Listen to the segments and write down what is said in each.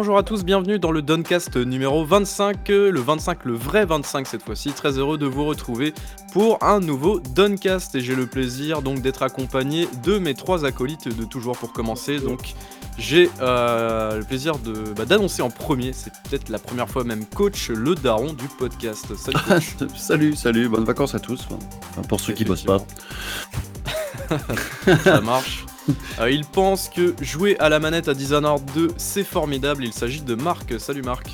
Bonjour à tous, bienvenue dans le Doncast numéro 25, euh, le 25, le vrai 25 cette fois-ci. Très heureux de vous retrouver pour un nouveau Doncast et j'ai le plaisir donc d'être accompagné de mes trois acolytes de toujours pour commencer. Donc j'ai euh, le plaisir de bah, d'annoncer en premier, c'est peut-être la première fois même coach le daron du podcast. Salut coach. salut, salut, bonnes vacances à tous. Enfin, pour ceux qui bossent pas. Ça marche. Euh, il pense que jouer à la manette à Dishonored 2, c'est formidable. Il s'agit de Marc. Salut Marc.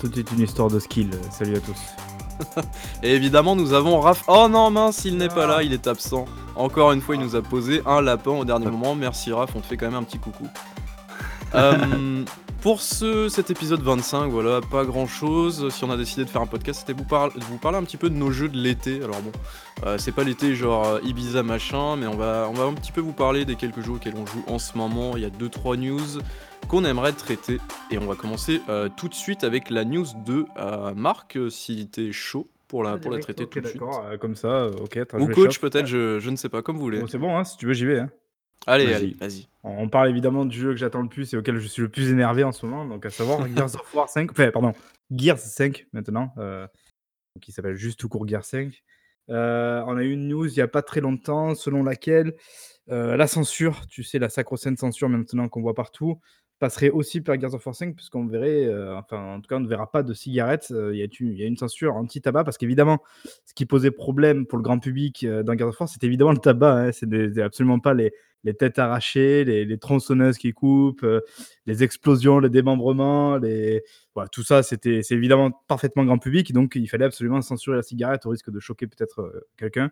Tout est une histoire de skill. Salut à tous. Et évidemment, nous avons Raph. Oh non, mince, il n'est pas là, il est absent. Encore une fois, il nous a posé un lapin au dernier moment. Merci Raph, on te fait quand même un petit coucou. Euh, pour ce, cet épisode 25, voilà, pas grand chose. Si on a décidé de faire un podcast, c'était vous, vous parler un petit peu de nos jeux de l'été. Alors bon, euh, c'est pas l'été genre euh, Ibiza machin, mais on va, on va un petit peu vous parler des quelques jeux auxquels on joue en ce moment. Il y a 2-3 news qu'on aimerait traiter. Et on va commencer euh, tout de suite avec la news de Marc, si t'es chaud pour la, pour la traiter tout de suite. D'accord, comme ça, ok. Ou coach peut-être, je, je, ne sais pas, comme vous voulez. c'est bon, hein, si tu veux, j'y vais. Hein. Allez, allez, vas-y. On parle évidemment du jeu que j'attends le plus et auquel je suis le plus énervé en ce moment, donc à savoir Gears of War 5, enfin, pardon, Gears 5 maintenant, euh, qui s'appelle juste tout court Gears 5. Euh, on a eu une news il n'y a pas très longtemps selon laquelle euh, la censure, tu sais, la sacro-sainte censure maintenant qu'on voit partout, passerait aussi par Gears of War 5, puisqu'on verrait, euh, enfin, en tout cas, on ne verra pas de cigarettes. Euh, il y, a une censure anti-tabac, parce qu'évidemment, ce qui posait problème pour le grand public euh, dans Gears of War, c'était évidemment le tabac. Hein. c'est absolument pas les, têtes arrachées, les, tronçonneuses qui coupent, les explosions, les démembrements, les... tout ça, c'était, c'est évidemment parfaitement grand public, donc il fallait absolument censurer la cigarette au risque de choquer peut-être quelqu'un.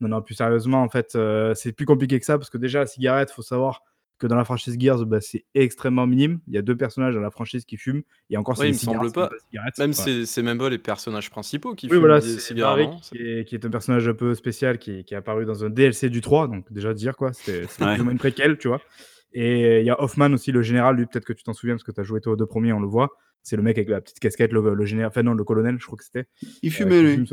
Non, non, plus sérieusement, en fait, c'est plus compliqué que ça, parce que déjà, la cigarette, faut savoir que dans la franchise Gears, bah, c'est extrêmement minime. Il y a deux personnages dans la franchise qui fument. Et encore, il me semble pas. Même c'est même pas les personnages principaux qui oui, fument voilà, des cigarettes. Qui est, qui est, un personnage un peu spécial qui est, qui est, apparu dans un DLC du 3. Donc déjà dire quoi, c'était ouais. une préquelle, tu vois. Et il y a Hoffman aussi, le général, lui peut-être que tu t'en souviens parce que tu as joué toi aux deux premiers, on le voit. C'est le mec avec la petite casquette, le, général, enfin non, le colonel, je crois que c'était. Il euh, fumait lui.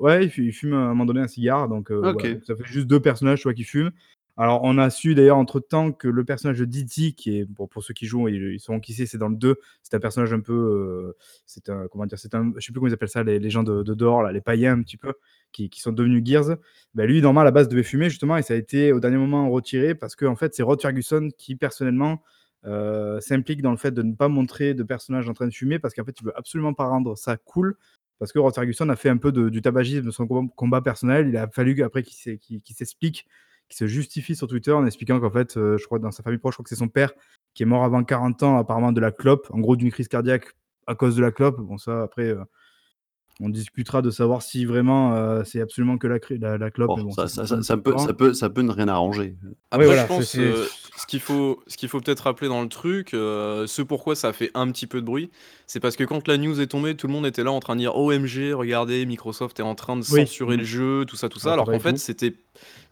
Ouais, il fume, à un moment donné un cigare, donc euh, ça fait juste deux personnages, tu vois, qui fument. Alors, on a su d'ailleurs entre temps que le personnage de Didi, qui est pour, ceux qui jouent, ils, sont qui c'est, c'est dans le 2. C'est un personnage un peu, euh, c'est un comment dire, c'est un, je sais plus comment ils appellent ça, les, gens de, dehors, là, les païens un petit peu, qui, sont devenus Gears. Ben, lui, normalement, à la base, devait fumer justement, et ça a été au dernier moment retiré parce que en fait, c'est Rod Ferguson qui personnellement euh, s'implique dans le fait de ne pas montrer de personnage en train de fumer parce qu'en fait, il veut absolument pas rendre ça cool. Parce que Rod Ferguson a fait un peu du tabagisme de son combat, personnel. Il a fallu après qu'il s'explique qui se justifie sur Twitter en expliquant qu'en fait, euh, je crois dans sa famille proche, je crois que c'est son père qui est mort avant 40 ans, apparemment de la clope, en gros d'une crise cardiaque à cause de la clope. Bon, ça, après, euh, on discutera de savoir si vraiment euh, c'est absolument que la, la, clope. ça, peut, ça, peut, ça peut ne rien arranger. Après, je pense ce qu'il faut, ce qu'il faut peut-être rappeler dans le truc, ce pourquoi ça fait un petit peu de bruit, c'est parce que quand la news est tombée, tout le monde était là en train de dire OMG, regardez, Microsoft est en train de censurer le jeu, tout ça, tout ça. Ah, alors qu'en fait, c'était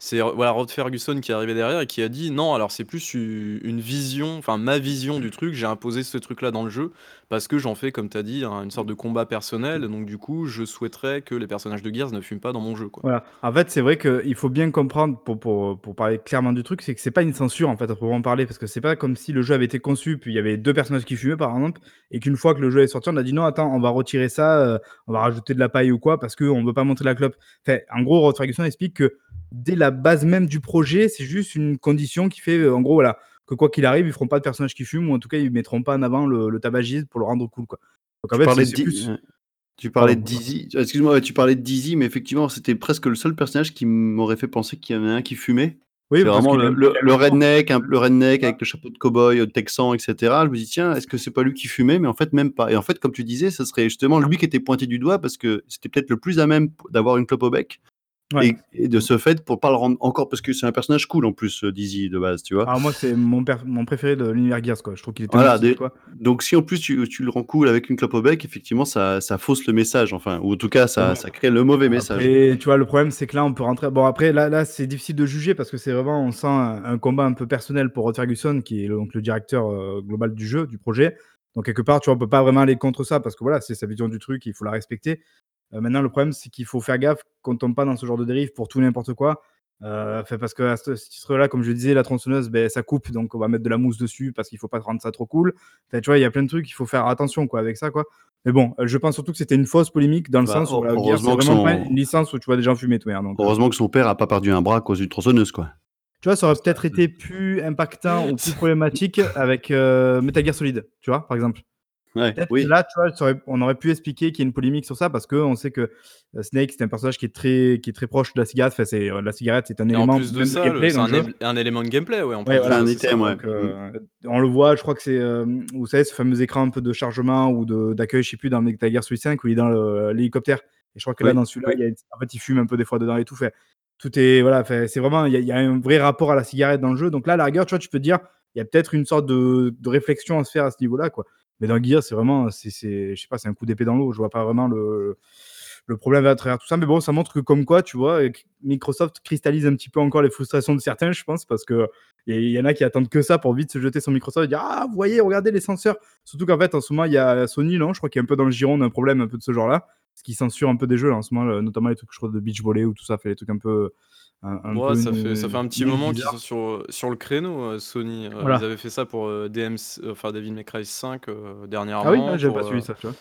c'est voilà Rod Ferguson qui est arrivé derrière et qui a dit non alors c'est plus une vision enfin ma vision du truc j'ai imposé ce truc là dans le jeu parce que j'en fais comme tu as dit une sorte de combat personnel donc du coup je souhaiterais que les personnages de Gears ne fument pas dans mon jeu quoi. En fait c'est vrai qu'il faut bien comprendre pour, pour, pour, parler clairement du truc c'est que c'est pas une censure en fait à proprement parler parce que c'est pas comme si le jeu avait été conçu puis il y avait deux personnages qui fumaient par exemple et qu'une fois que le jeu est sorti on a dit non attends on va retirer ça euh, on va rajouter de la paille ou quoi parce qu'on veut pas montrer la clope. En gros Rod Ferguson explique que dès la base même du projet, c'est juste une condition qui fait, euh, en gros, voilà, que quoi qu'il arrive, ils feront pas de personnage qui fume, ou en tout cas, ils mettront pas en avant le, tabagisme pour le rendre cool, quoi. Donc, en tu fait, parlais de plus... Tu parlais de Dizzy, excuse-moi, tu parlais de Dizzy, mais effectivement, c'était presque le seul personnage qui m'aurait fait penser qu'il y en avait un qui fumait. Oui, c'est vraiment le, le, redneck, le redneck avec le chapeau de cowboy, euh, texan, etc. Je me dis, tiens, est-ce que c'est pas lui qui fumait? Mais en fait, même pas. Et en fait, comme tu disais, ce serait justement lui qui était pointé du doigt parce que c'était peut-être le plus à même d'avoir une clope au bec. Et, de ce fait, pour pas le rendre encore, parce que c'est un personnage cool en plus, euh, Dizzy de base, tu vois. Alors moi, c'est mon, mon préféré de l'univers Gears, quoi. Je trouve qu'il est voilà, quoi. Donc si en plus tu, tu, le rends cool avec une clope au bec, effectivement, ça, ça fausse le message, enfin, ou en tout cas, ça, ça crée le mauvais message. Et tu vois, le problème, c'est que là, on peut rentrer. Bon, après, là, là c'est difficile de juger parce que c'est vraiment, on sent un, combat un peu personnel pour Rod Ferguson, qui est donc le directeur euh, global du jeu, du projet. Donc quelque part, tu vois, on peut pas vraiment aller contre ça parce que voilà, c'est sa vision du truc, il faut la respecter. Euh, maintenant, le problème, c'est qu'il faut faire gaffe qu'on tombe pas dans ce genre de dérive pour tout n'importe quoi. Euh, fait parce que à ce titre-là, comme je disais, la tronçonneuse, ben, ça coupe, donc on va mettre de la mousse dessus parce qu'il faut pas rendre ça trop cool. Fait, tu vois, il y a plein de trucs, il faut faire attention quoi avec ça quoi. Mais bon, euh, je pense surtout que c'était une fausse polémique dans le Bah, sens où la guerre, c'est vraiment son- pas une licence où tu vois des gens fumer tout. hein, donc, euh, Heureusement que son père a pas perdu un bras à cause d'une tronçonneuse, quoi. Tu vois, ça aurait peut-être été plus impactant ou plus problématique avec euh, Metal Gear Solid, tu vois, par exemple. Ouais, oui. là, tu vois, aurait- on aurait pu expliquer qu'il y a une polémique sur ça parce qu'on sait que euh, Snake, c'est un personnage qui est très, qui est très proche de la cigarette. Enfin, c'est, euh, la cigarette, c'est un Et en élément plus de ça, gameplay c'est un, le élément de gameplay, ouais. En plus Ouais, voilà, un item, ça. ouais. Donc, euh, on le voit, je crois que c'est, euh, vous savez, ce fameux écran un peu de chargement ou de, d'accueil, je sais plus, dans Metal Gear Solid 5 où il est dans le- l'hélicoptère. Et je crois que là, Oui, dans celui-là, oui. il y a, en fait, il fume un peu des fois dedans et tout. Fait, tout est, voilà, c'est vraiment, il y, a, un vrai rapport à la cigarette dans le jeu. Donc là, la rigueur, tu vois, tu peux dire, il y a peut-être une sorte de, réflexion à se faire à ce niveau-là, quoi. Mais dans Gear, c'est vraiment, c'est, je sais pas, c'est un coup d'épée dans l'eau. Je vois pas vraiment le, le problème à travers tout ça. Mais bon, ça montre que comme quoi, tu vois, Microsoft cristallise un petit peu encore les frustrations de certains, je pense, parce que il y, en a qui attendent que ça pour vite se jeter sur Microsoft et dire Ah, vous voyez, regardez les censeurs. Surtout qu'en fait, en ce moment, il y a Sony, non Je crois qu'il y a un peu dans le giron un problème un peu de ce genre-là. Ce qui censure un peu des jeux là, en ce moment, euh, notamment les trucs, je crois, de beach volley ou tout ça, fait les trucs un peu. Un, un Ouais, peu ça, une- fait, ça fait un petit moment qu'ils sont sur, sur le créneau, euh, Sony. Euh, Voilà. Ils avaient fait ça pour euh, DMC, euh, enfin Devil May Cry 5 euh, dernièrement. Ah oui, ouais, j'avais pas suivi euh, ça, tu vois.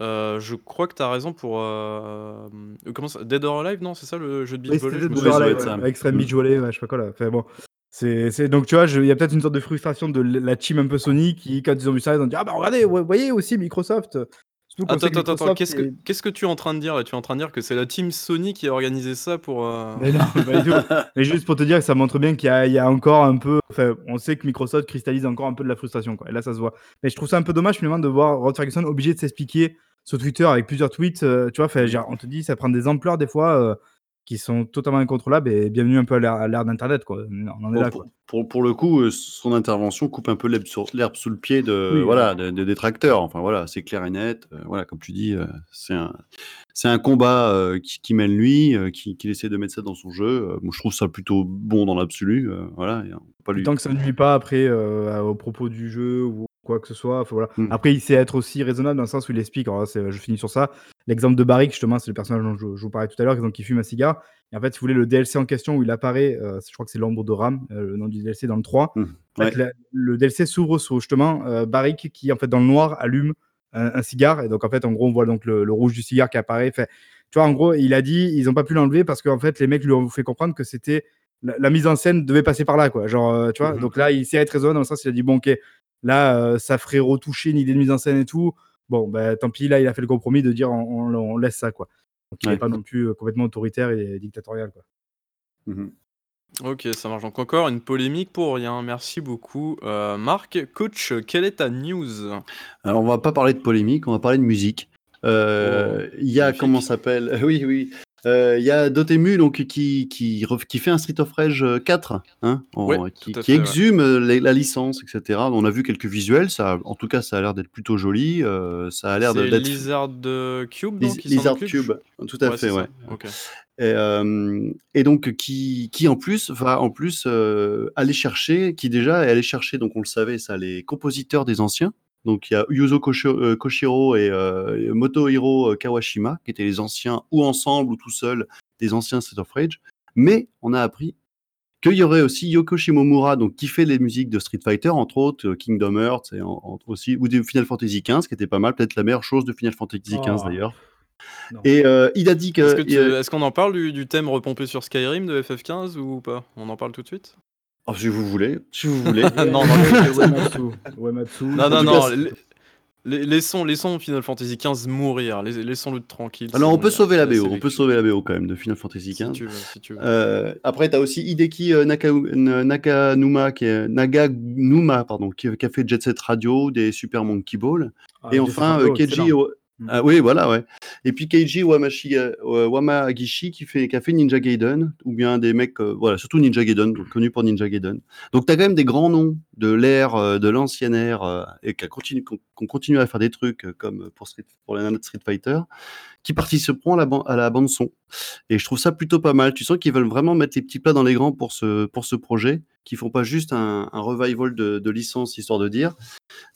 euh, je crois que tu as raison pour. euh, euh, comment ça Dead or Alive, non C'est ça le jeu de Oui, volley c'était je me de Oui, ça souviens doit Live, être ça. ouais, Extreme. Beach Volley, ouais, je sais pas quoi là. Fait, bon. C'est, c'est- Donc tu vois, il y a peut-être une sorte de frustration de la team un peu Sony qui, quand ils ont vu ça, ils ont dit Ah bah regardez, vous voyez aussi Microsoft. Surtout Attends, attends, attends, qu'est-ce que qu'est-ce que tu es en train de dire là? Tu es en train de dire que c'est la team Sony qui a organisé ça pour. euh, Mais non, pas du tout. Mais juste pour te dire que ça montre bien qu'il y a, il y a encore un peu. Enfin, on sait que Microsoft cristallise encore un peu de la frustration. Quoi. Et là, ça se voit. Mais je trouve ça un peu dommage finalement de voir Rod Ferguson obligé de s'expliquer sur Twitter avec plusieurs tweets. euh, tu vois, genre, on te dit, ça prend des ampleurs des fois euh, qui sont totalement incontrôlables. Et bienvenue un peu à l'ère- d'Internet. Quoi. On en est Bon, là. pour, Quoi. pour, pour le coup, euh, son intervention coupe un peu l'herbe l'herbe sous le pied de, Oui. voilà, des détracteurs. Enfin voilà, c'est clair et net. Euh, voilà, comme tu dis, euh, c'est un, c'est un combat euh, qui, qui mène lui, qui, qu'il essaie de mettre ça dans son jeu. Je trouve ça plutôt bon dans l'absolu. voilà, et on peut pas lui. Tant que ça ne nuit pas après au propos du jeu ou quoi que ce soit. enfin, voilà. Mm. Après, il sait être aussi raisonnable dans le sens où il explique. Alors là, je finis sur ça. L'exemple de Barrick, justement, c'est le personnage dont je, je vous parlais tout à l'heure, qui fume un cigare. Et en fait, si vous voulez, le DLC en question où il apparaît, euh, je crois que c'est l'ombre de Ram, euh, le nom du DLC dans le 3. Mm. En fait, Ouais. la- le DLC s'ouvre sur justement euh, Barrick qui, en fait, dans le noir, allume un, un cigare. Et donc, en fait, en gros, on voit donc le, le rouge du cigare qui apparaît. Tu vois, en gros, il a dit, ils n'ont pas pu l'enlever parce qu'en fait, les mecs lui ont fait comprendre que c'était la, la mise en scène devait passer par là, quoi. Genre, euh, tu vois. Mhm. Donc là, il s'est être raisonnable dans le sens, il a dit, bon, ok, là, euh, ça ferait retoucher une idée de mise en scène et tout. Bon, ben, tant pis, là, il a fait le compromis de dire, on, on- on laisse ça, quoi. Donc, il n'est Ouais. pas non plus euh, complètement autoritaire et dictatorial, quoi. Mhm. Ok, ça marche. Donc encore une polémique pour rien. Merci beaucoup. Euh, Marc, coach, quelle est ta news? Alors, on va pas parler de polémique, on va parler de musique. Euh, Il y a, magnifique. comment ça s'appelle? Oui, oui. Euh, Il y a Dotemu donc, qui, qui, qui fait un Street of Rage euh, 4, hein, en- Ouais, qui, fait, exhume euh, la licence, etc. On a vu quelques visuels, ça, en tout cas, ça a l'air d'être plutôt joli. euh, ça a l'air d'être. Lizard euh, Cube, non, Liz- Lizard Cube, tout à Ouais, fait, ouais. Et, euh, et donc qui, qui en plus va en plus euh, aller chercher, qui déjà est allé chercher, donc on le savait, ça, les compositeurs des anciens. Donc il y a Yuzo euh, Koshiro et euh, Motohiro Kawashima, qui étaient les anciens ou ensemble ou tout seuls des anciens Street of Rage. Mais on a appris qu'il y aurait aussi Yoko Shimomura, donc qui fait les musiques de Street Fighter, entre autres euh, Kingdom Hearts et en- entre aussi ou de Final Fantasy XV, qui était pas mal, peut-être la meilleure chose de Final Fantasy XV Oh. d'ailleurs. Non. Et euh, il a dit que, euh, est-ce qu'on en parle du, du thème repompé sur Skyrim de FF15 ou pas? On en parle tout de suite? Oh, si vous voulez, si vous voulez. Non, non, Uematsu. Uematsu. Non, non, non. Laissons, laissons Final Fantasy XV mourir. Lais- Laissons-le tranquille. Alors on peut sauver la BO, on peut sauver la BO quand même de Final Fantasy Si XV. tu veux, si tu veux. Euh, après, tu as aussi Hideki euh, Nakanuma, qui est, Naganuma, pardon, qui, qui a fait Jet Set Radio, des Super Monkey Ball. Ah, et enfin, euh, Keiji. Mm. Ah, oui, voilà, ouais. Et puis Keiji Wamashi, euh, Wamagishi, qui, fait, qui a fait Ninja Gaiden, ou bien des mecs, euh, voilà, surtout Ninja Gaiden, connu pour Ninja Gaiden. Donc, tu as quand même des grands noms de l'ère, euh, de l'ancienne ère, et qu'on continue à faire des trucs comme pour, Street, pour Street Fighter, qui participeront à la, à la bande son. Et je trouve ça plutôt pas mal. Tu sens qu'ils veulent vraiment mettre les petits plats dans les grands pour ce, pour ce projet, qui font pas juste un, un revival de, de licence, histoire de dire.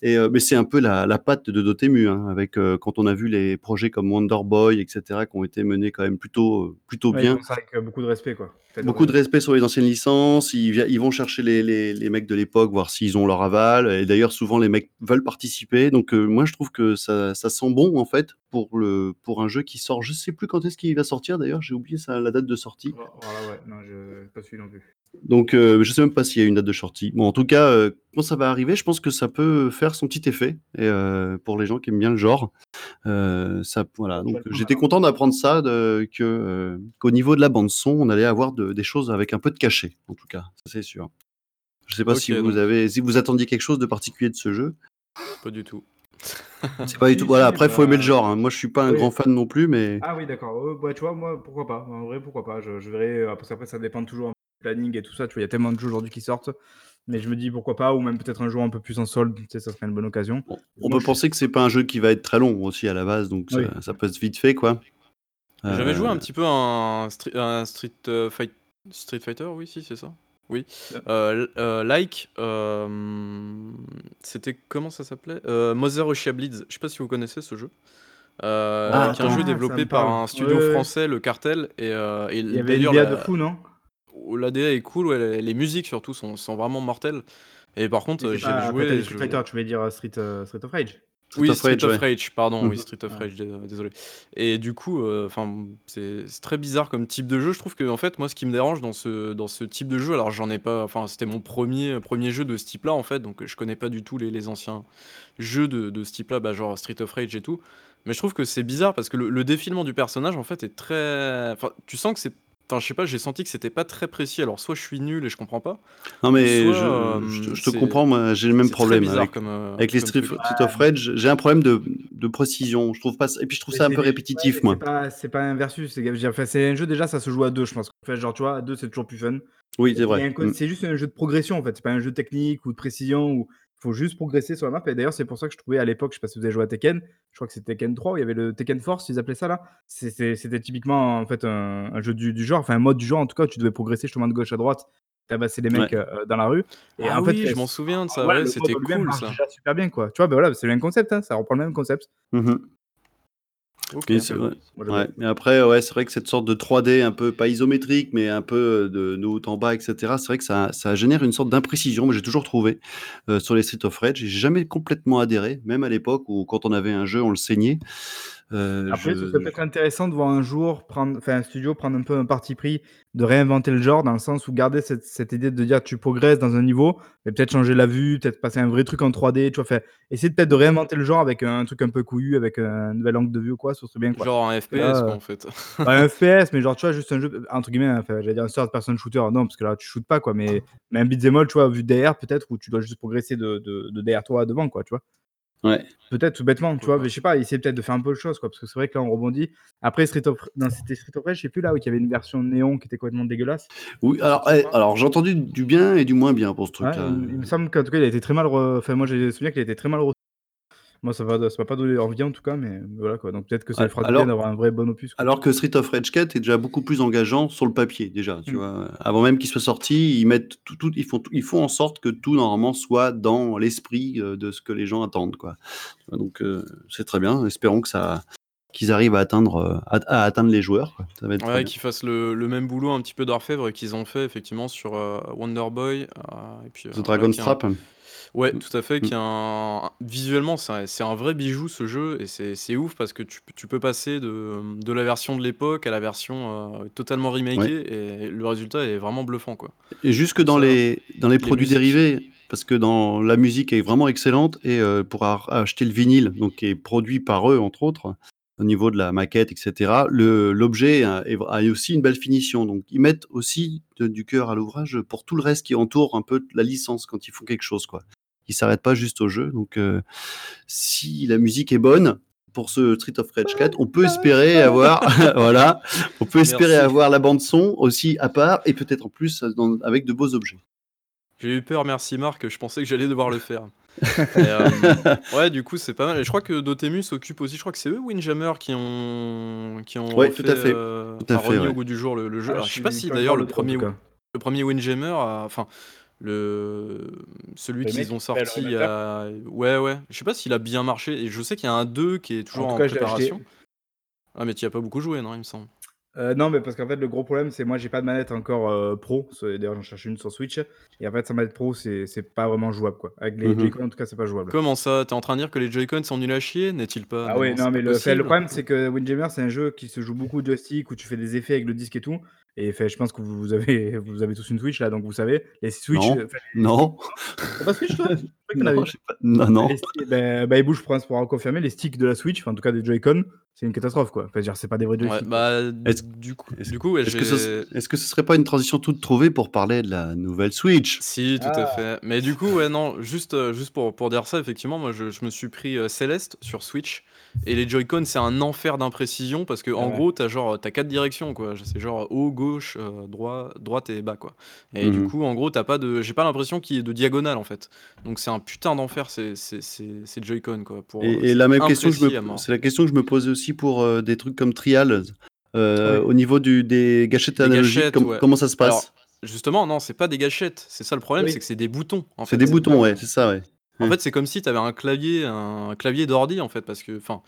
Et, mais c'est un peu la, la patte de Dotemu, hein, avec quand on a vu les projets comme Wonder Boy, etc., qui ont été menés quand même plutôt, plutôt bien. avec beaucoup de respect, quoi. Beaucoup de respect sur les anciennes licences. Ils, ils vont chercher les, les, les mecs de l'époque, voir s'ils ont leur aval. Et d'ailleurs, souvent, les mecs veulent participer. Donc, moi, je trouve que ça, ça, sent bon, en fait, pour, le, pour un jeu qui sort. Je sais plus quand est-ce qu'il va sortir, d'ailleurs. J'ai oublié ça, la date de sortie. Voilà, ouais. Non, je pas suivi non plus. Donc, euh, je sais même pas s'il y a une date de sortie. Bon, en tout cas, euh, quand ça va arriver, je pense que ça peut faire son petit effet. Et euh, pour les gens qui aiment bien le genre, ça, voilà. Donc, j'étais content d'apprendre ça, que qu'au niveau de la bande son, on allait avoir des choses avec un peu de cachet. En tout cas, ça c'est sûr. Je sais pas si vous avez, si vous attendiez quelque chose de particulier de ce jeu. Pas du tout. C'est pas du tout. Voilà, après, il faut aimer le genre. Hein. Moi, je suis pas un grand fan non plus, mais. Ah oui, d'accord. Ouais, tu vois, moi, pourquoi pas. En vrai, pourquoi pas. Je, je verrai. Parce qu'après, ça dépend toujours planning et tout ça. Tu vois, il y a tellement de jeux aujourd'hui qui sortent. Mais je me dis pourquoi pas, ou même peut-être un jour un peu plus en solde, tu sais, ça serait une bonne occasion. On, peut penser que c'est pas un jeu qui va être très long aussi à la base, donc ça, peut être vite fait quoi. J'avais joué un euh, petit peu un, un Street, euh, Fight... Street Fighter, oui, si, c'est ça. Oui. Euh, like, c'était comment ça s'appelait? Mother Russia Bleeds. Je sais pas si vous connaissez ce jeu. ah, qui est un jeu développé par un studio français, le Cartel. Et, il y avait une de fou, non? l'ADA est cool, les musiques surtout sont, sont vraiment mortelles. Et par contre, j'ai joué. Street Fighter, tu veux dire euh, Street, euh, Street of Rage oui, Street of Rage, pardon, oui, Street of Rage, désolé. Et du coup, euh, enfin, c'est très bizarre comme type de jeu. Je trouve que, en fait, moi, ce qui me dérange dans ce, dans ce type de jeu, alors j'en ai pas, enfin, c'était mon premier, premier jeu de ce type-là, en fait, donc je connais pas du tout les, les anciens jeux de, de ce type-là, bah, genre Street of Rage et tout. Mais je trouve que c'est bizarre parce que le, le, défilement du personnage, en fait, est très. Enfin, tu sens que c'est Enfin, je sais pas, j'ai senti que c'était pas très précis. Alors, soit je suis nul et je comprends pas. Non, mais je, euh, te comprends, moi, j'ai le même problème avec, euh, avec les Street, of Rage. J'ai un problème de, de, précision. Je trouve pas, et puis je trouve ça un peu répétitif, moi. C'est pas, pas, un versus. C'est un jeu, déjà, ça se joue à deux, je pense. En fait, genre, tu vois, à deux, c'est toujours plus fun. Oui, c'est vrai. Mm. C'est juste un jeu de progression, en fait. C'est pas un jeu technique ou de précision ou faut juste progresser sur la map. Et d'ailleurs, c'est pour ça que je trouvais à l'époque, je sais pas si vous avez joué à Tekken, je crois que c'était Tekken 3, où il y avait le Tekken Force, ils appelaient ça là. C'était typiquement en fait un, jeu du, genre, enfin un mode du genre en tout cas, tu devais progresser justement de gauche à droite, tabasser les mecs euh, dans la rue. Et ah en oui, fait, je m'en souviens de ça, c'était cool ça. Super bien quoi. Tu vois, ben voilà, c'est le même concept, hein, ça reprend le même concept. Vrai. Mais après, ouais, c'est vrai que cette sorte de 3D un peu, pas isométrique, mais un peu de, haut en bas, etc., c'est vrai que ça, ça génère une sorte d'imprécision. Mais j'ai toujours trouvé euh, sur les Street of Rage. J'ai jamais complètement adhéré, même à l'époque où quand on avait un jeu, on le saignait. Euh, Après, ce serait peut-être intéressant de voir un jour prendre, enfin, un studio prendre un peu un parti pris de réinventer le genre, dans le sens où garder cette, cette idée de dire tu progresses dans un niveau, mais peut-être changer la vue, peut-être passer un vrai truc en 3D, tu vois, fait, essayer peut-être de réinventer le genre avec un truc un peu couillu, avec un nouvel angle de vue ou quoi, ce serait bien. Quoi. Genre un FPS, quoi, en fait. un FPS, mais genre, tu vois, juste un jeu, entre guillemets, enfin, j'allais dire un third person shooter, non, parce que là, tu shootes pas, quoi, mais, mais un beat'em all, tu vois, vu derrière, peut-être, où tu dois juste progresser de, de, de derrière toi à devant, quoi, tu vois. Ouais. Peut-être tout bêtement, tu vois, mais je sais pas, essayer peut-être de faire un peu de choses, quoi, parce que c'est vrai que là on rebondit. Après Street of, non, c'était Street of Rage, je sais plus là où il y avait une version néon qui était complètement dégueulasse. Oui, alors, eh, alors j'ai entendu du bien et du moins bien pour ce truc. là il, me semble qu'en tout cas il a été très mal, enfin moi j'ai souvenir qu'il a été très mal moi, ça va, ça va pas donner envie en tout cas, mais voilà quoi. Donc peut-être que ça le fera bien d'avoir un vrai bon opus. Alors que Street of Rage 4 est déjà beaucoup plus engageant sur le papier déjà. Tu mm. vois, avant même qu'il soit sorti, ils mettent tout, tout, ils font, ils font en sorte que tout normalement soit dans l'esprit euh, de ce que les gens attendent quoi. Donc euh, c'est très bien. Espérons que ça, qu'ils arrivent à atteindre, euh, à, atteindre les joueurs. Ça va ouais, qu'ils fassent le, le, même boulot un petit peu d'orfèvre qu'ils ont fait effectivement sur Wonder Boy. et puis, The Dragon's Trap. Ouais, tout à fait. Qui un... Visuellement, c'est un, vrai bijou ce jeu et c'est ouf parce que tu, tu peux passer de, de la version de l'époque à la version euh, totalement remakée et le résultat est vraiment bluffant quoi. Et jusque dans les, dans les produits dérivés, parce que dans la musique est vraiment excellente et euh, pour acheter le vinyle, donc qui est produit par eux entre autres, au niveau de la maquette, etc. L'objet a, a, aussi une belle finition. Donc, ils mettent aussi du cœur à l'ouvrage pour tout le reste qui entoure un peu la licence quand ils font quelque chose, quoi qui s'arrête pas juste au jeu. Donc, euh, si la musique est bonne pour ce Street of Rage 4, on peut espérer avoir, voilà, on peut espérer avoir la bande son aussi à part et peut-être en plus avec de beaux objets. J'ai eu peur, merci Marc, je pensais que j'allais devoir le faire. Euh, ouais, du coup, c'est pas mal. Et je crois que Dotemu s'occupe aussi, je crois que c'est eux, Windjammer, qui ont, qui ont ouais, tout à fait, euh, tout à fait au goût du jour le, jeu. Ah, je sais pas si d'ailleurs le premier, le premier Windjammer, enfin, le celui qu'ils ont sorti ouais, ouais, je sais pas s'il a bien marché et je sais qu'il y a un 2 qui est toujours en préparation. Ah mais tu y as pas beaucoup joué, non, il me semble? Euh, non, mais parce qu'en fait, le gros problème, c'est moi, j'ai pas de manette encore euh, pro. D'ailleurs, j'en cherche une sur Switch. Et en fait, sans manette pro, c'est pas vraiment jouable, quoi. Avec les mmh Joy-Con, en tout cas, c'est pas jouable. Comment ça? T'es en train de dire que les Joy-Con sont nuls à chier? N'est-il pas? Ah oui, non, mais le, le problème, c'est que Windjammer, c'est un jeu qui se joue beaucoup de joystick, où tu fais des effets avec le disque et tout. Et fait, je pense que vous avez, vous avez tous une Switch là, donc vous savez. Les Switch. Non. non. pas Switch toi? Non, non, non. Ben, bah, Bouge, pour, pour confirmer, les sticks de la Switch, enfin, en tout cas des Joy-Con, c'est une catastrophe quoi. Enfin, dire, c'est pas des vrais Joy-Con. bah, du coup, du coup est-ce, que ce, que ce serait pas une transition toute trouvée pour parler de la nouvelle Switch? Si, tout à ah. fait. Mais du coup, ouais, non, juste, euh, juste pour, pour dire ça, effectivement, moi je, je me suis pris euh, Céleste sur Switch. Et les Joy-Con, c'est un enfer d'imprécision parce que en gros, t'as genre t'as quatre directions quoi. C'est genre haut, gauche, euh, droit, droite et bas quoi. Et du mmh coup, en gros, t'as pas de, j'ai pas l'impression qu'il y ait de diagonale en fait. Donc c'est un putain d'enfer ces, ces, ces, Joy-Con quoi. Pour, et, la même question, c'est la question que je me posais aussi pour euh, des trucs comme Trials. Euh, au niveau du, des gâchettes analogiques, comment ça se passe? Justement, non, c'est pas des gâchettes. C'est ça le problème, c'est que c'est des boutons. C'est des boutons, ouais, c'est ça, ouais. En mmh. fait, c'est comme si tu avais un clavier un clavier d'ordi, en fait, parce que enfin,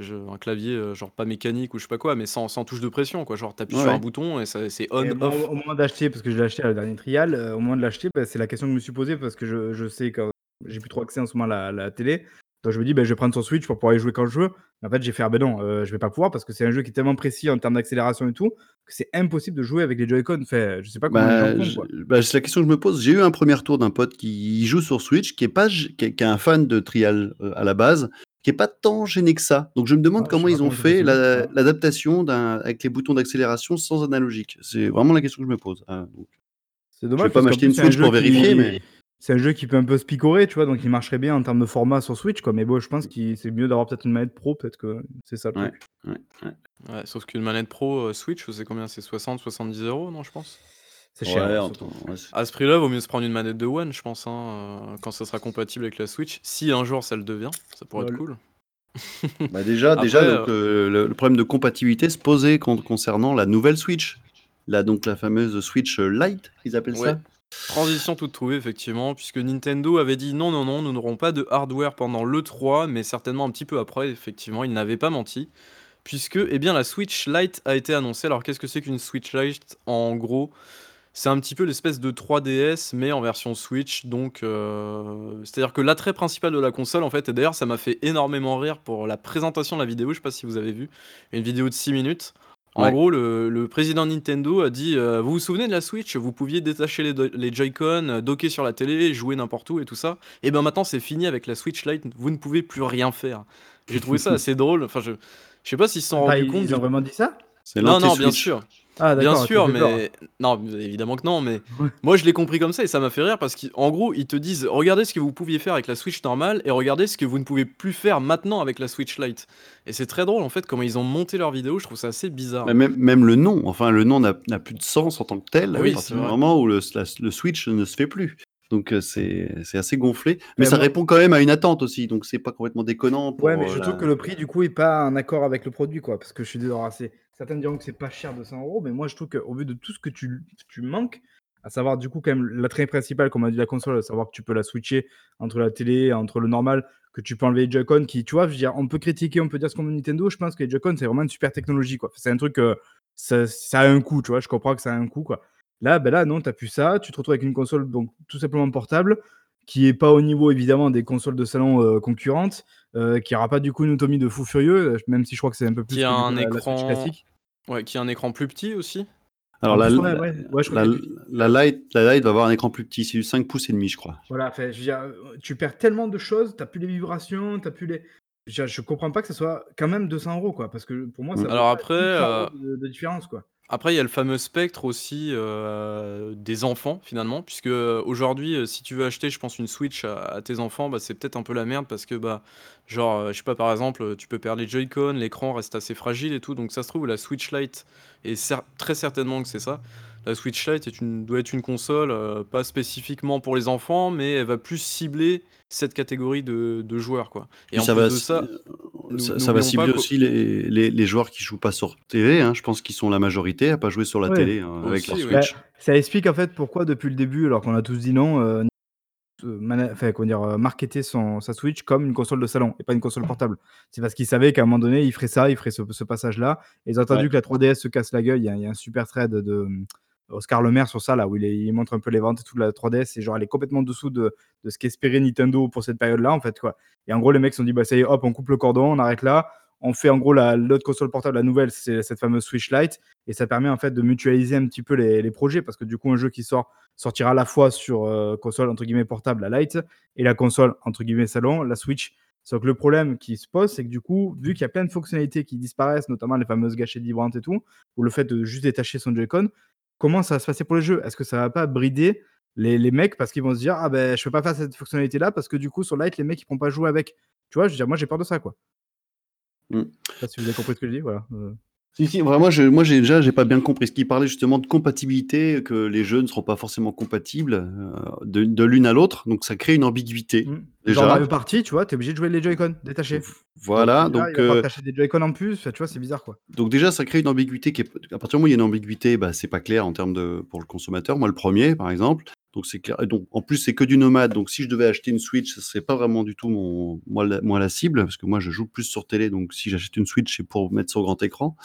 un clavier, euh, genre pas mécanique ou je sais pas quoi, mais sans sans touche de pression, quoi. Genre, tu appuies sur un bouton et ça c'est on, off. au moment d'acheter, parce que je l'ai acheté à la dernière trial, euh, au moment de l'acheter, bah, c'est la question que je me suis posée parce que je je sais que j'ai plus trop accès en ce moment à la télé. Donc je me dis: bah, je vais prendre son Switch pour pouvoir y jouer quand je veux». En fait, j'ai fait: «Ah ben non, euh, je vais pas pouvoir parce que c'est un jeu qui est tellement précis en termes d'accélération et tout, que c'est impossible de jouer avec les Joy-Con». Enfin, je sais pas comment bah, bah, c'est la question que je me pose. J'ai eu un premier tour d'un pote qui joue sur Switch, qui est pas qui est un fan de Trial, euh, à la base, qui est pas tant gêné que ça. Donc je me demande ah, comment ils ont fait l'adaptation avec les boutons d'accélération sans analogique. C'est vraiment la question que je me pose. Ah, c'est dommage je vais pas m'acheter une Switch pour vérifier, mais c'est un jeu qui peut un peu se picorer, tu vois, donc il marcherait bien en termes de format sur Switch, quoi. Mais bon, je pense que c'est mieux d'avoir peut-être une manette pro, peut-être que c'est ça le truc. Ouais, ouais. sauf qu'une manette pro euh, Switch, c'est combien C'est 60, 70 euros, non, je pense? C'est cher. Hein, à ce prix-là, vaut mieux se prendre une manette de One, je pense, hein, euh, quand ça sera compatible avec la Switch. Si un jour ça le devient, ça pourrait être cool. bah déjà, déjà euh, le, problème de compatibilité se posait concernant la nouvelle Switch. Là, donc la fameuse Switch Lite, ils appellent ça? Transition toute trouvée, effectivement, puisque Nintendo avait dit non, non, non, nous n'aurons pas de hardware pendant l'E3, mais certainement un petit peu après, effectivement, ils n'avaient pas menti, puisque eh bien, la Switch Lite a été annoncée. Alors, qu'est-ce que c'est qu'une Switch Lite En gros, c'est un petit peu l'espèce de 3DS, mais en version Switch. Donc, euh, c'est-à-dire que l'attrait principal de la console, en fait, et d'ailleurs, ça m'a fait énormément rire pour la présentation de la vidéo. Je sais pas si vous avez vu, une vidéo de 6 minutes. En gros, le, président Nintendo a dit euh, Vous vous souvenez de la Switch? Vous pouviez détacher les, les Joy-Con, euh, docker sur la télé, jouer n'importe où et tout ça. Et ben maintenant, c'est fini avec la Switch Lite, vous ne pouvez plus rien faire. J'ai trouvé ça assez drôle. Enfin, je, je sais pas s'ils se sont rendus compte. Ils ont vraiment dit ça? Non, non, bien sûr. Ah, Bien sûr, mais non, évidemment que non, mais moi je l'ai compris comme ça et ça m'a fait rire parce qu'en gros ils te disent regardez ce que vous pouviez faire avec la Switch normale et regardez ce que vous ne pouvez plus faire maintenant avec la Switch Lite. Et c'est très drôle en fait comment ils ont monté leur vidéo, je trouve ça assez bizarre. même, même le nom, enfin le nom n'a plus de sens en tant que tel, oui, c'est le moment où le, le Switch ne se fait plus. Donc euh, c'est assez gonflé, mais, ça répond quand même à une attente aussi, donc c'est pas complètement déconnant. Pour, ouais, mais je trouve que le prix du coup est pas en accord avec le produit, quoi, parce que je suis désolé, certains diront que c'est pas cher 200 euros, mais moi je trouve qu'au vu de tout ce que tu, manques, à savoir du coup quand même l'attrait principal, comme a dit la console, à savoir que tu peux la switcher entre la télé, entre le normal, que tu peux enlever les Joy-Con, qui, tu vois, je veux dire, on peut critiquer, on peut dire ce qu'on veut Nintendo, je pense que les Joy-Con c'est vraiment une super technologie, quoi. C'est un truc, euh, ça, a un coût, tu vois, je comprends que ça a un coût, quoi. Là, ben là, non, tu n'as plus ça. Tu te retrouves avec une console donc tout simplement portable, qui est pas au niveau évidemment des consoles de salon euh, concurrentes, euh, qui n'aura pas du coup une autonomie de fou furieux, euh, même si je crois que c'est un peu plus qui a un écran classique. Ouais, qui a un écran plus petit aussi. Alors la, la, Lite, la va avoir un écran plus petit, c'est du 5 pouces et demi, je crois. Voilà, fait, je veux dire, tu perds tellement de choses, tu n'as plus les vibrations, tu plus les. Je, je, comprends pas que ce soit quand même 200 euros, quoi, parce que pour moi, ça. Alors après, de, de, différence, quoi. Après, il y a le fameux spectre aussi, euh, des enfants finalement, puisque, euh, aujourd'hui, euh, si tu veux acheter, je pense, une Switch à tes enfants, bah, c'est peut-être un peu la merde parce que, bah, genre, je sais pas, par exemple, tu peux perdre les Joy-Con, l'écran reste assez fragile et tout, donc ça se trouve la Switch Lite et très certainement que c'est ça. La Switch Lite est une doit être une console, pas spécifiquement pour les enfants, mais elle va plus cibler cette catégorie de de joueurs, quoi et en ça va de ça ça, va cibler aussi les, les, joueurs qui jouent pas sur télé. Hein. Je pense qu'ils sont la majorité à pas jouer sur la télé hein, avec leur Switch. Bah, ça explique en fait pourquoi depuis le début, alors qu'on a tous dit non, euh, enfin, comment dire, euh, marketer son, sa Switch comme une console de salon et pas une console portable. C'est parce qu'ils savaient qu'à un moment donné, ils feraient ça, ils feraient ce, passage-là. Et ils ont entendu que la 3DS se casse la gueule. Il y, a, un super thread de Oscar Lemaire sur ça, là, où il, montre un peu les ventes et tout de la 3DS. Et genre, elle est complètement dessous de, de ce qu'espérait Nintendo pour cette période-là, en fait, quoi. Et en gros, les mecs se sont dit, bah, ça y est, hop, on coupe le cordon, on arrête là on fait en gros l'autre console portable, la nouvelle, c'est cette fameuse Switch Lite, et ça permet en fait de mutualiser un petit peu les, projets, parce que du coup, un jeu qui sort sortira à la fois sur euh, console entre guillemets portable, la Lite, et la console entre guillemets salon, la Switch. Sauf que le problème qui se pose, c'est que du coup, vu qu'il y a plein de fonctionnalités qui disparaissent, notamment les fameuses gâchettes vibrantes et tout, ou le fait de juste détacher son Joy-Con, comment ça va se passer pour les jeux Est-ce que ça va pas brider les, mecs parce qu'ils vont se dire ah ben je peux pas faire cette fonctionnalité là parce que du coup sur Lite les mecs ils pourront pas jouer avec. Tu vois, je veux dire moi j'ai peur de ça quoi. Mm. si vous avez compris ce que je dis, voilà. Euh. Si, si, vraiment, je, moi j'ai déjà, j'ai pas bien compris. Ce qui parlait justement de compatibilité, que les jeux ne seront pas forcément compatibles euh, de, l'une à l'autre, donc ça crée une ambiguïté. Mmh. Déjà. Dans Mario Party, tu vois, t'es obligé de jouer les Joy-Con détachés. Voilà, donc. donc euh, des Joy-Con en plus, tu vois, c'est bizarre quoi. Donc déjà, ça crée une ambiguïté qui est. À partir du moment où il y a une ambiguïté, bah, c'est pas clair en termes de pour le consommateur. Moi, le premier, par exemple, donc c'est clair. donc en plus c'est que du nomade. Donc si je devais acheter une Switch, ce serait pas vraiment du tout mon moi la, moi la cible parce que moi je joue plus sur télé. Donc si j'achète une Switch, c'est pour mettre sur grand écran.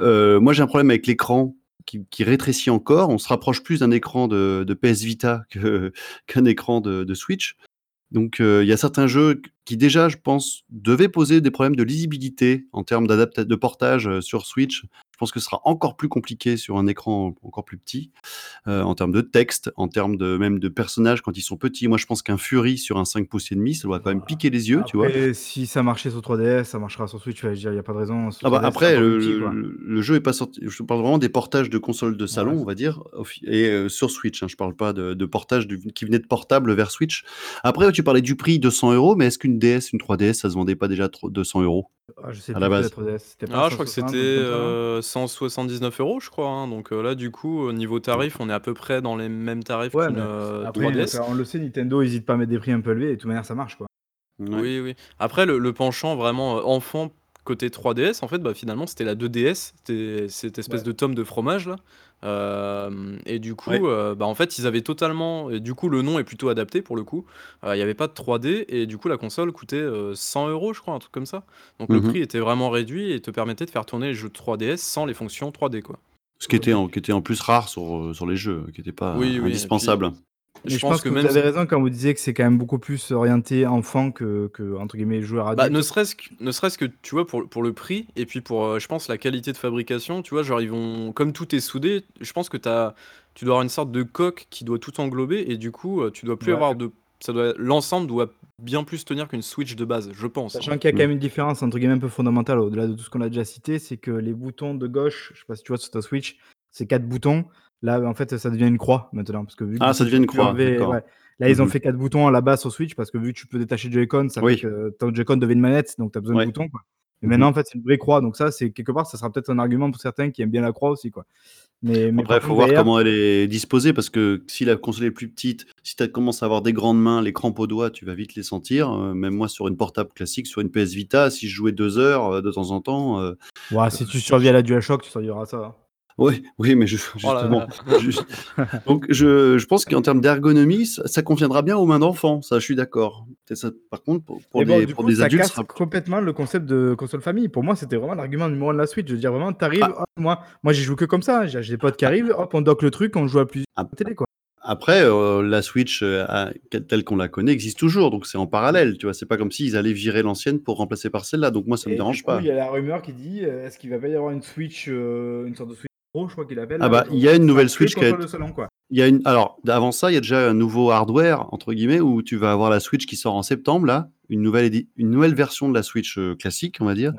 Euh, moi j'ai un problème avec l'écran qui, rétrécit encore. On se rapproche plus d'un écran de, PS Vita qu'un écran de, Switch. Donc euh, il y a certains jeux qui déjà, je pense, devaient poser des problèmes de lisibilité en termes de portage euh, sur Switch pense que ce sera encore plus compliqué sur un écran encore plus petit, euh, en termes de texte, en termes de même de personnages quand ils sont petits. Moi, je pense qu'un Fury sur un 5 pouces et demi, ça doit quand même piquer les yeux, tu vois. Si ça marchait sur 3DS, ça marchera sur Switch. il n'y a pas de raison. Ah bah, après, le, jeu est pas sorti. Je parle vraiment des portages de consoles de salon, on va dire, et euh, sur Switch. Hein, je parle pas de, portage qui venait de portable vers Switch. Après, tu parlais du prix 200 euros, mais est-ce qu'une DS, une 3DS, ça se vendait pas déjà 200 euros? Ah, je sais à la base. Ah, je crois que c'était 179 euros, je crois. Hein. Donc euh, là, du coup, au niveau tarif, on est à peu près dans les mêmes tarifs qu'une euh, après, on le sait, Nintendo n'hésite pas à mettre des prix un peu élevés et de toute manière, ça marche. quoi. Oui, oui. Après, le, penchant vraiment euh, enfant côté 3DS, en fait, bah, finalement, c'était la 2DS. C'était cette espèce de tome de fromage là. Euh, et du coup, euh, bah, en fait, ils avaient totalement. Et du coup, le nom est plutôt adapté pour le coup. Euh, il n'y avait pas de 3D et du coup, la console coûtait 100 euros, je crois, un truc comme ça. Donc le mmh prix était vraiment réduit et te permettait de faire tourner les jeux de 3DS sans les fonctions 3D, quoi. Ce qui était en, qui était en plus rare sur, sur les jeux, qui n'était pas indispensable. Je, pense, que, vous avez raison quand vous disiez que c'est quand même beaucoup plus orienté enfant que, que entre guillemets joueur bah, adulte. ne serait-ce que, ne serait que tu vois pour, pour le prix et puis pour euh, je pense la qualité de fabrication, tu vois, genre ils vont comme tout est soudé, je pense que as, tu dois avoir une sorte de coque qui doit tout englober et du coup euh, tu dois plus avoir de ça doit l'ensemble doit bien plus tenir qu'une Switch de base, je pense. Sachant qu'il y a quand même une différence entre guillemets un peu fondamentale au-delà de tout ce qu'on a déjà cité, c'est que les boutons de gauche, je sais pas si tu vois sur ta Switch, c'est quatre boutons Là, en fait, ça devient une croix maintenant. Parce que vu ah, ça devient une croix. Là, ils ont mhm. fait quatre boutons à la base sur Switch parce que vu que tu peux détacher Joy-Con, ça fait que ton Joy-Con devient une manette, donc tu as besoin de boutons. Quoi. Mais mhm. maintenant, en fait, c'est une vraie croix. Donc, ça, c'est quelque part, ça sera peut-être un argument pour certains qui aiment bien la croix aussi. Quoi. Mais, Après, il faut voir comment elle est disposée parce que si la console est plus petite, si tu commences à avoir des grandes mains, les crampes aux doigts, tu vas vite les sentir. Euh, même moi, sur une portable classique, sur une PS Vita, si je jouais deux heures euh, de temps en temps. Euh, ouais, si tu survis à la DualShock, tu survivras à ça. Hein. Oui, oui, mais oh justement. donc, je, je pense qu'en termes d'ergonomie, ça, conviendra bien aux mains d'enfants. Ça, je suis d'accord. Par contre, pour, pour des, pour des adultes, ça complètement le concept de console famille. Pour moi, c'était vraiment l'argument numéro un de la suite. Je veux dire, vraiment, t'arrives, arrives, ah. moi, moi, j'y joue que comme ça. J'ai des potes qui arrivent, hop, on dock le truc, on joue à plusieurs ah. télé, quoi. Après, euh, la Switch euh, telle qu'on la connaît existe toujours, donc c'est en parallèle, tu vois. C'est pas comme s'ils allaient virer l'ancienne pour remplacer par celle-là, donc moi ça me dérange pas. Il y a la rumeur qui dit, euh, est-ce qu'il va pas y avoir une Switch, une sorte de Switch je crois qu'il appelle. Ah bah, il y a une nouvelle Switch qui Il y a une... Alors, avant ça, il y a déjà un nouveau hardware, entre guillemets, où tu vas avoir la Switch qui sort en septembre, là, une nouvelle, une nouvelle version de la Switch euh, classique, on va dire,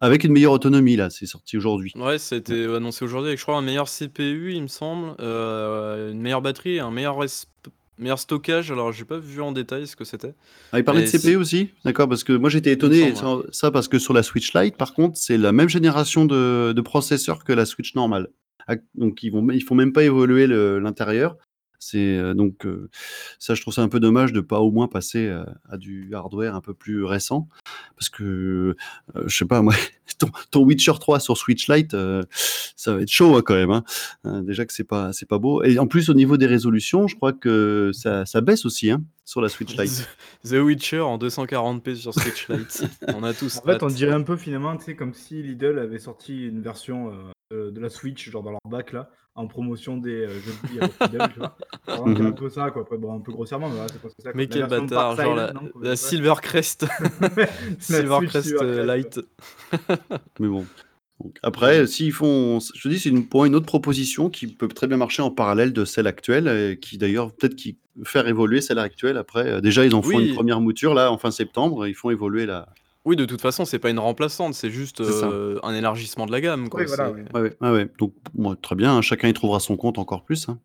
avec une meilleure autonomie, là, c'est sorti aujourd'hui. Ouais, c'était annoncé aujourd'hui avec, je crois, un meilleur CPU, il me semble, euh, une meilleure batterie, un meilleur, meilleur stockage. Alors, j'ai pas vu en détail ce que c'était. Ah, il parlait de CPU aussi D'accord, parce que moi j'étais étonné, ça, parce que sur la Switch Lite, par contre, c'est la même génération de, de processeurs que la Switch normale. Ah, donc, ils vont, ils font même pas évoluer l'intérieur. C'est donc ça, je trouve ça un peu dommage de pas au moins passer à, du hardware un peu plus récent, parce que je sais pas moi, ton, Witcher 3 sur Switch Lite, ça va être chaud hein, quand même. Hein. Hein, déjà que c'est pas c'est pas beau, et en plus au niveau des résolutions, je crois que ça, ça baisse aussi hein, sur la Switch Lite. The Witcher en 240p sur Switch Lite, on a tous. En fait, on dirait un peu finalement, tu sais, comme si Lidl avait sorti une version de la Switch, genre dans leur bac là, en promotion des euh, jeux de billes avec tu vois. un mhm. peu ça, quoi. bon, un peu grossièrement, mais voilà, c'est pas ça. Mais quel bâtard, genre la, la Silvercrest. Silvercrest euh, Light. mais bon. après, s'ils font, je dis, c'est une, pour une autre proposition qui peut très bien marcher en parallèle de celle actuelle, et qui d'ailleurs peut-être qui faire évoluer celle actuelle. Après, euh, déjà ils en font une première mouture là en fin septembre, ils font évoluer la, oui, de toute façon, c'est pas une remplaçante, c'est juste euh, un élargissement de la gamme. Quoi. Ouais, ouais. Donc, moi, très bien, hein, chacun y trouvera son compte encore plus. Hein.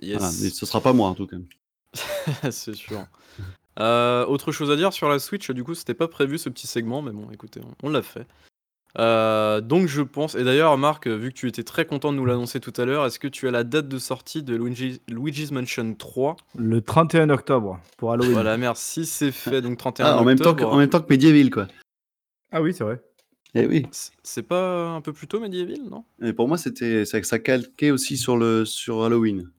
Yes. mais ce sera pas moi en tout cas. c'est sûr. Euh, autre chose à dire sur la Switch, du coup, c'était pas prévu ce petit segment, mais bon, écoutez, on l'a fait. Euh, donc je pense, et d'ailleurs Marc, vu que tu étais très content de nous l'annoncer tout à l'heure, est-ce que tu as la date de sortie de Luigi's Mansion 3 Le 31 octobre pour Halloween. Voilà, merci, c'est fait. Donc 31 ah, en Même temps que, en même temps que Medieval, quoi. Ah oui, c'est vrai. Eh oui. C'est pas un peu plus tôt Medieval, non? Et Pour moi, c'était ça calquait aussi sur, le, sur Halloween.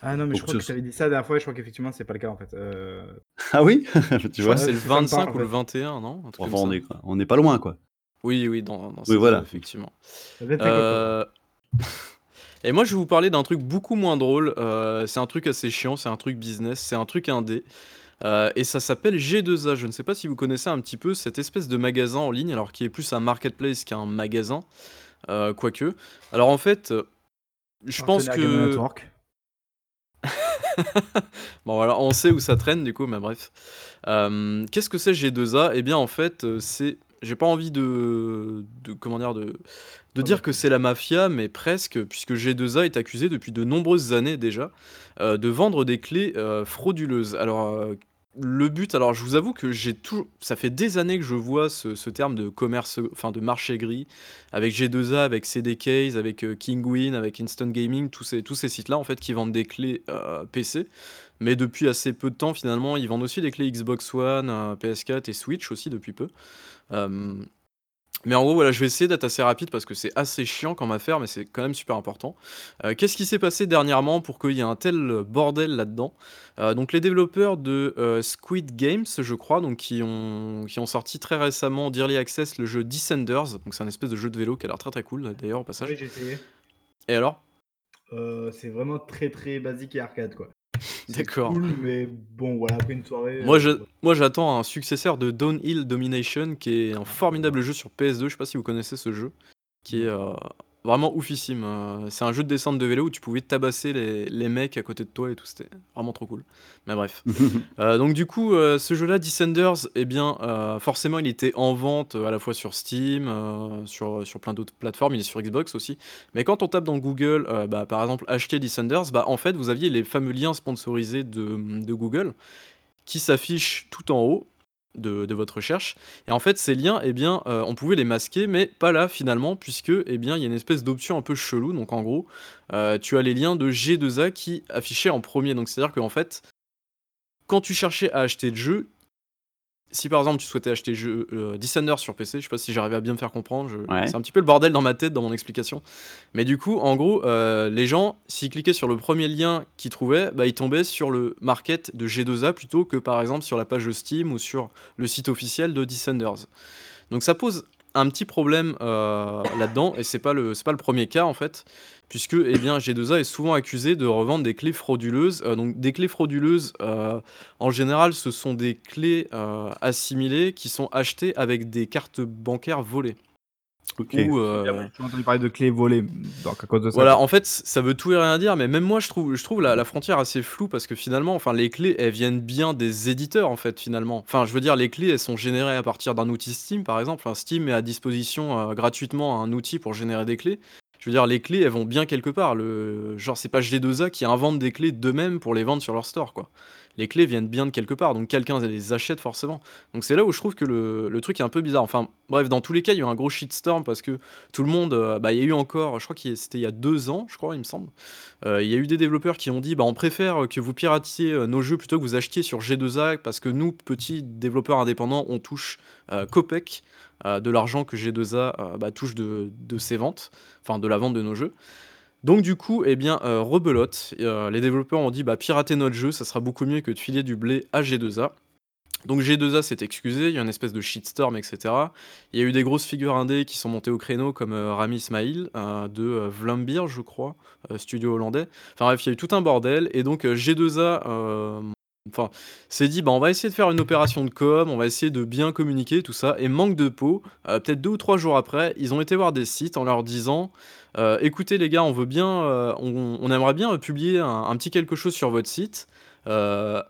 Ah non, mais je crois que tu avais dit ça la dernière fois, je crois qu'effectivement, c'est pas le cas en fait. Euh... Ah oui? Tu vois, c'est le 25 ou le 21, non? Enfin, on, est, on est pas loin, quoi. Oui, oui, dans, dans oui, voilà. effectivement. Euh, et moi, je vais vous parler d'un truc beaucoup moins drôle. Euh, c'est un truc assez chiant, c'est un truc business, c'est un truc indé. Euh, et ça s'appelle G2A. Je ne sais pas si vous connaissez un petit peu cette espèce de magasin en ligne, alors qui est plus un marketplace qu'un magasin, quoique. Alors en fait, je pense que. bon voilà, on sait où ça traîne du coup, mais bref. Qu'est-ce que c'est G2A Eh bien en fait, c'est j'ai pas envie de, de comment dire de, de dire que c'est la mafia, mais presque, puisque G2A est accusé depuis de nombreuses années déjà euh, de vendre des clés euh, frauduleuses. Alors euh, le but, alors je vous avoue que j'ai tout, ça fait des années que je vois ce, terme de commerce, enfin de marché gris, avec G2A, avec CDKs, avec Kingwin, avec Instant Gaming, tous ces, tous ces sites-là en fait qui vendent des clés PC. Mais depuis assez peu de temps, finalement, ils vendent aussi des clés Xbox One, PS4 et Switch aussi depuis peu. Euh, mais en gros, voilà, je vais essayer d'être assez rapide parce que c'est assez chiant comme affaire, mais c'est quand même super important. Euh, qu'est-ce qui s'est passé dernièrement pour qu'il y ait un tel bordel là-dedans? Euh, Donc, les développeurs de Squid Games, je crois, donc qui ont, qui ont sorti très récemment d'Early Access le jeu Descenders. Donc, c'est un espèce de jeu de vélo qui a l'air très très cool d'ailleurs au passage. Oui, j'ai essayé. Et alors? C'est vraiment très très basique et arcade quoi. D'accord. Cool, mais bon, voilà, après une soirée. Moi, je, moi, j'attends un successeur de Downhill Domination, qui est un formidable jeu sur PS2. Je sais pas si vous connaissez ce jeu, qui est euh, vraiment oufissime. Euh, c'est un jeu de descente de vélo où tu pouvais tabasser les, les mecs à côté de toi et tout. C'était vraiment trop cool. Mais bref. Euh, donc, du coup, ce jeu-là, Descenders, eh bien, forcément, il était en vente à la fois sur Steam, sur, sur plein d'autres plateformes. Il est sur Xbox aussi. Mais quand on tape dans Google, bah, par exemple, acheter Descenders, bah, en fait, vous aviez les fameux liens sponsorisés de, de Google qui s'affichent tout en haut de, votre recherche. Et en fait, ces liens, eh bien, euh, on pouvait les masquer, mais pas là finalement, puisque eh bien, il y a une espèce d'option un peu chelou. Donc en gros, euh, tu as les liens de G2A qui affichaient en premier. Donc c'est-à-dire qu'en fait, quand tu cherchais à acheter le jeu, si par exemple tu souhaitais acheter jeu euh, sur PC, je sais pas si j'arrivais à bien me faire comprendre, c'est un petit peu le bordel dans ma tête, dans mon explication. Mais du coup, en gros, euh, les gens, s'ils cliquaient sur le premier lien qu'ils trouvaient, bah, ils tombaient sur le market de G2A plutôt que par exemple sur la page de Steam ou sur le site officiel de Descenders. Donc ça pose un petit problème euh, là-dedans, et c'est pas le pas le premier cas en fait puisque eh bien, G2A est souvent accusé de revendre des clés frauduleuses. Euh, donc des clés frauduleuses, euh, en général, ce sont des clés assimilées qui sont achetées avec des cartes bancaires volées. Ok. Ou, entendu parler de clés volées donc à cause de ça. Voilà, en fait, ça veut tout et rien dire, mais même moi, je trouve, je trouve la, frontière assez floue parce que finalement, enfin, les clés, elles viennent bien des éditeurs, en fait, finalement. Enfin, je veux dire, les clés, elles sont générées à partir d'un outil Steam, par exemple. Enfin, Steam met à disposition gratuitement un outil pour générer des clés. Je veux dire, les clés, elles vont bien quelque part. Le... Genre, c'est pas G2A qui inventent des clés d'eux-mêmes pour les vendre sur leur store, quoi. Les clés viennent bien de quelque part, donc quelqu'un les achète forcément. Donc c'est là où je trouve que le, truc est un peu bizarre. Enfin, bref, dans tous les cas, il y a eu un gros shitstorm parce que tout le monde, euh, bah, il y a eu encore, je crois que c'était il y a deux ans, je crois, il me semble. Euh, il y a eu des développeurs qui ont dit, bah, on préfère que vous piratiez euh, nos jeux plutôt que vous achetiez sur G2A parce que nous, petits développeurs indépendants, on touche copec de l'argent que G2A bah, touche de, de ses ventes, enfin de la vente de nos jeux. Donc du coup, eh bien, euh, rebelote, euh, les développeurs ont dit bah pirater notre jeu, ça sera beaucoup mieux que de filer du blé à G2A. Donc G2A s'est excusé, il y a une espèce de shitstorm, etc. Il y a eu des grosses figures indées qui sont montées au créneau, comme euh, Rami Ismail, de Vlambir, je crois, studio hollandais. Enfin bref, il y a eu tout un bordel, et donc G2A enfin, s'est dit bah, on va essayer de faire une opération de com, on va essayer de bien communiquer, tout ça. Et manque de peau, peut-être deux ou trois jours après, ils ont été voir des sites en leur disant euh, écoutez les gars, on veut bien, euh, on, aimerait bien publier un, petit quelque chose sur votre site, euh,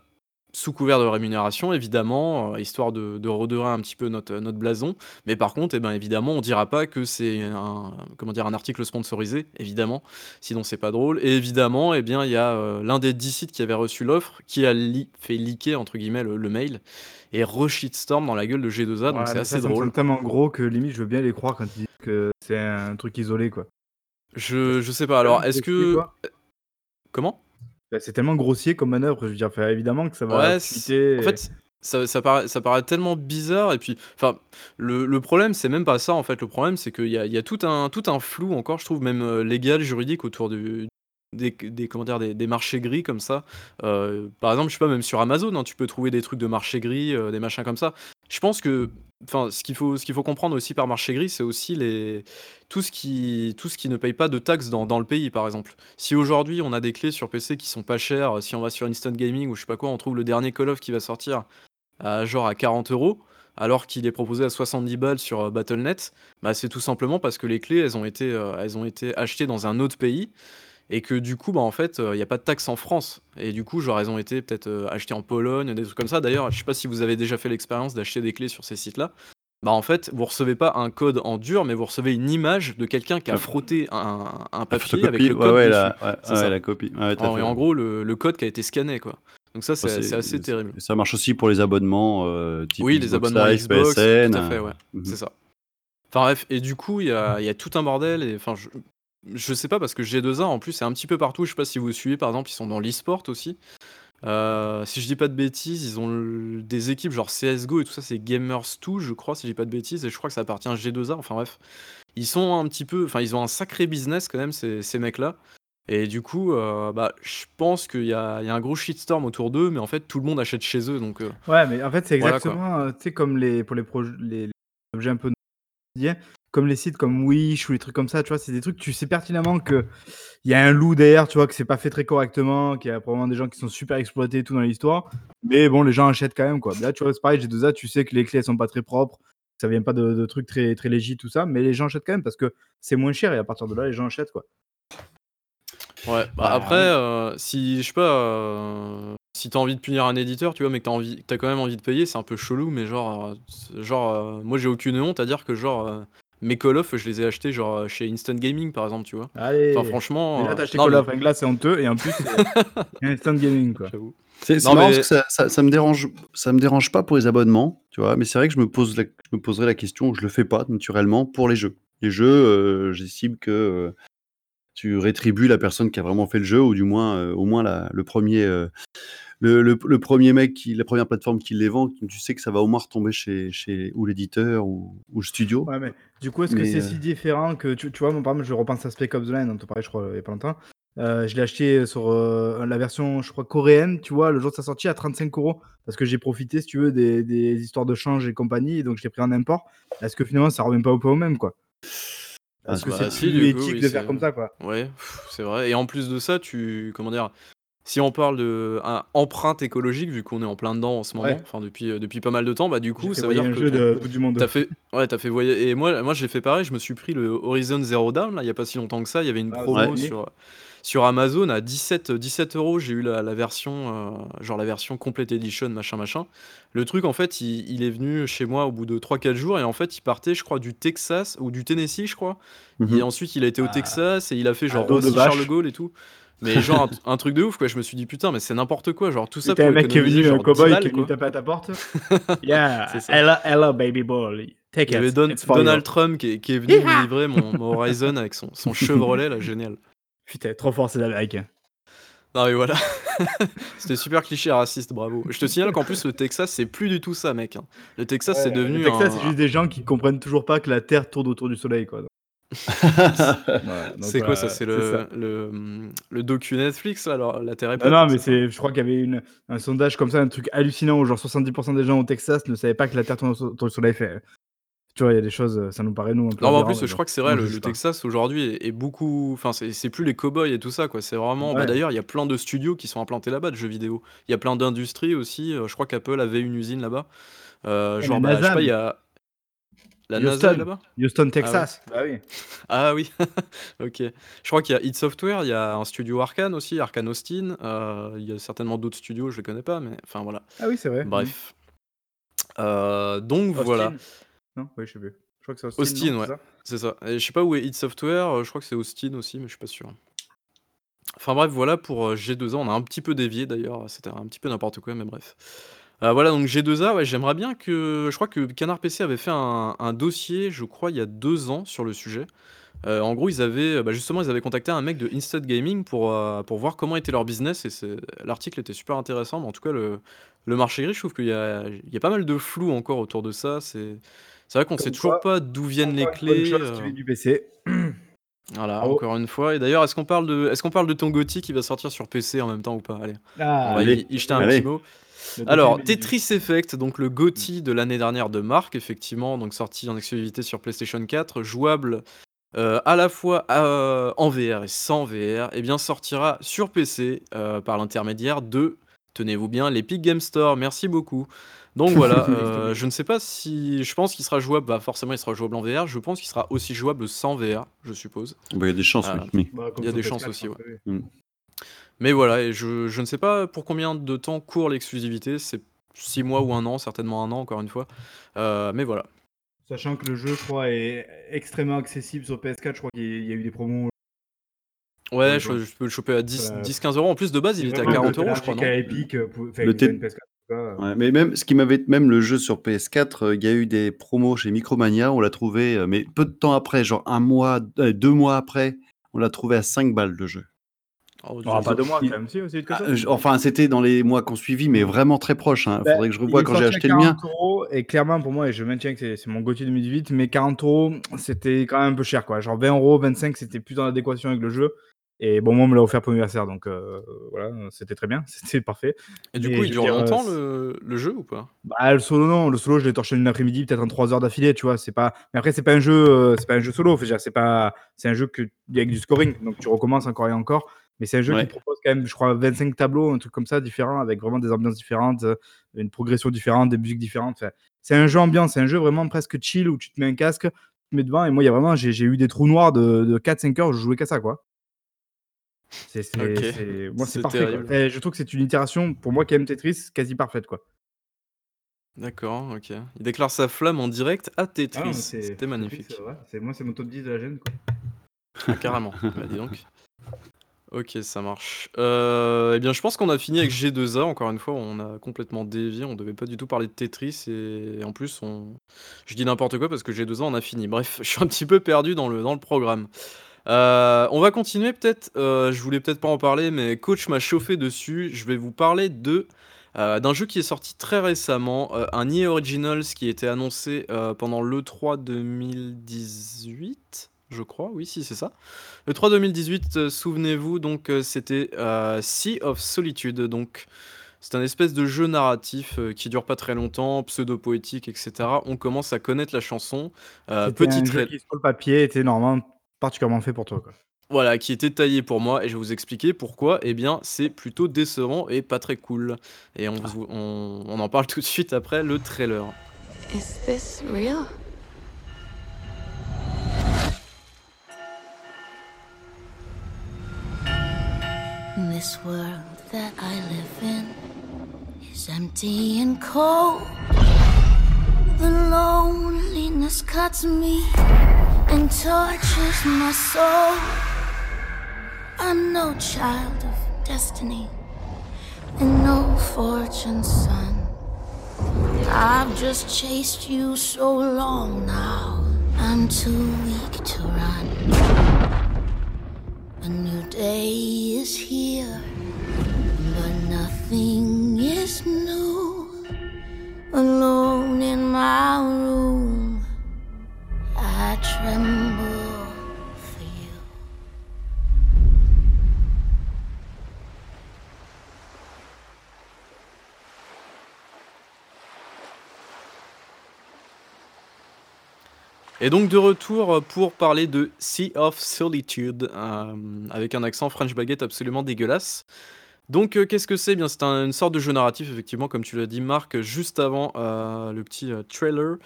sous couvert de rémunération évidemment, histoire de, redorer un petit peu notre, notre blason. Mais par contre, eh ben, évidemment, on dira pas que c'est un, comment dire, un article sponsorisé, évidemment, sinon c'est pas drôle. Et évidemment, eh bien, il y a l'un des 10 sites qui avait reçu l'offre qui a fait leaker entre guillemets le, mail et re-shitstorm dans la gueule de G2A, donc c'est assez drôle. C'est tellement gros que limite je veux bien les croire quand ils disent que c'est un truc isolé quoi. Je, je sais pas. Alors, est-ce que. Comment? Bah, C'est tellement grossier comme manœuvre. Je veux dire, évidemment que ça va. Ouais, en fait, ça, ça, paraît, ça paraît tellement bizarre. Et puis, enfin, le, le problème, c'est même pas ça. En fait, le problème, c'est qu'il y a, il y a tout, un, tout un flou encore, je trouve, même euh, légal, juridique autour du, des, des, comment dire, des, marchés gris comme ça. Euh, par exemple, je sais pas, même sur Amazon, hein, tu peux trouver des trucs de marché gris, euh, des machins comme ça. Je pense que, enfin, ce qu'il faut, ce qu'il faut comprendre aussi par marché gris, c'est aussi les, tout ce qui, tout ce qui ne paye pas de taxes dans, le pays, par exemple. Si aujourd'hui on a des clés sur PC qui sont pas chères, si on va sur Instant Gaming ou je sais pas quoi, on trouve le dernier Call of qui va sortir à genre à 40 euros alors qu'il est proposé à 70 balles sur euh, Battle.net, bah c'est tout simplement parce que les clés elles ont été, elles ont été achetées dans un autre pays et que du coup, bah, en fait, il n'y a pas de taxe en France. Et du coup, genre, elles ont été peut-être achetées en Pologne, des trucs comme ça. D'ailleurs, je sais pas si vous avez déjà fait l'expérience d'acheter des clés sur ces sites-là. Bah en fait, vous recevez pas un code en dur, mais vous recevez une image de quelqu'un qui a frotté un, un papier avec le code ouais, la, ouais, la, copie. en, et en gros, le, le, code qui a été scanné, quoi. Donc ça, c'est assez terrible. Ça marche aussi pour les abonnements. Euh, type oui, les abonnements Xbox, tout à fait, ouais. Mhm. C'est ça. Enfin bref, et du coup, il y a, y a, tout un bordel. Et enfin, je, je sais pas parce que G2A en plus c'est un petit peu partout. Je sais pas si vous suivez par exemple, ils sont dans l'e-sport aussi. Euh, si je dis pas de bêtises, ils ont des équipes genre CSGO et tout ça, c'est Gamers2, je crois, si je dis pas de bêtises, et je crois que ça appartient à G2A. Enfin bref, ils sont un petit peu, enfin ils ont un sacré business quand même ces, mecs-là. Et du coup, euh, bah, je pense qu'il y, a un gros shitstorm autour d'eux, mais en fait tout le monde achète chez eux, donc. Euh, ouais, mais en fait c'est exactement, tu sais comme les pour les, les, les objets un peu comme les sites comme Wish ou les trucs comme ça, tu vois, c'est des trucs, tu sais pertinemment que il y a un loup derrière, tu vois, que c'est pas fait très correctement, qu'il y a probablement des gens qui sont super exploités et tout dans l'histoire. Mais bon, les gens achètent quand même, quoi. Là, tu vois, c'est pareil, j'ai deux a tu sais que les clés, elles sont pas très propres, ça vient pas de, trucs très, très légers, tout ça, mais les gens achètent quand même parce que c'est moins cher et à partir de là, les gens achètent, quoi. Ouais, bah, bah après, euh, si, je sais pas, euh, si t'as envie de punir un éditeur, tu vois, mais que t'as envie, as quand même envie de payer, c'est un peu chelou, mais genre, euh, genre, moi j'ai aucune honte à dire que genre, mes Call of, je les ai achetés genre chez Instant Gaming par exemple, tu vois. Allez. Enfin, franchement. là, t'as acheté Call of, là, c'est honteux, et en plus, Instant Gaming, quoi. C'est marrant parce que ça, ça, me dérange, ça me dérange pas pour les abonnements, tu vois, mais c'est vrai que je me, pose je me poserai la question, je le fais pas naturellement pour les jeux. Les jeux, euh, j'estime que euh, tu rétribues la personne qui a vraiment fait le jeu, ou du moins, euh, au moins la, le premier le, premier mec, qui, la première plateforme qui les vend, tu sais que ça va au moins retomber chez, chez ou l'éditeur ou, ou, le studio. Ouais, mais du coup, est-ce que c'est euh, si différent que tu, tu vois, mon par exemple, je repense à Spec Ops The Line, on parlait, je crois, il y a pas longtemps. Euh, je l'ai acheté sur euh, la version, je crois, coréenne, tu vois, le jour de sa sortie à 35 euros. Parce que j'ai profité, si tu veux, des, des, histoires de change et compagnie, donc je l'ai pris en import. Est-ce que finalement, ça revient pas au peu au même, quoi? Parce que bah, c'est plus éthique de faire comme ça, quoi. Ouais, c'est vrai. Et en plus de ça, tu. Comment dire si on parle de empreinte écologique, vu qu'on est en plein dedans en ce moment, enfin depuis, euh, depuis pas mal de temps, bah du coup, ça veut dire que de, du monde. Fait, ouais, t'as fait voyager. Et moi, moi j'ai fait pareil. Je me suis pris le Horizon Zero Dawn là, il y a pas si longtemps que ça. Il y avait une ah, promo sur sur Amazon à 17, 17 euros. J'ai eu la, version, euh, genre la version complete edition, machin, machin. Le truc, en fait, il, est venu chez moi au bout de 3-4 jours et en fait, il partait, je crois, du Texas ou du Tennessee, je crois. Et mhm. ensuite, il a été au ah. Texas et il a fait genre aussi Charles de Gaulle et tout. Mais genre un, truc de ouf quoi, je me suis dit putain mais c'est n'importe quoi, genre tout ça pour un mec qui est venu, un cowboy qui est venu taper à ta porte. yeah, hello, hello baby boy. Take Il y avait Donald Trump qui est, venu me livrer mon, Horizon avec son, son Chevrolet là, génial. Putain, trop fort c'est l'Amérique. Non mais voilà. C'était super cliché raciste, bravo. Je te signale qu'en plus le Texas c'est plus du tout ça mec. Hein. Le Texas c'est devenu. Le Texas c'est juste des gens qui comprennent toujours pas que la Terre tourne autour du Soleil quoi c'est quoi ça C'est le, le, le, docu Netflix alors la Terre est pas. non, mais c'est, je crois qu'il y avait une, un sondage comme ça, un truc hallucinant où genre 70% des gens au Texas ne savaient pas que la Terre tourne autour du Soleil. Fait. Tu vois, il y a des choses, ça nous paraît nous un peu. Non, en plus, je crois que c'est vrai, le, Texas aujourd'hui est, beaucoup. Enfin, c'est plus les cowboys et tout ça, quoi. C'est vraiment. Bah, d'ailleurs, il y a plein de studios qui sont implantés là-bas de jeux vidéo. Il y a plein d'industries aussi. Euh, je crois qu'Apple avait une usine là-bas. Euh, genre, bah, je sais pas, il y a. La NASA là-bas Houston, ah Texas. Ah oui. Ah oui. ok. Je crois qu'il y a id Software, il y a un studio Arkane aussi, Arkane Austin. Euh, il y a certainement d'autres studios, je les connais pas, mais enfin voilà. Ah oui, c'est vrai. Bref. Euh, donc voilà. Non, oui, je sais plus. Je crois que c'est Austin. Austin, ouais. C'est ça. Et je sais pas où est id Software, euh, je crois que c'est Austin aussi, mais je suis pas sûr. Enfin bref, voilà pour G2A. On a un petit peu dévié d'ailleurs, c'était un petit peu n'importe quoi, mais bref. Euh, voilà, donc G2A, ouais, j'aimerais bien que je crois que Canard PC avait fait un un dossier, je crois, il y a deux ans sur le sujet. Euh, en gros, ils avaient, bah, justement, ils avaient contacté un mec de Instant Gaming pour, euh, pour voir comment était leur business et l'article était super intéressant, mais en tout cas, le le marché gris, je trouve qu'il y y a pas mal de flou encore autour de ça. C'est c'est vrai qu'on sait toujours pas d'où viennent les clés, du PC. Voilà, encore une fois et d'ailleurs, est-ce qu'on parle de est-ce qu'on parle de ton GOTY qui va sortir sur PC en même temps ou pas? Allez, on ah, va y jeter un petit mot. Alors, Tetris Effect, donc le GOTY de l'année dernière de Marc, effectivement, donc sorti en exclusivité sur PlayStation 4, jouable euh, à la fois euh, en VR et sans VR, et eh bien sortira sur PC euh, par l'intermédiaire de, tenez-vous bien, l'Epic Game Store. Merci beaucoup. Donc voilà, je ne sais pas si. Je pense qu'il sera jouable, bah forcément il sera jouable en VR. Je pense qu'il sera aussi jouable sans VR, je suppose. Bah, il y a des chances, oui. Bah, il y a des chances aussi, ouais. Mm. Mais voilà, et je, je ne sais pas pour combien de temps court l'exclusivité, c'est 6 mois ou un an, certainement un an encore une fois. Euh, mais voilà. Sachant que le jeu, je crois, est extrêmement accessible sur PS4, je crois qu'il y a eu des promos. Ouais, je, peux le choper à 10-15 euros. En plus, de base, il était à 40 euros, je crois. Non? Epic, euh, le PS4. Ouais, mais même ce qui m'avait même le jeu sur PS4, euh, il y a eu des promos chez Micromania, on l'a trouvé, mais peu de temps après, genre un mois, deux mois après, on l'a trouvé à 5 balles le jeu. Oh, pas de mois, quand même, si, aussi, ah, enfin, c'était dans les mois qu'on suivi, mais vraiment très proche. Il hein. bah, faudrait que je revoie quand j'ai acheté le mien. Euros, et clairement, pour moi, et je maintiens que c'est mon Gauthier 2018, mais 40 euros, c'était quand même un peu cher. Quoi. Genre 20 euros, 25, c'était plus dans l'adéquation avec le jeu. Et bon, moi, on me l'a offert pour l'anniversaire, donc euh, voilà, c'était très bien, c'était parfait. Et du coup, il dure longtemps le, le, jeu ou pas? Bah, le solo, non, le solo, je l'ai torché une après-midi, peut-être en 3 heures d'affilée, tu vois. C'est pas... Mais après, c'est pas un jeu, euh, c'est pas un jeu solo, c'est pas, c'est un jeu que... avec du scoring, donc tu recommences encore et encore. Mais c'est un jeu qui propose quand même, je crois, 25 tableaux, un truc comme ça, différents, avec vraiment des ambiances différentes, euh, une progression différente, des musiques différentes. c'est un jeu ambiance, c'est un jeu vraiment presque chill où tu te mets un casque, tu te mets devant, et moi, il y a vraiment, j'ai eu des trous noirs de, de 4-5 heures, je jouais qu'à ça, quoi. C'est moi, c'est parfait. je trouve que c'est une itération, pour moi qui aime Tetris, quasi parfaite, quoi. D'accord, ok. Il déclare sa flamme en direct à Tetris. Ah, C'était magnifique. moi, c'est mon top 10 de la gêne, quoi. Ah, carrément, bah, dis donc. Ok, ça marche. Euh, eh bien, je pense qu'on a fini avec G2A. Encore une fois, on a complètement dévié. On devait pas du tout parler de Tetris et en plus, on... je dis n'importe quoi parce que G2A, on a fini. Bref, je suis un petit peu perdu dans le, dans le programme. Euh, on va continuer peut-être. Euh, je voulais peut-être pas en parler, mais coach m'a chauffé dessus. Je vais vous parler de d'un jeu qui est sorti très récemment, un EA Originals qui était annoncé pendant l'E3 2018 je crois, oui, si, c'est ça. Le 3 2018, euh, souvenez-vous, donc euh, c'était euh, Sea of Solitude, donc c'est un espèce de jeu narratif qui dure pas très longtemps, pseudo-poétique, etc. On commence à connaître la chanson. petit un jeu qui sur le papier était normalement particulièrement fait pour toi, quoi. Voilà, qui était taillé pour moi, et je vais vous expliquer pourquoi. Eh bien, c'est plutôt décevant et pas très cool. Et on, ah. on, on en parle tout de suite après le trailer. Is this real? This world that I live in is empty and cold. The loneliness cuts me and tortures my soul. I'm no child of destiny and no fortune's son. I've just chased you so long now, I'm too weak to run. A new day is here, but nothing is new. Alone in my room, Et donc de retour pour parler de Sea of Solitude, euh, avec un accent French baguette absolument dégueulasse. Donc euh, qu'est-ce que c'est? C'est un- une sorte de jeu narratif effectivement comme tu l'as dit Marc juste avant euh, le petit trailer.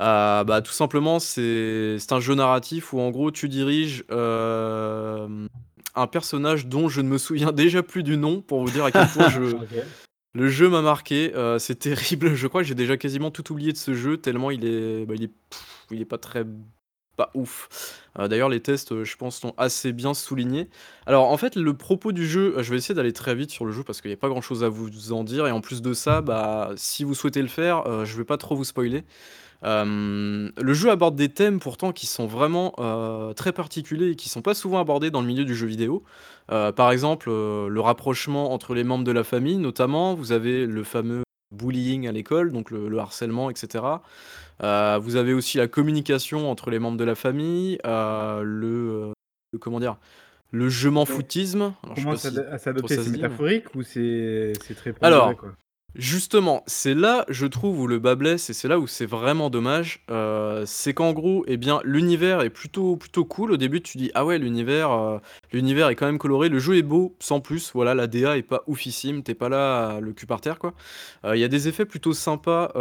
Euh, bah tout simplement c'est un jeu narratif où en gros tu diriges euh, un personnage dont je ne me souviens déjà plus du nom pour vous dire à quel point je, le jeu m'a marqué, euh, c'est terrible. Je crois que j'ai déjà quasiment tout oublié de ce jeu tellement il est, bah, il est, pff, il est pas très, pas ouf. Euh, D'ailleurs, les tests, je pense, sont assez bien soulignés. Alors, en fait, le propos du jeu, je vais essayer d'aller très vite sur le jeu parce qu'il n'y a pas grand-chose à vous en dire. Et en plus de ça, bah, si vous souhaitez le faire, euh, je vais pas trop vous spoiler. Euh, le jeu aborde des thèmes pourtant qui sont vraiment euh, très particuliers et qui sont pas souvent abordés dans le milieu du jeu vidéo. Euh, par exemple, le rapprochement entre les membres de la famille, notamment, vous avez le fameux bullying à l'école, donc le, le harcèlement, etc. Vous avez aussi la communication entre les membres de la famille, le, le- comment dire, le je m'en foutisme. Alors, je sais Comment pas ça si à s'adapter trop ça C'est mais- métaphorique ou c'est très Alors, quoi? Justement, c'est là, je trouve, où le bas blesse et c'est là où c'est vraiment dommage. euh, c'est qu'en gros, eh bien, l'univers est plutôt, plutôt cool. Au début, tu dis, ah ouais, l'univers, euh, l'univers est quand même coloré. Le jeu est beau, sans plus. Voilà, la DA est pas oufissime. T'es pas là, le cul par terre, quoi. Euh, Il y a des effets plutôt sympas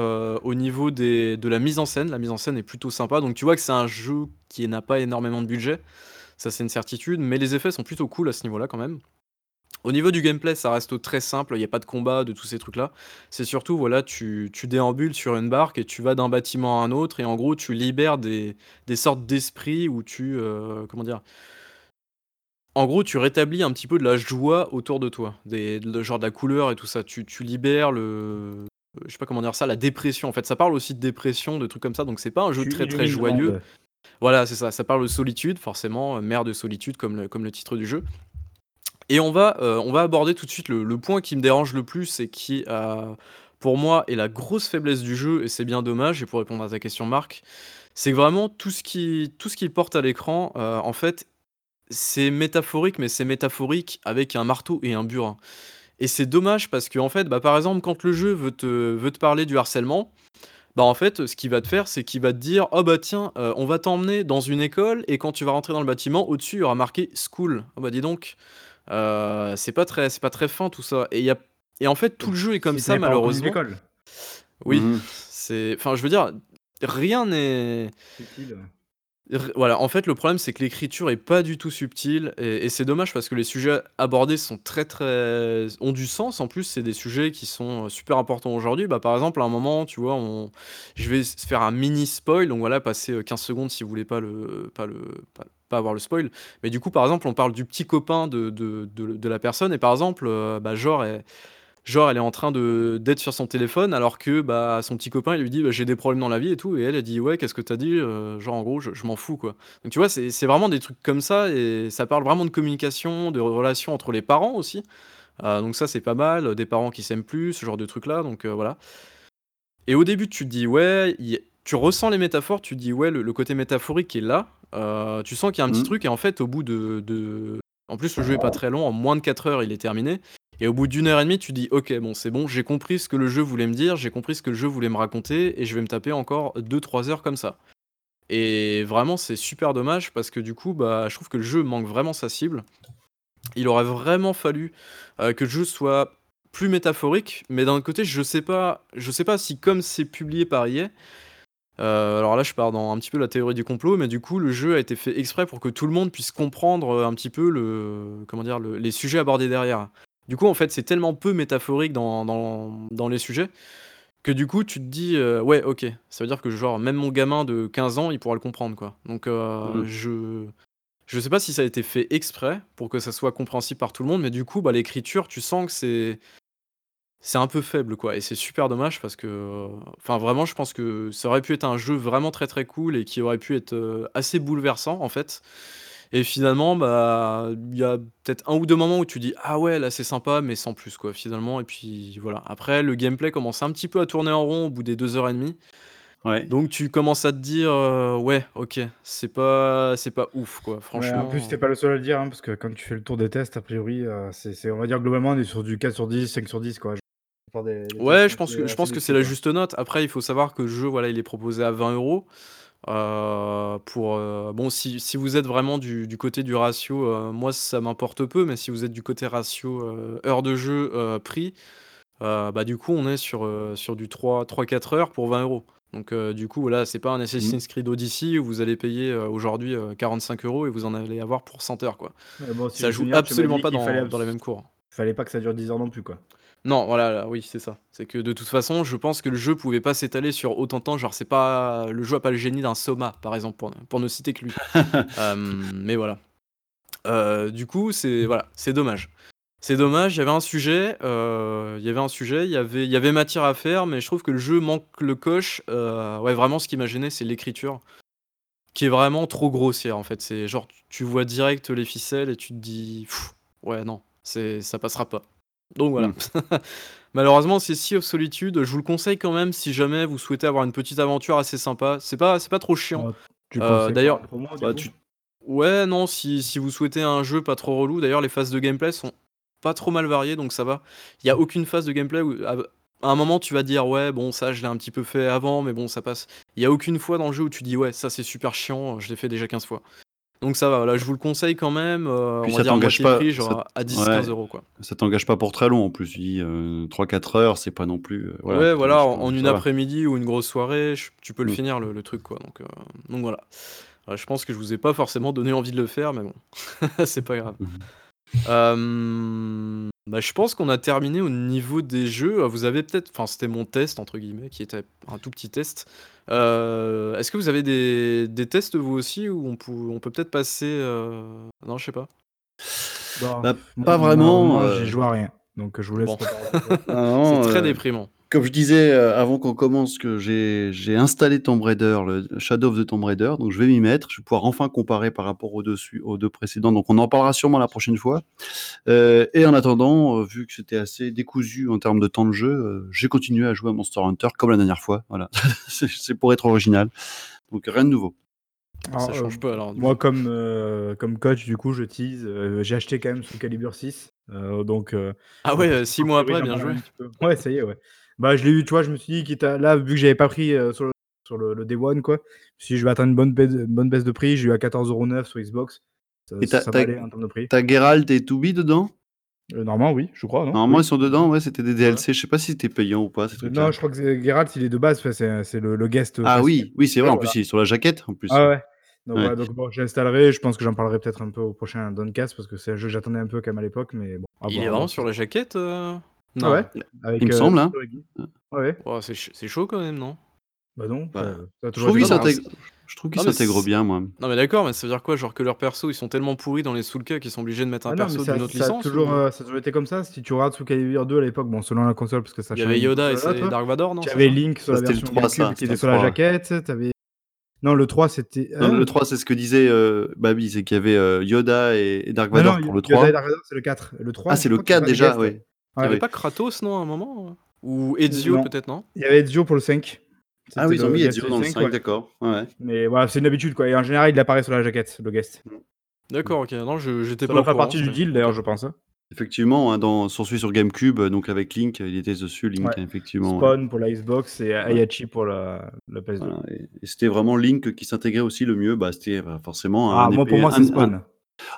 au niveau des, de la mise en scène. La mise en scène est plutôt sympa. Donc, tu vois que c'est un jeu qui n'a pas énormément de budget. Ça, c'est une certitude. Mais les effets sont plutôt cool à ce niveau-là, quand même. Au niveau du gameplay, ça reste très simple, il n'y a pas de combat, de tous ces trucs-là. C'est surtout, voilà, tu, tu déambules sur une barque et tu vas d'un bâtiment à un autre, et en gros, tu libères des, des sortes d'esprits où tu. euh, comment dire En gros, tu rétablis un petit peu de la joie autour de toi, des, le genre de la couleur et tout ça. Tu, tu libères le. Je sais pas comment dire ça, la dépression. En fait, ça parle aussi de dépression, de trucs comme ça, donc c'est pas un jeu Tu très très illumines le joyeux. monde. Voilà, c'est ça. Ça parle de solitude, forcément, euh, mère de solitude, comme le, comme le titre du jeu. Et on va, euh, on va aborder tout de suite le, le point qui me dérange le plus et qui, euh, pour moi, est la grosse faiblesse du jeu, et c'est bien dommage, et pour répondre à ta question, Marc, c'est que vraiment tout ce qui, tout ce qu'il porte à l'écran, euh, en fait, c'est métaphorique, mais c'est métaphorique avec un marteau et un burin. Et c'est dommage parce que, en fait, bah, par exemple, quand le jeu veut te, veut te parler du harcèlement, bah en fait, ce qu'il va te faire, c'est qu'il va te dire Oh bah tiens, on va t'emmener dans une école et quand tu vas rentrer dans le bâtiment, au-dessus, il y aura marqué School. Oh bah dis donc, euh, c'est pas très, c'est pas très fin tout ça. Et, il y a... et en fait, tout le jeu est comme Si ça, malheureusement. Oui, Mhm. c'est. Enfin, je veux dire, rien n'est. Voilà, en fait, le problème, c'est que l'écriture est pas du tout subtile et, et c'est dommage parce que les sujets abordés sont très très ont du sens. En plus, c'est des sujets qui sont euh, super importants aujourd'hui. Bah, par exemple, à un moment, tu vois, on... je vais faire un mini spoil, donc voilà, passer euh, 15 secondes si vous voulez pas le pas le pas, pas avoir le spoil. Mais du coup, par exemple, on parle du petit copain de, de, de- la personne. Et par exemple, euh, bah, genre, elle, genre, elle est en train d'être sur son téléphone alors que bah son petit copain il lui dit bah, j'ai des problèmes dans la vie et tout. Et elle elle dit ouais qu'est-ce que t'as dit Euh, genre en gros je, m'en fous quoi. Donc tu vois c'est vraiment des trucs comme ça et ça parle vraiment de communication de relations entre les parents aussi. Euh, donc ça c'est pas mal. Des parents qui s'aiment plus ce genre de trucs là donc euh, voilà. Et au début tu te dis ouais tu ressens les métaphores tu dis ouais le côté métaphorique est là Euh, tu sens qu'il y a un petit Mhm. truc et en fait au bout de, de- en plus le jeu est pas très long en moins de 4 heures il est terminé et au bout d'une heure et demie, tu dis ok, bon, c'est bon, j'ai compris ce que le jeu voulait me dire, j'ai compris ce que le jeu voulait me raconter, et je vais me taper encore 2-3 heures comme ça. Et vraiment, c'est super dommage parce que du coup, bah, je trouve que le jeu manque vraiment sa cible. Il aurait vraiment fallu euh, que le jeu soit plus métaphorique, mais d'un côté, je sais pas, je sais pas si comme c'est publié par EA, euh, alors là, je pars dans un petit peu la théorie du complot, mais du coup, le jeu a été fait exprès pour que tout le monde puisse comprendre euh, un petit peu le, comment dire, le- les sujets abordés derrière. Du coup, en fait, c'est tellement peu métaphorique dans, dans, dans les sujets que du coup, tu te dis, euh, ouais, ok, ça veut dire que genre, même mon gamin de 15 ans, il pourra le comprendre, quoi. Donc, euh, Mhm. je, Je sais pas si ça a été fait exprès pour que ça soit compréhensible par tout le monde, mais du coup, bah, l'écriture, tu sens que c'est c'est un peu faible, quoi et c'est super dommage parce que, enfin, vraiment, je pense que ça aurait pu être un jeu vraiment très, très cool et qui aurait pu être, euh, assez bouleversant, en fait et finalement, bah, il y a peut-être un ou deux moments où tu dis: «Ah ouais, là, c'est sympa», mais sans plus, quoi, finalement et puis voilà. Après, le gameplay commence un petit peu à tourner en rond au bout des 2 heures et demie. Ouais. Donc tu commences à te dire, euh, ouais, OK, c'est pas c'est pas ouf, quoi, franchement, en plus, tu pas le seul à le dire, hein, parce que quand tu fais le tour des tests, a priori, euh, c'est on va dire globalement, on est sur du 4 sur 10, 5 sur 10, quoi. Ouais, je pense que je pense que c'est la juste note. Après, il faut savoir que le jeu, voilà, il est proposé à 20 euros. Euh, pour, bon, si si vous êtes vraiment du du côté du ratio, moi, ça m'importe peu, mais si vous êtes du côté ratio, heure de jeu, prix, bah, du coup, on est sur, sur du 3-4 heures pour 20 euros. Donc euh, du coup, voilà, c'est pas un Assassin's. Creed Odyssey où vous allez payer euh, aujourd'hui 45 euh, euros et vous en allez avoir pour 100 heures, quoi. ça joue absolument pas dans, dans les mêmes cours. Fallait pas que ça dure 10 heures non plus, quoi. Non, voilà, oui, c'est ça. C'est que de toute façon, je pense que le jeu pouvait pas s'étaler sur autant de temps. Genre, c'est pas le jeu a pas le génie d'un Soma, par exemple, pour, pour ne citer que lui. mais voilà. du coup, c'est voilà, c'est dommage. C'est dommage, il y avait un sujet, euh, il y avait un sujet, il y avait il y avait matière à faire, mais je trouve que le jeu manque le coche. Euh, ouais, vraiment, ce qui m'a gêné, c'est l'écriture, qui est vraiment trop grossière, en fait. C'est genre, tu vois direct les ficelles et tu te dis: «Ouais, non, c'est ça passera pas». Donc voilà. Mmh. Malheureusement, c'est Sea of Solitude. Je vous le conseille quand même si jamais vous souhaitez avoir une petite aventure assez sympa. C'est pas c'est pas trop chiant. Euh, d'ailleurs bah, ouais, non, si si vous souhaitez un jeu pas trop relou, d'ailleurs les phases de gameplay sont pas trop mal varié, donc ça va. Il y a aucune phase de gameplay où à un moment tu vas dire ouais bon ça je l'ai un petit peu fait avant mais bon ça passe. Il y a aucune fois dans le jeu où tu dis ouais ça c'est super chiant, je l'ai fait déjà 15 fois. Donc ça va, là je vous le conseille quand même. Euh, on va ça t'engage pas prix, genre à 10-15 euros quoi. Ça t'engage pas pour très long en plus. Dis 3-4 heures, c'est pas non plus. Euh, voilà, ouais, voilà, en, une après-midi ou une grosse soirée, tu peux le mm. finir le, truc quoi. Donc, euh, donc voilà. je pense que je vous ai pas forcément donné envie de le faire, mais bon, c'est pas grave. Euh, bah, je pense qu'on a terminé au niveau des jeux. Vous avez peut-être enfin, c'était mon test entre guillemets, qui était un tout petit test. Euh, est-ce que vous avez des des tests vous aussi où on peut on peut peut-être passer, euh non, je sais pas? Bah, bah pas vraiment, j'ai joué à rien, donc je vous laisse C'est très déprimant. Comme je disais euh, avant qu'on commence que j'ai installé Tomb Raider, le Shadow of the Tomb Raider, donc je vais m'y mettre. Je vais pouvoir enfin comparer par rapport aux deux, aux deux précédents. Donc on en parlera sûrement la prochaine fois. Euh, et en attendant, euh, vu que c'était assez décousu en termes de temps de jeu, j'ai continué à jouer à Monster Hunter comme la dernière fois. Voilà, c'est pour être original. Donc rien de nouveau. ça change pas alors. Moi, comme, comme coach, du coup, je tease. j'ai acheté quand même sous Calibre 6. donc, ah ouais, 6 mois après, bien joué. Ouais, ça y est, ouais. Bah, je l'ai eu, tu vois, je me suis dit, quitte là, vu que j'avais pas pris euh, sur, le, sur le, Day One, quoi, si je vais attendre une bonne baisse, bonne baisse de prix, j'ai eu à 14,09€ sur Xbox. Ça, et t'as, ça en termes de prix. T'as Geralt et Toubi dedans? Euh, Normalement, oui, je crois. Non? Normalement, ils sont dedans, ouais, c'était des DLC. Je sais pas si c'était payant ou pas. non, je crois que Geralt, il est de base, c'est, c'est le, guest. Ah oui, oui, c'est vrai, en plus, il est sur la jaquette. En plus. Ah ouais. Donc, ouais. donc bon, j'installerai. Je pense que j'en parlerai peut-être un peu au prochain Doncast parce que c'est un jeu que j'attendais un peu quand même à l'époque. Mais bon, il est vraiment sur la jaquette euh? Non. ouais. il me euh, semble, hein. Ouais. Oh, c'est chaud quand même, non? Bah non. Bah, je trouve qu'il s'intègre bien, moi. Non, mais d'accord, mais ça veut dire quoi? Genre que leurs persos ils sont tellement pourris dans les Soulka qu'ils sont obligés de mettre un ah perso d'une autre licence toujours, euh, Ça a toujours été comme ça. Si tu regardes Soul Calibur 2 à l'époque, bon, selon la console, parce que ça Il y avait Yoda et Dark Vador, non? Tu avais Link sur la version 3, ça, qui était sur la jaquette. Avais... Non, le 3, c'était. le 3, c'est ce que disait euh, Babi, c'est qu'il y avait euh, Yoda et, Dark ah Vador pour le 3. Yoda et Dark Vador, c'est le 4. Le 3, ah, c'est le 4 déjà, oui. Il n'y avait pas Kratos, non, à un moment Ou Ezio, peut-être, non Il y avait Ezio pour le 5. Ah oui, ils ont mis Ezio dans le 5, d'accord. Ouais. Mais voilà, c'est une habitude, quoi. Et en général, il apparaît sur la jaquette, le guest. D'accord, ok. Non, j'étais pas. Ça pas partie du deal, d'ailleurs, je pense. Hein. Effectivement, hein, dans, sur celui sur GameCube, donc avec Link, il était dessus, Link, effectivement. Spawn pour la Xbox et Ayachi pour la, la PS2. et, c'était vraiment Link qui s'intégrait aussi le mieux. Bah, c'était bah, forcément. Ah, moi, pour moi, c'est Spawn.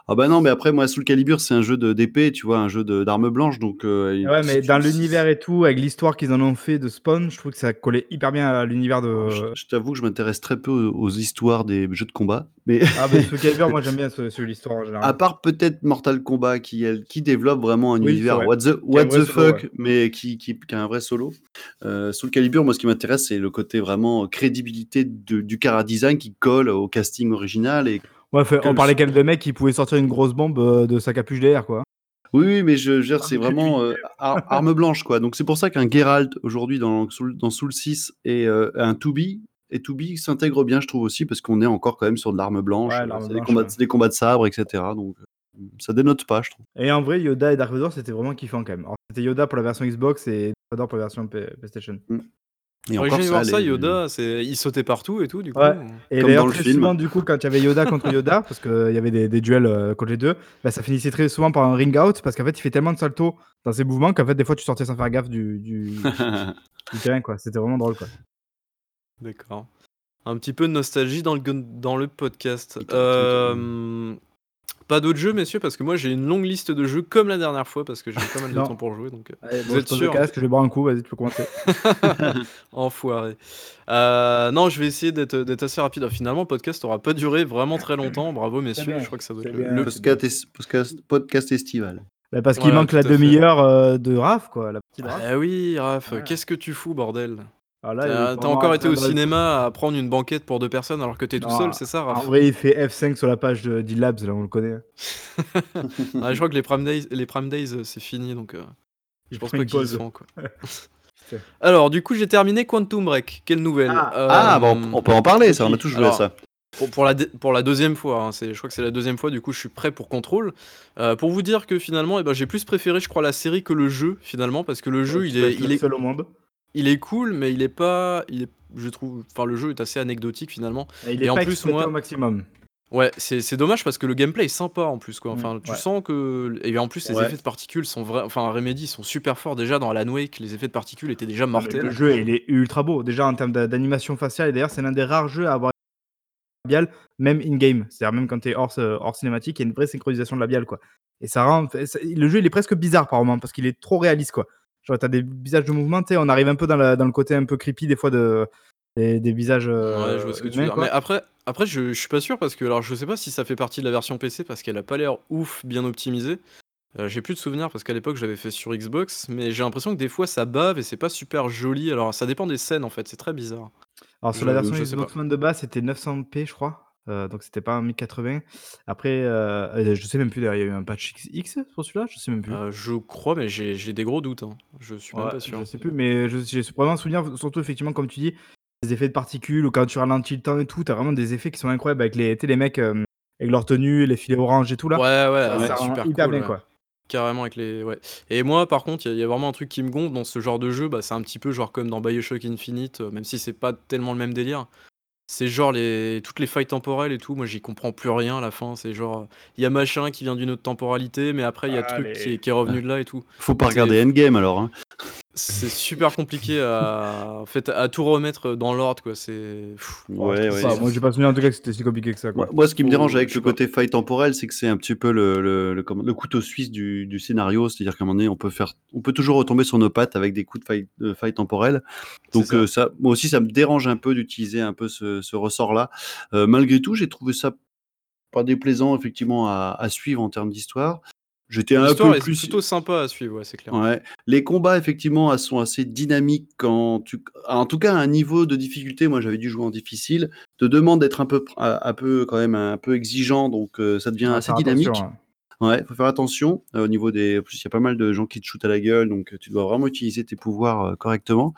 Ah bah non, mais après, moi, Soul Calibur, c'est un jeu d'épée, tu vois, un jeu d'armes blanches, donc... Euh, ouais, mais dans l'univers et tout, avec l'histoire qu'ils en ont fait de Spawn, je trouve que ça collait hyper bien à l'univers de... Je, t'avoue que je m'intéresse très peu aux, histoires des jeux de combat, mais... Ah bah Soul Calibur, moi j'aime bien ce, l'histoire en général. À part peut-être Mortal Kombat, qui, qui développe vraiment un univers what the, what the fuck, mais qui, qui, qui, a un vrai solo. Euh, Soul Calibur, moi, ce qui m'intéresse, c'est le côté vraiment crédibilité du cara design qui colle au casting original et Ouais, on parlait quand même de mec qui pouvait sortir une grosse bombe de sa capuche derrière, quoi. Oui, mais je, veux c'est vraiment arme blanche, quoi. Donc c'est pour ça qu'un Geralt aujourd'hui dans, dans Soul 6 et un 2B et 2B s'intègre bien, je trouve aussi, parce qu'on est encore quand même sur de l'arme blanche. c'est des, combats, des combats de sabre, etc. Donc ça dénote pas, je trouve. Et en vrai, Yoda et Dark Vador, c'était vraiment kiffant quand même. C'était Yoda pour la version Xbox et Dark Vador pour la version PlayStation. Mm. Et encore ça, voir ça, Yoda, il sautait partout et tout, du coup. Et d'ailleurs, très souvent, du coup, quand il y avait Yoda contre Yoda, parce qu'il y avait des, des duels euh, contre les deux, bah, ça finissait très souvent par un ring out, parce qu'en fait, il fait tellement de saltos dans ses mouvements qu'en fait, des fois, tu sortais sans faire gaffe du, du, du terrain, quoi. C'était vraiment drôle, quoi. D'accord. Un petit peu de nostalgie dans le, dans le podcast. Euh, pas d'autres jeux, messieurs, parce que moi j'ai une longue liste de jeux comme la dernière fois, parce que j'ai pas mal de temps pour jouer. Donc, euh, vous êtes sûr casque, Je vais boire un coup, vas-y, tu peux commencer. Enfoiré. Euh, non, je vais essayer d'être assez rapide. Ah, finalement, le podcast aura pas duré vraiment très longtemps. Bravo, messieurs. Je crois que ça doit être le, podcast, podcast, estival. Bah, parce qu'il manque la demi-heure euh, de Raph, quoi. La petite Raph. Ah oui, Raph, qu'est-ce que tu fous, bordel? Ah, t'as encore été au cinéma à prendre une banquette pour deux personnes alors que t'es tout seul, c'est ça, Raph En vrai, il fait F5 sur la page de D-Labs, là, on le connaît. ah, je crois que les Prime Days, les Prime Days euh, c'est fini, donc euh, je pense pas qu'ils y seront, quoi. alors, du coup, j'ai terminé Quantum Break. Quelle nouvelle Ah, euh, ah bon, on peut en parler, ça, on a tous joué à ça. Pour, la pour la deuxième fois, hein, je crois que c'est la deuxième fois, du coup je suis prêt pour contrôle. pour vous dire que finalement, eh ben, j'ai plus préféré, je crois, la série que le jeu, finalement, parce que le jeu, il est, il est, seul au monde il est cool, mais il est pas. Il est, je trouve. Enfin, le jeu est assez anecdotique finalement. Et il est en plus, moi, au maximum. Ouais, c'est dommage parce que le gameplay est sympa en plus quoi. Enfin, tu sens que et en plus les effets de particules sont vrais. Enfin, Remedy sont super forts déjà dans Alan Wake. Les effets de particules étaient déjà mortels. Le jeu il est ultra beau déjà en termes d'animation faciale. Et d'ailleurs, c'est l'un des rares jeux à avoir labial même in game. C'est-à-dire même quand tu es hors, hors cinématique, il y a une vraie synchronisation de labial quoi. Et ça rend le jeu il est presque bizarre par moment parce qu'il est trop réaliste quoi. Genre, t'as des visages de mouvement, on arrive un peu dans, le côté un peu creepy des fois de, des, visages. ouais, je vois ce que tu veux dire. Mais après, après je, je, suis pas sûr parce que alors je sais pas si ça fait partie de la version PC parce qu'elle a pas l'air ouf bien optimisée. Euh, j'ai plus de souvenirs parce qu'à l'époque j'avais fait sur Xbox, mais j'ai l'impression que des fois ça bave et c'est pas super joli. Alors ça dépend des scènes en fait, c'est très bizarre. Alors sur la version Xbox One de base c'était 900p je crois. Euh, donc c'était pas un 1080. Après, euh, je sais même plus, il y a eu un patch X sur celui-là, je sais même plus. Euh, je crois, mais j'ai des gros doutes. Hein. Je suis même pas sûr. Je sais plus, mais j'ai vraiment souvenir, surtout effectivement, comme tu dis, les effets de particules ou quand tu ralentis le temps et tout, t'as vraiment des effets qui sont incroyables avec les, les mecs avec leur tenue, les filets orange et tout là. Ouais, ouais, ça super hyper bien quoi. Carrément avec les. Ouais. Et moi, par contre, il y, a vraiment un truc qui me gonfle dans ce genre de jeu. Bah, c'est un petit peu genre comme dans Bioshock Infinite, même si c'est pas tellement le même délire. C'est genre les toutes les failles temporelles et tout, moi j'y comprends plus rien à la fin. C'est genre, il y a machin qui vient d'une autre temporalité, mais après il y a truc qui est, qui est revenu de là et tout. Faut pas regarder Endgame alors. Hein. C'est super compliqué à, en fait, à tout remettre dans l'ordre, quoi. C'est. Ouais, ouais. moi, j'ai pas souvenir en tout cas que c'était si compliqué que ça. Quoi. Moi, ce qui me dérange avec le côté faille temporelle, c'est que c'est un petit peu le, le, le, couteau suisse du, du scénario. C'est-à-dire qu'à un moment donné, on peut faire, on peut toujours retomber sur nos pattes avec des coups de faille, de faille temporelle. Donc, ça. Euh, ça. moi aussi, ça me dérange un peu d'utiliser un peu ce, ce ressort-là. Euh, malgré tout, j'ai trouvé ça pas déplaisant effectivement à, à suivre en termes d'histoire. J'étais un peu plus plutôt sympa à suivre, ouais, c'est clair. Ouais. Les combats effectivement sont assez dynamiques quand tu en tout cas un niveau de difficulté, moi j'avais dû jouer en difficile, te demande d'être un peu un peu quand même un peu exigeant donc euh, ça devient assez dynamique. Ouais, faut faire attention euh, au niveau des. En plus, il y a pas mal de gens qui te shootent à la gueule, donc tu dois vraiment utiliser tes pouvoirs euh, correctement.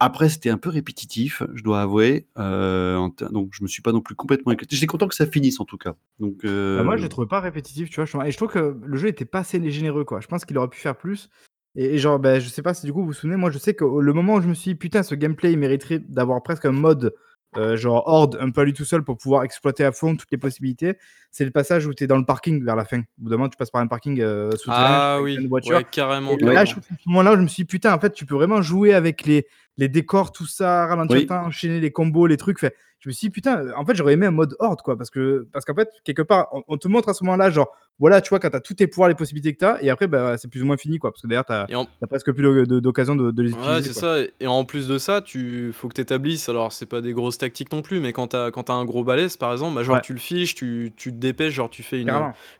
Après, c'était un peu répétitif, je dois avouer. Euh, donc, je me suis pas non plus complètement éclaté. J'étais content que ça finisse en tout cas. Donc, bah, moi, je l'ai trouvé pas répétitif, tu vois. Et je trouve que le jeu était pas assez généreux, quoi. Je pense qu'il aurait pu faire plus. Et, genre, ben, je sais pas si du coup vous vous souvenez, moi, je sais que le moment où je me suis dit, putain, ce gameplay, il mériterait d'avoir presque un mode euh, genre horde un peu à lui tout seul pour pouvoir exploiter à fond toutes les possibilités. C'est le passage où tu es dans le parking vers la fin. Au bout d'un moment, tu passes par un parking euh, souterrain ah, oui. une voiture. carrément. Et là, je, à ce moment-là, je me suis dit, putain, en fait, tu peux vraiment jouer avec les, les décors, tout ça, ralentir le temps, enchaîner les combos, les trucs. Fait, je me suis dit, putain, en fait, j'aurais aimé un mode horde, quoi. Parce que parce qu'en fait, quelque part, on, te montre à ce moment-là, genre, voilà, tu vois, quand tu as tous tes pouvoirs, les possibilités que tu as, et après, bah, c'est plus ou moins fini, quoi. Parce que d'ailleurs, tu presque plus d'occasion de, les utiliser. Ouais, c'est ça. Et en plus de ça, tu faut que tu établisses, alors, c'est pas des grosses tactiques non plus, mais quand tu as, as, un gros balèze, par exemple, bah, genre, tu le fiches, tu, tu, te dépêches, genre, tu fais une,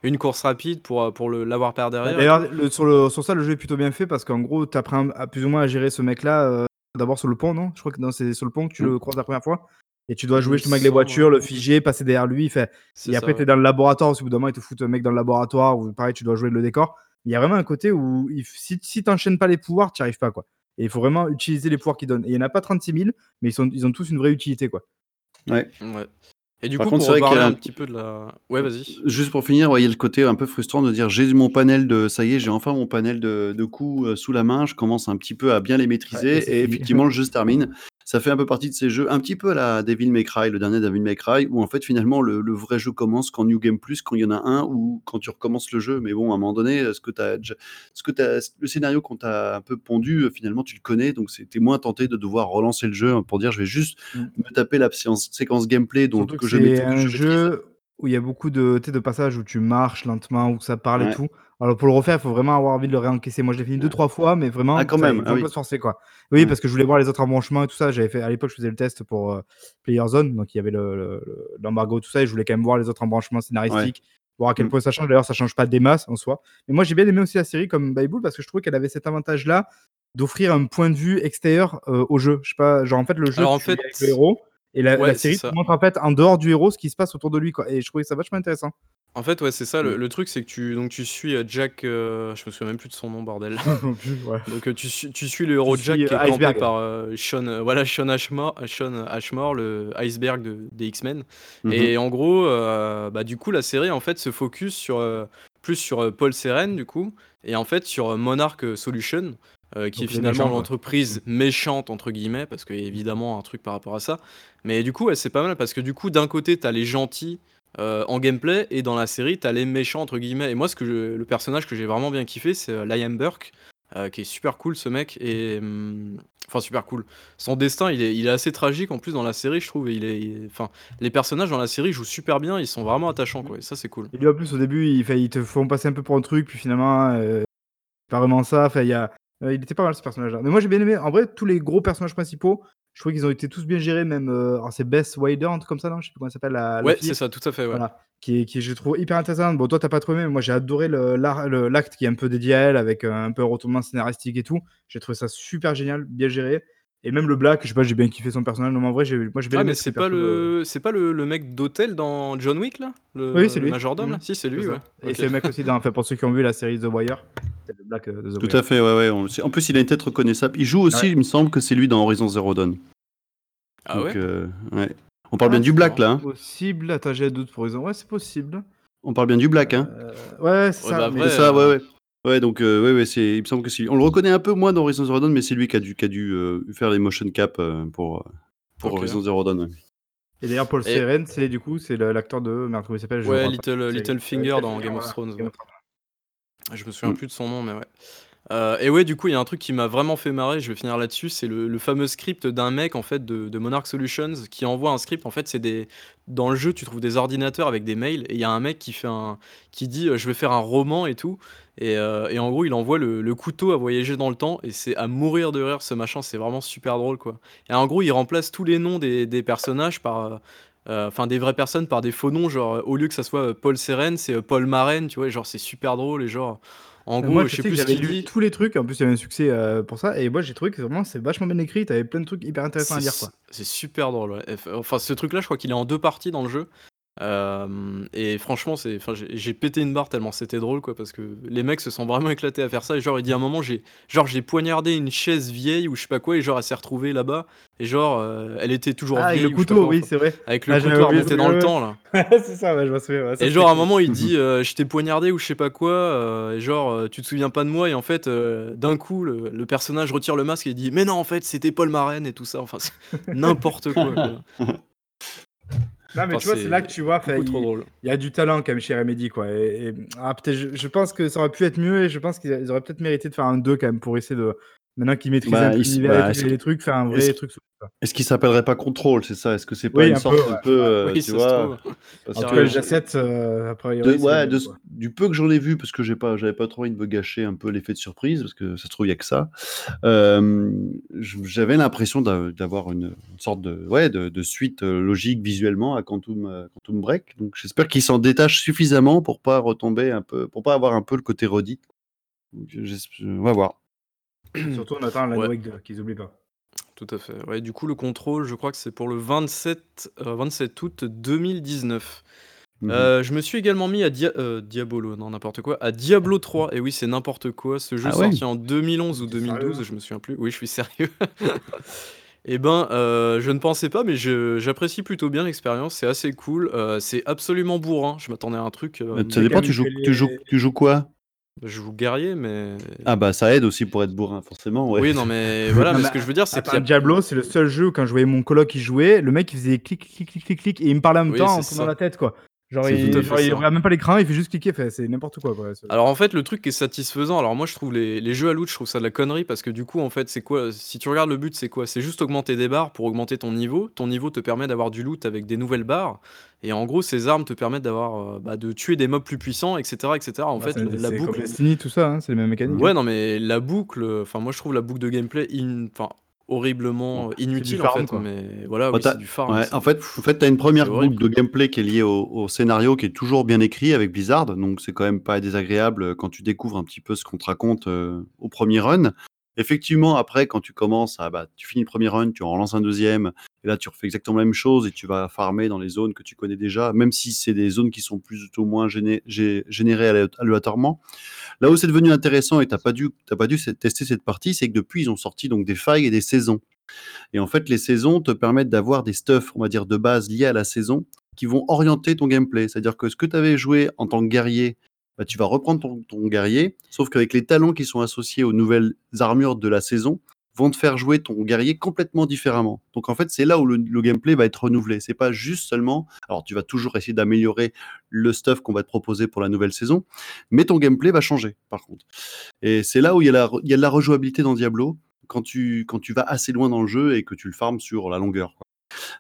une course rapide pour, pour l'avoir par derrière. D'ailleurs, sur, sur ça, le jeu est plutôt bien fait parce qu'en gros, tu apprends à, plus ou moins à gérer ce mec-là. Euh, d'abord sur le pont, non? Je crois que c'est sur le pont que tu mmh. le croises la première fois. Et tu dois jouer justement avec les voitures, le figer, passer derrière lui. Fait... Et après, tu es dans le laboratoire. Au bout d'un moment, ils te foutent un mec dans le laboratoire. Ou pareil, tu dois jouer le décor. Il y a vraiment un côté où si, si tu n'enchaînes pas les pouvoirs, tu n'y arrives pas. Quoi. Et il faut vraiment utiliser les pouvoirs qu'ils donnent. Et il n'y en a pas 36 000, mais ils, sont, ils ont tous une vraie utilité. Quoi. Ouais. ouais. Et du coup, contre, pour parler un petit peu de la. Ouais, vas-y. Juste pour finir, il y a le côté un peu frustrant de dire j'ai mon panel de. Ça y est, j'ai enfin mon panel de, de coups euh, sous la main, je commence un petit peu à bien les maîtriser, et, et effectivement, le jeu se termine ça fait un peu partie de ces jeux, un petit peu à la Devil May Cry, le dernier Devil May Cry, où en fait finalement le, vrai jeu commence quand New Game Plus, quand il y en a un, ou quand tu recommences le jeu. Mais bon, à un moment donné, ce que, as, ce que as, le scénario qu'on t'a un peu pondu, finalement tu le connais, donc c'était moins tenté de devoir relancer le jeu pour dire je vais juste mm. me taper la séquence, gameplay donc, que, je C'est un jeu où il y a beaucoup de, de passages où tu marches lentement, où ça parle et tout. Alors pour le refaire, il faut vraiment avoir envie de le réencaisser. Moi, je l'ai fini deux, trois fois, mais vraiment, ah, quand même, ah, oui. se quoi. Oui, parce que je voulais voir les autres embranchements et tout ça. J'avais fait à l'époque, je faisais le test pour euh, Player Zone, donc il y avait l'embargo, le, tout ça, et je voulais quand même voir les autres embranchements scénaristiques, voir à quel mm. point ça change. D'ailleurs, ça change pas des masses en soi. Mais moi, j'ai bien aimé aussi la série comme Bible parce que je trouvais qu'elle avait cet avantage-là d'offrir un point de vue extérieur euh, au jeu. Je sais pas, genre en fait, le jeu, en fait... le héros. Et la, série te montre en fait en dehors du héros ce qui se passe autour de lui. Quoi. Et je trouvais ça vachement intéressant. En fait, ouais, c'est ça. Le, mm. truc, c'est que tu, donc, tu suis euh, Jack. Euh, je me souviens même plus de son nom, bordel. Donc, euh, tu, tu suis le héros Jack qui est campé par Sean, voilà, Sean Ashmore, Sean Ashmore, le iceberg de, des X-Men. Mm-hmm. Et en gros, bah, du coup, la série en fait se focus sur plus sur Paul Seren, du coup, et en fait sur Monarch Solution. qui est finalement l'entreprise méchante entre guillemets parce qu'il y a évidemment un truc par rapport à ça mais du coup c'est pas mal parce que du coup d'un côté t'as les gentils euh, en gameplay et dans la série t'as les méchants entre guillemets. Et moi ce que le personnage que j'ai vraiment bien kiffé c'est euh, Liam Burke euh, qui est super cool ce mec. Et hum, enfin super cool. Son destin il est, assez tragique en plus dans la série je trouve. Enfin les personnages dans la série jouent super bien ils sont vraiment attachants quoi. Et ça c'est cool. Et lui en plus au début ils te font passer un peu pour un truc puis finalement pas vraiment ça. Enfin il y il était pas mal ce personnage là mais moi j'ai bien aimé en vrai tous les gros personnages principaux je crois qu'ils ont été tous bien gérés, même. Euh, c'est Bess Wider, un truc comme ça, non? Je sais plus comment ça s'appelle. La, ouais, c'est ça, tout à fait. Ouais. Voilà. Qui, qui je trouve hyper intéressant. Bon, toi, t'as pas trouvé, mais moi, j'ai adoré l'acte qui est un peu dédié à elle, avec euh, un peu un retournement scénaristique et tout. J'ai trouvé ça super génial, bien géré. Et même le Black, je sais pas, j'ai bien kiffé son personnage. Non, mais en vrai, moi, je vais ah, mais c'est pas, le... c'est pas le, le mec d'hôtel dans John Wick, là? Le... Oui, c'est lui. majordome, là? Mmh. Si, c'est lui, ouais. Et c'est le mec aussi, dans... enfin, pour ceux qui ont vu la série The Wire, c'est le Black euh, de The Tout à fait, ouais, ouais. En plus, il a une tête reconnaissable. Il joue aussi, il me semble que c'est lui dans Horizon Zero Dawn. Ah ouais, euh, ouais On parle bien du black là. Hein. Possible. Attends, j'ai doute pour exemple. Ouais, c'est possible. On parle bien du black, hein. Euh, ouais, c'est ça. Bah, ça, ouais, ouais. Ouais, donc euh, ouais, ouais, c'est. Il me semble que c'est. On le reconnaît un peu moins dans Horizon Zero Dawn, mais c'est lui qui a dû, qui a dû faire les motion cap pour pour Horizon Zero Dawn. Et d'ailleurs, Paul Seren, c'est du coup, c'est l'acteur de. Merde, comment il s'appelle Ouais, Little, Little Finger dans Game of Thrones. Je me souviens mm. plus de son nom, mais ouais. Euh, et ouais, du coup, il y a un truc qui m'a vraiment fait marrer, je vais finir là-dessus, c'est le, fameux script d'un mec en fait de, Monarch Solutions qui envoie un script. En fait, c'est des dans le jeu, tu trouves des ordinateurs avec des mails et il y a un mec qui fait un qui dit euh, je vais faire un roman et tout. Et, euh, en gros, il envoie le, couteau à voyager dans le temps et c'est à mourir de rire ce machin, c'est vraiment super drôle quoi. Et en gros, il remplace tous les noms des, personnages par enfin des vraies personnes par des faux noms, genre au lieu que ça soit Paul Seren, c'est Paul Maren, tu vois, genre c'est super drôle et genre en gros, moi, je sais plus j'avais lu tous les trucs. En plus, il y avait un succès euh, pour ça. Et moi, j'ai trouvé que vraiment, c'est vachement bien écrit. T'avais plein de trucs hyper intéressants à lire. C'est super drôle. Enfin, ce truc-là, je crois qu'il est en deux parties dans le jeu. Euh, et franchement, c'est, enfin, j'ai pété une barre tellement c'était drôle, quoi, parce que les mecs se sont vraiment éclatés à faire ça. Et genre, il dit à un moment, j'ai, genre, j'ai poignardé une chaise vieille ou je sais pas quoi, et genre, elle s'est retrouvée là-bas. Et genre, euh, elle était toujours ah, vieille. Avec le couteau, oui, c'est vrai. Avec le ah, couteau remonté dans le temps, là. c'est ça, ouais, je me souviens. et genre, à un moment, il dit, euh, je t'ai poignardé ou je sais pas quoi, et genre, tu te souviens pas de moi, et en fait, d'un coup, le, personnage retire le masque et dit, mais non, en fait, c'était Paul Marraine et tout ça. Enfin, n'importe quoi. quoi. Non, mais tu vois, c'est là que tu vois, il, y a du talent quand même chez Remedy, quoi. Et, ah, peut-être, je, pense que ça aurait pu être mieux et je pense qu'ils auraient peut-être mérité de faire un 2 quand même pour essayer de. Maintenant qu'ils maîtrisent bah, l'univers et les trucs, faire un vrai truc. Est-ce qu'il s'appellerait pas contrôle, c'est ça? Est-ce que c'est pas une sorte de peu, euh, tu vois? En tout cas, j'achète euh, ouais, du peu que j'en ai vu, parce que j'ai pas, j'avais pas trop envie de me gâcher un peu l'effet de surprise, parce que ça se trouve il y a que ça. Euh, j'avais l'impression d'avoir une, sorte de, ouais, de, suite logique visuellement à Quantum, Quantum Break. Donc j'espère qu'ils s'en détachent suffisamment pour pas retomber un peu, pour pas avoir un peu le côté redit. On va voir. Surtout on attend la ouais. qu'ils oublient pas. tout à fait. Ouais, du coup, le contrôle, je crois que c'est pour le 27, 27 août 2019. Mmh je me suis également mis à Diabolo, non n'importe quoi, à Diablo 3 et oui, c'est n'importe quoi. Ce jeu Ah ouais? sorti en 2011 ou 2012, je me souviens plus. Oui, je suis sérieux. Et ben, heu, je ne pensais pas, mais j'apprécie plutôt bien l'expérience, c'est assez cool, heu, c'est absolument bourrin. Je m'attendais à un truc, ça dépend, tu joues tu joues tu joues quoi? Je joue guerrier, mais Ah bah, ça aide aussi pour être bourrin, forcément, ouais. oui, non, mais voilà, Non, mais ce que je veux dire, c'est y a Diablo, c'est le seul jeu où quand je voyais mon coloc qui jouait, le mec il faisait clic, clic, clic, clic, clic, et il me parlait en même Oui, temps en tournant ça. la tête, quoi. Genre, il, genre, regarde même pas l'écran, il fait juste cliquer, c'est n'importe quoi, Alors en fait, le truc qui est satisfaisant, alors moi je trouve les, les jeux à loot, je trouve ça de la connerie parce que du coup, en fait, c'est quoi Si tu regardes le but, c'est quoi? C'est juste augmenter des barres pour augmenter ton niveau. Ton niveau te permet d'avoir du loot avec des nouvelles barres. Et en gros, ces armes te permettent d'avoir, euh, bah, de tuer des mobs plus puissants, etc. etc. En Bah, fait, la comme boucle. Destiny, tout ça, hein, c'est les mêmes mécaniques. Ouais, non, mais la boucle, enfin, moi je trouve la boucle de gameplay in- enfin, horriblement euh, inutile en farm, fait. quoi. Mais voilà, Bah, oui, t'as- c'est du farm. Ouais, en fait, en fait, tu as une première boucle de gameplay qui est liée au, au scénario, qui est toujours bien écrit avec Blizzard, donc c'est quand même pas désagréable quand tu découvres un petit peu ce qu'on te raconte euh, au premier run. Effectivement, après, quand tu commences, à, bah, tu finis le premier run, tu en relances un deuxième, et là tu refais exactement la même chose et tu vas farmer dans les zones que tu connais déjà, même si c'est des zones qui sont plus ou moins géné- gé- générées alé- aléatoirement. Là où c'est devenu intéressant et t'as pas dû, pas dû tester cette partie, c'est que depuis ils ont sorti donc des failles et des saisons. Et en fait, les saisons te permettent d'avoir des stuffs, on va dire, de base liés à la saison qui vont orienter ton gameplay. C'est-à-dire que ce que tu avais joué en tant que guerrier, bah, tu vas reprendre ton guerrier, sauf qu'avec les talents qui sont associés aux nouvelles armures de la saison, vont te faire jouer ton guerrier complètement différemment. Donc en fait, c'est là où le, gameplay va être renouvelé. C'est pas juste seulement. Alors tu vas toujours essayer d'améliorer le stuff qu'on va te proposer pour la nouvelle saison, mais ton gameplay va changer par contre. Et c'est là où il y, a de la rejouabilité dans Diablo quand tu, quand tu vas assez loin dans le jeu et que tu le farmes sur la longueur.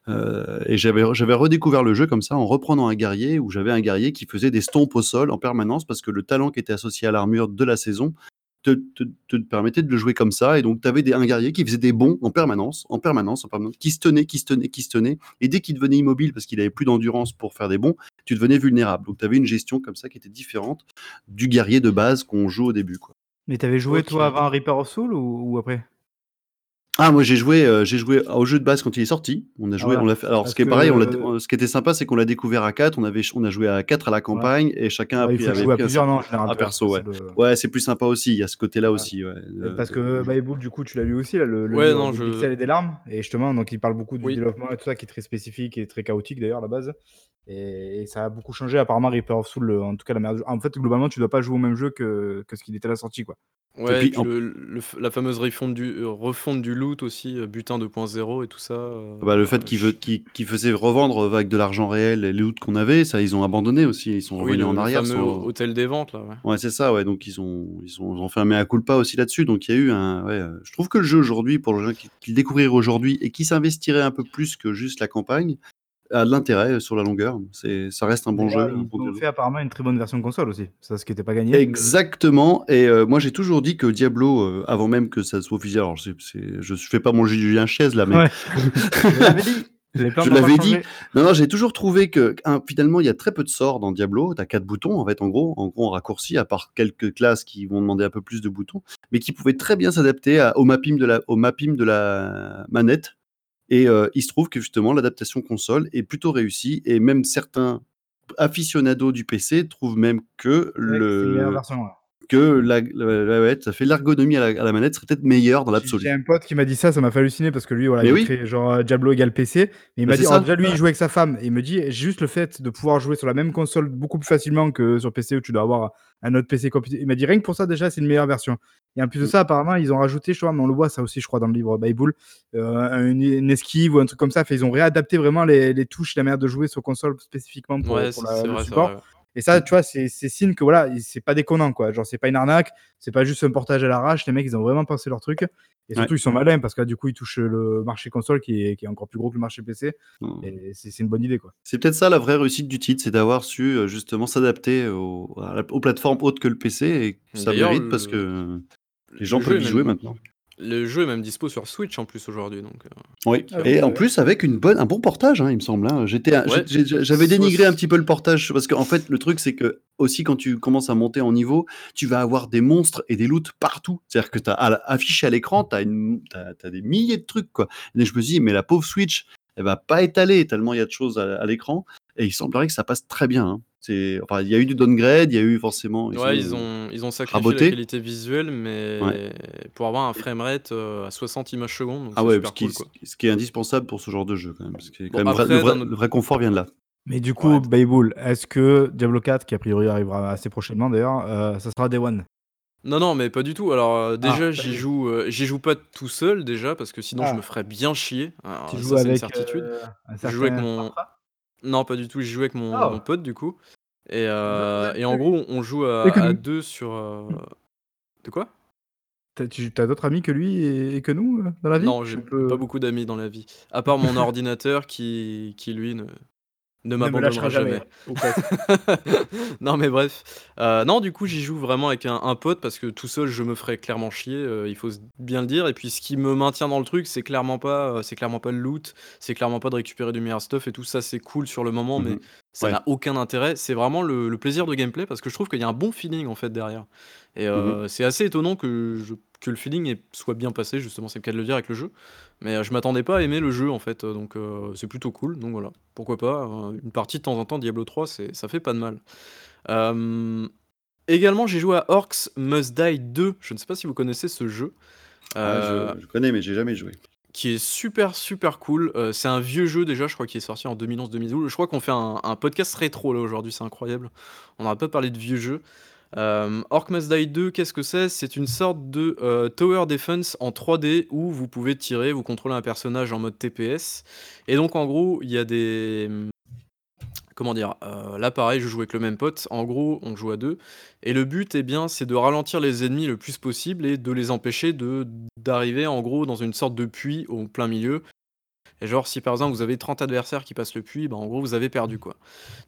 Euh, et j'avais redécouvert le jeu comme ça en reprenant un guerrier où j'avais un guerrier qui faisait des stompes au sol en permanence parce que le talent qui était associé à l'armure de la saison te, te, te permettait de le jouer comme ça. Et donc, tu avais un guerrier qui faisait des bons en permanence, en permanence, en permanence, qui se tenait, qui se tenait, qui se tenait. Et dès qu'il devenait immobile parce qu'il avait plus d'endurance pour faire des bons, tu devenais vulnérable. Donc, tu avais une gestion comme ça qui était différente du guerrier de base qu'on joue au début. Quoi. Mais t'avais joué Ok. toi avant Reaper of Soul ou, ou après? Ah, moi j'ai joué, euh, j'ai joué au jeu de base quand il est sorti. On a joué, voilà. on l'a fait. Alors, ce qui est pareil, on l'a- on- ce qui était sympa, c'est qu'on l'a découvert à 4 On avait, on a joué à 4 à la campagne et chacun a Ouais, Il pris faut avec jouer à un plusieurs, non, en général. Ah, perso, ouais. c'est le- Ouais, c'est plus sympa aussi. Il y a ce côté-là Ouais. aussi. Ouais. Euh, Parce que Bible, du coup, tu l'as lu aussi, là, le, le Ouais, livre non, des je- pixels et des larmes. Et justement, donc il parle beaucoup du Oui. développement et tout ça, qui est très spécifique et très chaotique d'ailleurs à la base. Et, et ça a beaucoup changé. Apparemment, Reaper of Soul, le- en tout cas, la merde. En fait, globalement, tu dois pas jouer au même jeu que, que ce qu'il était à la sortie, quoi. Ouais, puis, et puis en- le- le- la fameuse refonte du, euh, refonte du loot aussi, euh, butin 2.0 et tout ça. euh, Bah, le fait euh, qu'il veut, qu'il qu'il faisait revendre avec de l'argent réel les loot qu'on avait, ça ils ont abandonné aussi. Ils sont Oui, revenus le, en le arrière. fameux sur- hôtel des ventes là. Ouais. Ouais, c'est ça, ouais. Donc ils ont, ils ont, ils ont fait un mea culpa aussi là-dessus. Donc il y a eu un. Ouais, je trouve que le jeu aujourd'hui, pour les gens qui, qui le découvriraient aujourd'hui et qui s'investiraient un peu plus que juste la campagne, a de l'intérêt sur la longueur. C'est, ça reste un bon jeu. Ils bon ont Diablo. fait apparemment une très bonne version console aussi. Ça, ce qui n'était pas gagné. Exactement. Et euh, moi j'ai toujours dit que Diablo, euh, avant même que ça soit officiel, alors c'est, c'est- je fais pas mon Julien Chaise là, mais Ouais. Je l'avais dit. Je l'avais. Non, non, j'ai toujours trouvé que finalement, il y a très peu de sorts dans Diablo. Tu as quatre boutons, en fait, en gros, en gros, en raccourci, à part quelques classes qui vont demander un peu plus de boutons, mais qui pouvaient très bien s'adapter à- au mapping de la, au mapping de la manette. Et euh, il se trouve que justement, l'adaptation console est plutôt réussie, et même certains aficionados du PC trouvent même que Ouais, c'est le version. Que la, la- la- ouais, ça fait l'ergonomie à la, à la manette serait peut-être meilleure dans l'absolu. j'ai un pote qui m'a dit ça, ça m'a fait halluciner parce que lui, voilà, Mais il oui. fait genre euh, Diablo égale PC. Et il Bah, m'a dit, ça. alors déjà lui, il joue avec sa femme. Et il me dit, juste le fait de pouvoir jouer sur la même console beaucoup plus facilement que sur PC où tu dois avoir un autre PC computer. Il m'a dit, rien que pour ça, déjà, c'est une meilleure version. Et en plus de ça, apparemment, ils ont rajouté, je crois, mais on le voit ça aussi, je crois, dans le livre Bible, euh, une, une esquive ou un truc comme ça. Fait, ils ont réadapté vraiment les, les touches, la manière de jouer sur console spécifiquement pour, Ouais, pour la- le vrai, support. Et ça, tu vois, c'est signe que voilà, il- c'est pas déconnant, quoi. Genre, c'est pas une arnaque, c'est pas juste un portage à l'arrache. Les mecs, ils ont vraiment pensé leur truc. Et surtout, ils sont malins parce que là, du coup, ils touchent le marché console qui est, qui est encore plus gros que le marché PC. Hmm. Et c'est une bonne idée, quoi. C'est peut-être ça la vraie réussite du titre, c'est d'avoir su euh, justement s'adapter aux plateformes autres que le PC et ça mérite parce le- que les gens le peuvent y jouer maintenant. Le jeu est même dispo sur Switch en plus aujourd'hui, donc. Euh. Oui, ah et en plus avec une bonne, un bon portage, hein, il me semble. Hein. J'étais, j'avais dénigré un petit peu le portage parce qu'en fait le truc c'est que aussi quand tu commences à monter en niveau, tu vas avoir des monstres et des loots partout. C'est-à-dire que tu as affiché à l'écran, tu as, des milliers de trucs quoi. Et je me dis mais la pauvre Switch, elle va pas étaler tellement il y a de choses à, l'écran. Et il semblerait que ça passe très bien. Hein. C'est, enfin, il y a eu du downgrade, il y a eu forcément. Ils ouais, ils ont, ils ont sacrifié la qualité visuelle, mais pour avoir un framerate euh, à 60 images secondes. ah ouais, ce, qui, ce qui est indispensable pour ce genre de jeu quand même. Parce que quand même le, vrai, confort vient de là. Mais du coup, ouais. est-ce que Diablo 4, qui a priori arrivera assez prochainement d'ailleurs, euh, ça sera Day One? Non, non, mais pas du tout. Alors, euh, déjà, ah, j'y joue, j'y joue pas tout seul, déjà, parce que sinon, je ah. me ferais bien chier. tu joues avec, une certitude. je joue avec mon. Non, pas du tout. J'y joue avec mon, oh. pote, du coup. Et, euh, et en gros, on joue à, deux sur. Euh, de quoi? T'as as, d'autres amis que lui et, que nous euh, dans la vie? Non, j'ai pas beaucoup d'amis dans la vie. À part mon ordinateur qui, qui lui, ne, ne m'abandonnera jamais. non, mais bref. Euh, non, du coup, j'y joue vraiment avec un, pote parce que tout seul, je me ferais clairement chier. Euh, il faut bien le dire. Et puis, ce qui me maintient dans le truc, c'est clairement pas, euh, c'est clairement pas le loot, c'est clairement pas de récupérer du meilleur stuff et tout ça. C'est cool sur le moment, mais mhm. ça n'a aucun intérêt. C'est vraiment le, plaisir de gameplay parce que je trouve qu'il y a un bon feeling en fait derrière. Et mhm. c'est assez étonnant que, que le feeling soit bien passé. Justement, c'est le cas de le dire avec le jeu. Mais je m'attendais pas à aimer le jeu en fait, donc c'est plutôt cool. Donc voilà, pourquoi pas, une partie de temps en temps Diablo 3, c'est ça fait pas de mal. également, j'ai joué à Orcs Must Die 2. Je ne sais pas si vous connaissez ce jeu. Ah, je connais, mais j'ai jamais joué. Qui est super, super cool. c'est un vieux jeu déjà, je crois qu'il est sorti en 2011-2012. Je crois qu'on fait un podcast rétro là aujourd'hui, c'est incroyable. On n'aura pas parlé de vieux jeux. Euh, Orc Must Die 2, qu'est-ce que c'est? C'est une sorte de euh, tower defense en 3D où vous pouvez tirer, vous contrôlez un personnage en mode TPS. Et donc en gros, il y a des... Comment dire euh, Là pareil, je joue avec le même pote. En gros, on joue à deux. Et le but, eh bien, c'est de ralentir les ennemis le plus possible et de les empêcher d'arriver en gros dans une sorte de puits au plein milieu et genre, si par exemple vous avez 30 adversaires qui passent le puits, bah, en gros vous avez perdu quoi.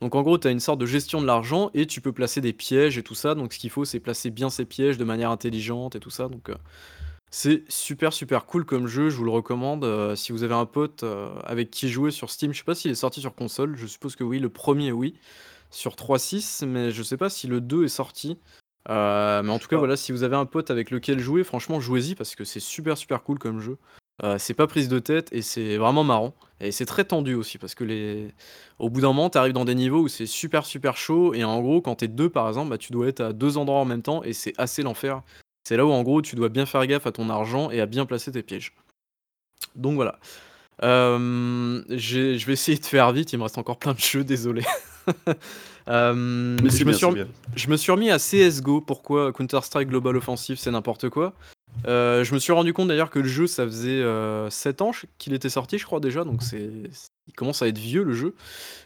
Donc en gros, tu as une sorte de gestion de l'argent et tu peux placer des pièges et tout ça. Donc ce qu'il faut, c'est placer bien ces pièges de manière intelligente et tout ça. Donc euh, c'est super super cool comme jeu, je vous le recommande. Euh, si vous avez un pote euh, avec qui jouer sur Steam, je sais pas s'il est sorti sur console, je suppose que oui, le premier oui, sur 3.6, mais je sais pas si le 2 est sorti. mais en tout cas, voilà, si vous avez un pote avec lequel jouer, franchement, jouez-y parce que c'est super super cool comme jeu. Euh, c'est pas prise de tête et c'est vraiment marrant. Et c'est très tendu aussi parce que les... au bout d'un moment, tu arrives dans des niveaux où c'est super super chaud et en gros, quand t'es deux par exemple, bah, tu dois être à deux endroits en même temps et c'est assez l'enfer. C'est là où en gros, tu dois bien faire gaffe à ton argent et à bien placer tes pièges. Donc voilà. Euh, je vais essayer de faire vite, il me reste encore plein de jeux, désolé. Euh, je, me suis je me suis remis à CSGO. Pourquoi? Counter-Strike Global Offensive, c'est n'importe quoi euh, je me suis rendu compte d'ailleurs que le jeu, ça faisait 7 euh, ans qu'il était sorti, je crois déjà, donc c'est, il commence à être vieux le jeu.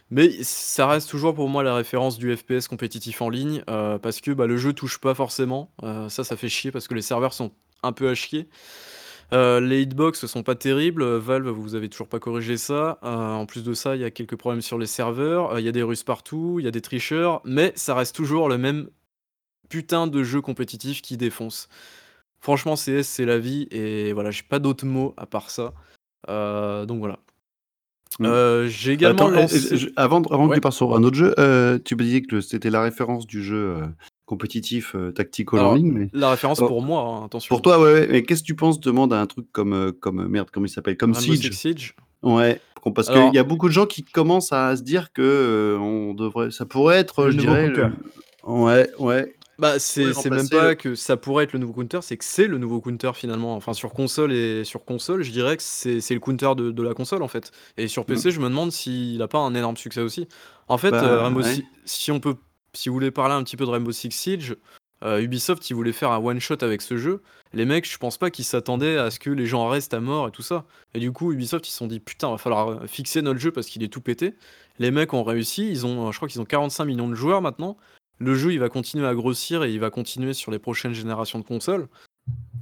Mais ça reste toujours pour moi la référence du FPS compétitif en ligne, euh, parce que bah, le jeu touche pas forcément. ça, ça fait chier parce que les serveurs sont un peu à chier. les hitbox sont pas terribles. Valve, vous avez toujours pas corrigé ça. en plus de ça, il y a quelques problèmes sur les serveurs. Il y a des Russes partout, il y a des tricheurs, mais ça reste toujours le même putain de jeu compétitif qui défonce. Franchement, CS, c'est la vie et voilà, j'ai pas d'autres mots à part ça. Euh, donc voilà. Mmh. Euh, j'ai également avant, avant que tu sur un autre jeu, euh, tu me disais que c'était la référence du jeu compétitif tactique en ligne. La référence pour moi, hein, attention. Pour toi, ouais, mais qu'est-ce que tu penses demande à un truc comme, comme merde, comment il s'appelle Comme Siege. Siege. Ouais, parce qu'il y a beaucoup de gens qui commencent à se dire que on devrait, ça pourrait être, je dirais, ouais, ouais, bah, c'est même pas que ça pourrait être le nouveau counter, c'est que c'est le nouveau counter finalement. Enfin, sur console et sur console, je dirais que c'est le counter de, de, la console en fait. Et sur PC, mmh. je me demande s'il a pas un énorme succès aussi. En fait, bah, euh, Rainbow si on peut, si vous voulez parler un petit peu de Rainbow Six Siege, euh, Ubisoft, ils voulaient faire un one shot avec ce jeu. Les mecs, je pense pas qu'ils s'attendaient à ce que les gens restent à mort et tout ça. Et du coup, Ubisoft, ils se sont dit putain, va falloir fixer notre jeu parce qu'il est tout pété. Les mecs ont réussi, ils ont, je crois qu'ils ont 45 millions de joueurs maintenant le jeu il va continuer à grossir et il va continuer sur les prochaines générations de consoles.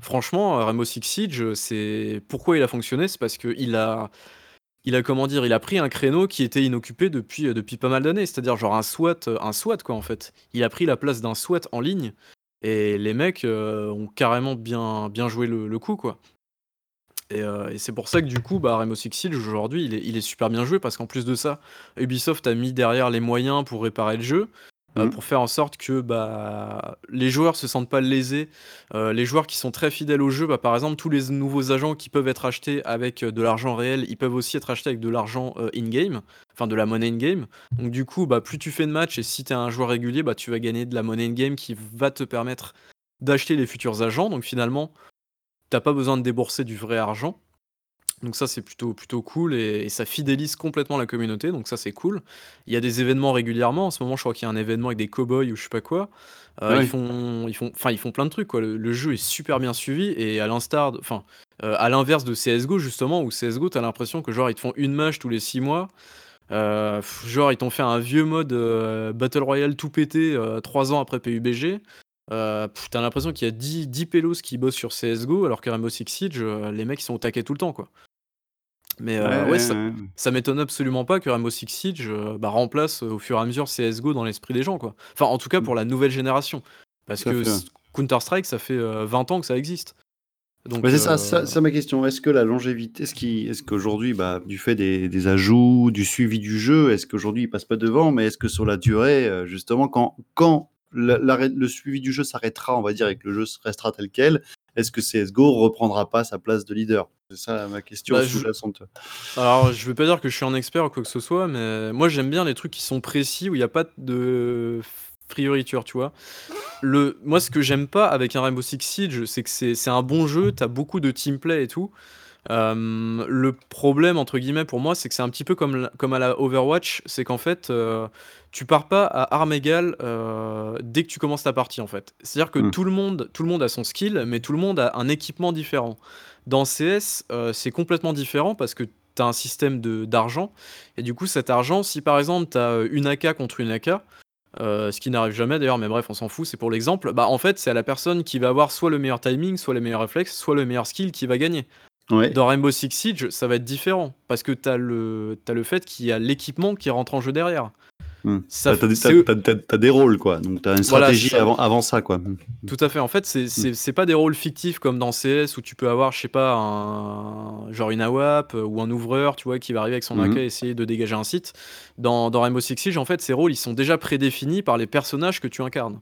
Franchement, Rainbow Six Siege, c'est pourquoi il a fonctionné, c'est parce qu'il a il a comment dire, il a pris un créneau qui était inoccupé depuis, depuis pas mal d'années, c'est-à-dire genre un SWAT, un SWAT quoi en fait. Il a pris la place d'un SWAT en ligne Et les mecs ont carrément bien, joué le, coup, quoi. Et, c'est pour ça que du coup, bah, Rainbow Six Siege aujourd'hui, il il est super bien joué parce qu'en plus de ça, Ubisoft a mis derrière les moyens pour réparer le jeu. Mmh. pour faire en sorte que bah, les joueurs se sentent pas lésés. les joueurs qui sont très fidèles au jeu, bah, par exemple, tous les nouveaux agents qui peuvent être achetés avec de l'argent réel, ils peuvent aussi être achetés avec de l'argent in-game, enfin de la monnaie in-game. Donc du coup, bah, plus tu fais de matchs et si tu es un joueur régulier, bah, tu vas gagner de la monnaie in-game qui va te permettre d'acheter les futurs agents. Donc finalement, t'as pas besoin de débourser du vrai argent. Donc ça c'est plutôt plutôt cool et, ça fidélise complètement la communauté, donc ça c'est cool. Il y a des événements régulièrement. En ce moment, je crois qu'il y a un événement avec des cowboys ou je sais pas quoi. Euh, ils font ils font enfin ils font plein de trucs quoi. Le, jeu est super bien suivi et à l'instar enfin euh, à l'inverse de CS:GO justement où CS:GO t'as l'impression que genre ils te font une match tous les six mois. Euh, genre ils t'ont fait un vieux mode Battle Royale tout pété trois ans après PUBG. Euh, t'as l'impression qu'il y a 10, 10 pélos qui bossent sur CSGO, alors que Rainbow Six Siege, euh, les mecs ils sont au taquet tout le temps, quoi. Mais euh, ouais, ça, m'étonne absolument pas que Rainbow Six Siege bah, remplace au fur et à mesure CSGO dans l'esprit des gens, quoi. Enfin, en tout cas pour la nouvelle génération. Parce que Counter-Strike, ça fait 20 ans que ça existe. Donc, c'est ça, ça, ma question. Est-ce que la longévité, est-ce, est-ce qu'aujourd'hui, bah, du fait des, ajouts, du suivi du jeu, est-ce qu'aujourd'hui il passe pas devant, mais est-ce que sur la durée, justement, quand, quand le suivi du jeu s'arrêtera, on va dire, et que le jeu restera tel quel, est-ce que CSGO reprendra pas sa place de leader? C'est ça ma question bah, sous-jacente. Alors, je veux pas dire que je suis un expert ou quoi que ce soit, mais moi j'aime bien les trucs qui sont précis, où il n'y a pas de prioriture, tu vois. Le... Moi, ce que j'aime pas avec un Rainbow Six Siege, c'est que c'est un bon jeu, tu as beaucoup de teamplay et tout. Euh, le problème, entre guillemets, pour moi, c'est que c'est un petit peu comme, comme à la Overwatch, c'est qu'en fait, euh, tu pars pas à armes égales euh, dès que tu commences ta partie, en fait. C'est-à-dire que hmm. tout, le monde, tout le monde a son skill, mais tout le monde a un équipement différent. Dans CS, c'est complètement différent parce que tu as un système d'argent, et du coup, cet argent, si par exemple, tu as une AK contre une AK, ce qui n'arrive jamais d'ailleurs, mais bref, on s'en fout, c'est pour l'exemple. Bah en fait, c'est à la personne qui va avoir soit le meilleur timing, soit les meilleurs réflexes, soit le meilleur skill qui va gagner. Dans Rainbow Six Siege, ça va être différent parce que tu as le, as le fait qu'il y a l'équipement qui rentre en jeu derrière. Hmm. Ça, t'as, des rôles quoi, donc t'as une stratégie avant, avant ça quoi. Tout à fait. En fait, c'est, c'est, pas des rôles fictifs comme dans CS où tu peux avoir, je sais pas, un genre une AWAP ou un ouvreur, tu vois, qui va arriver avec son AK et essayer de dégager un site. Dans, dans Rainbow Six Siege, en fait, ces rôles ils sont déjà prédéfinis par les personnages que tu incarnes.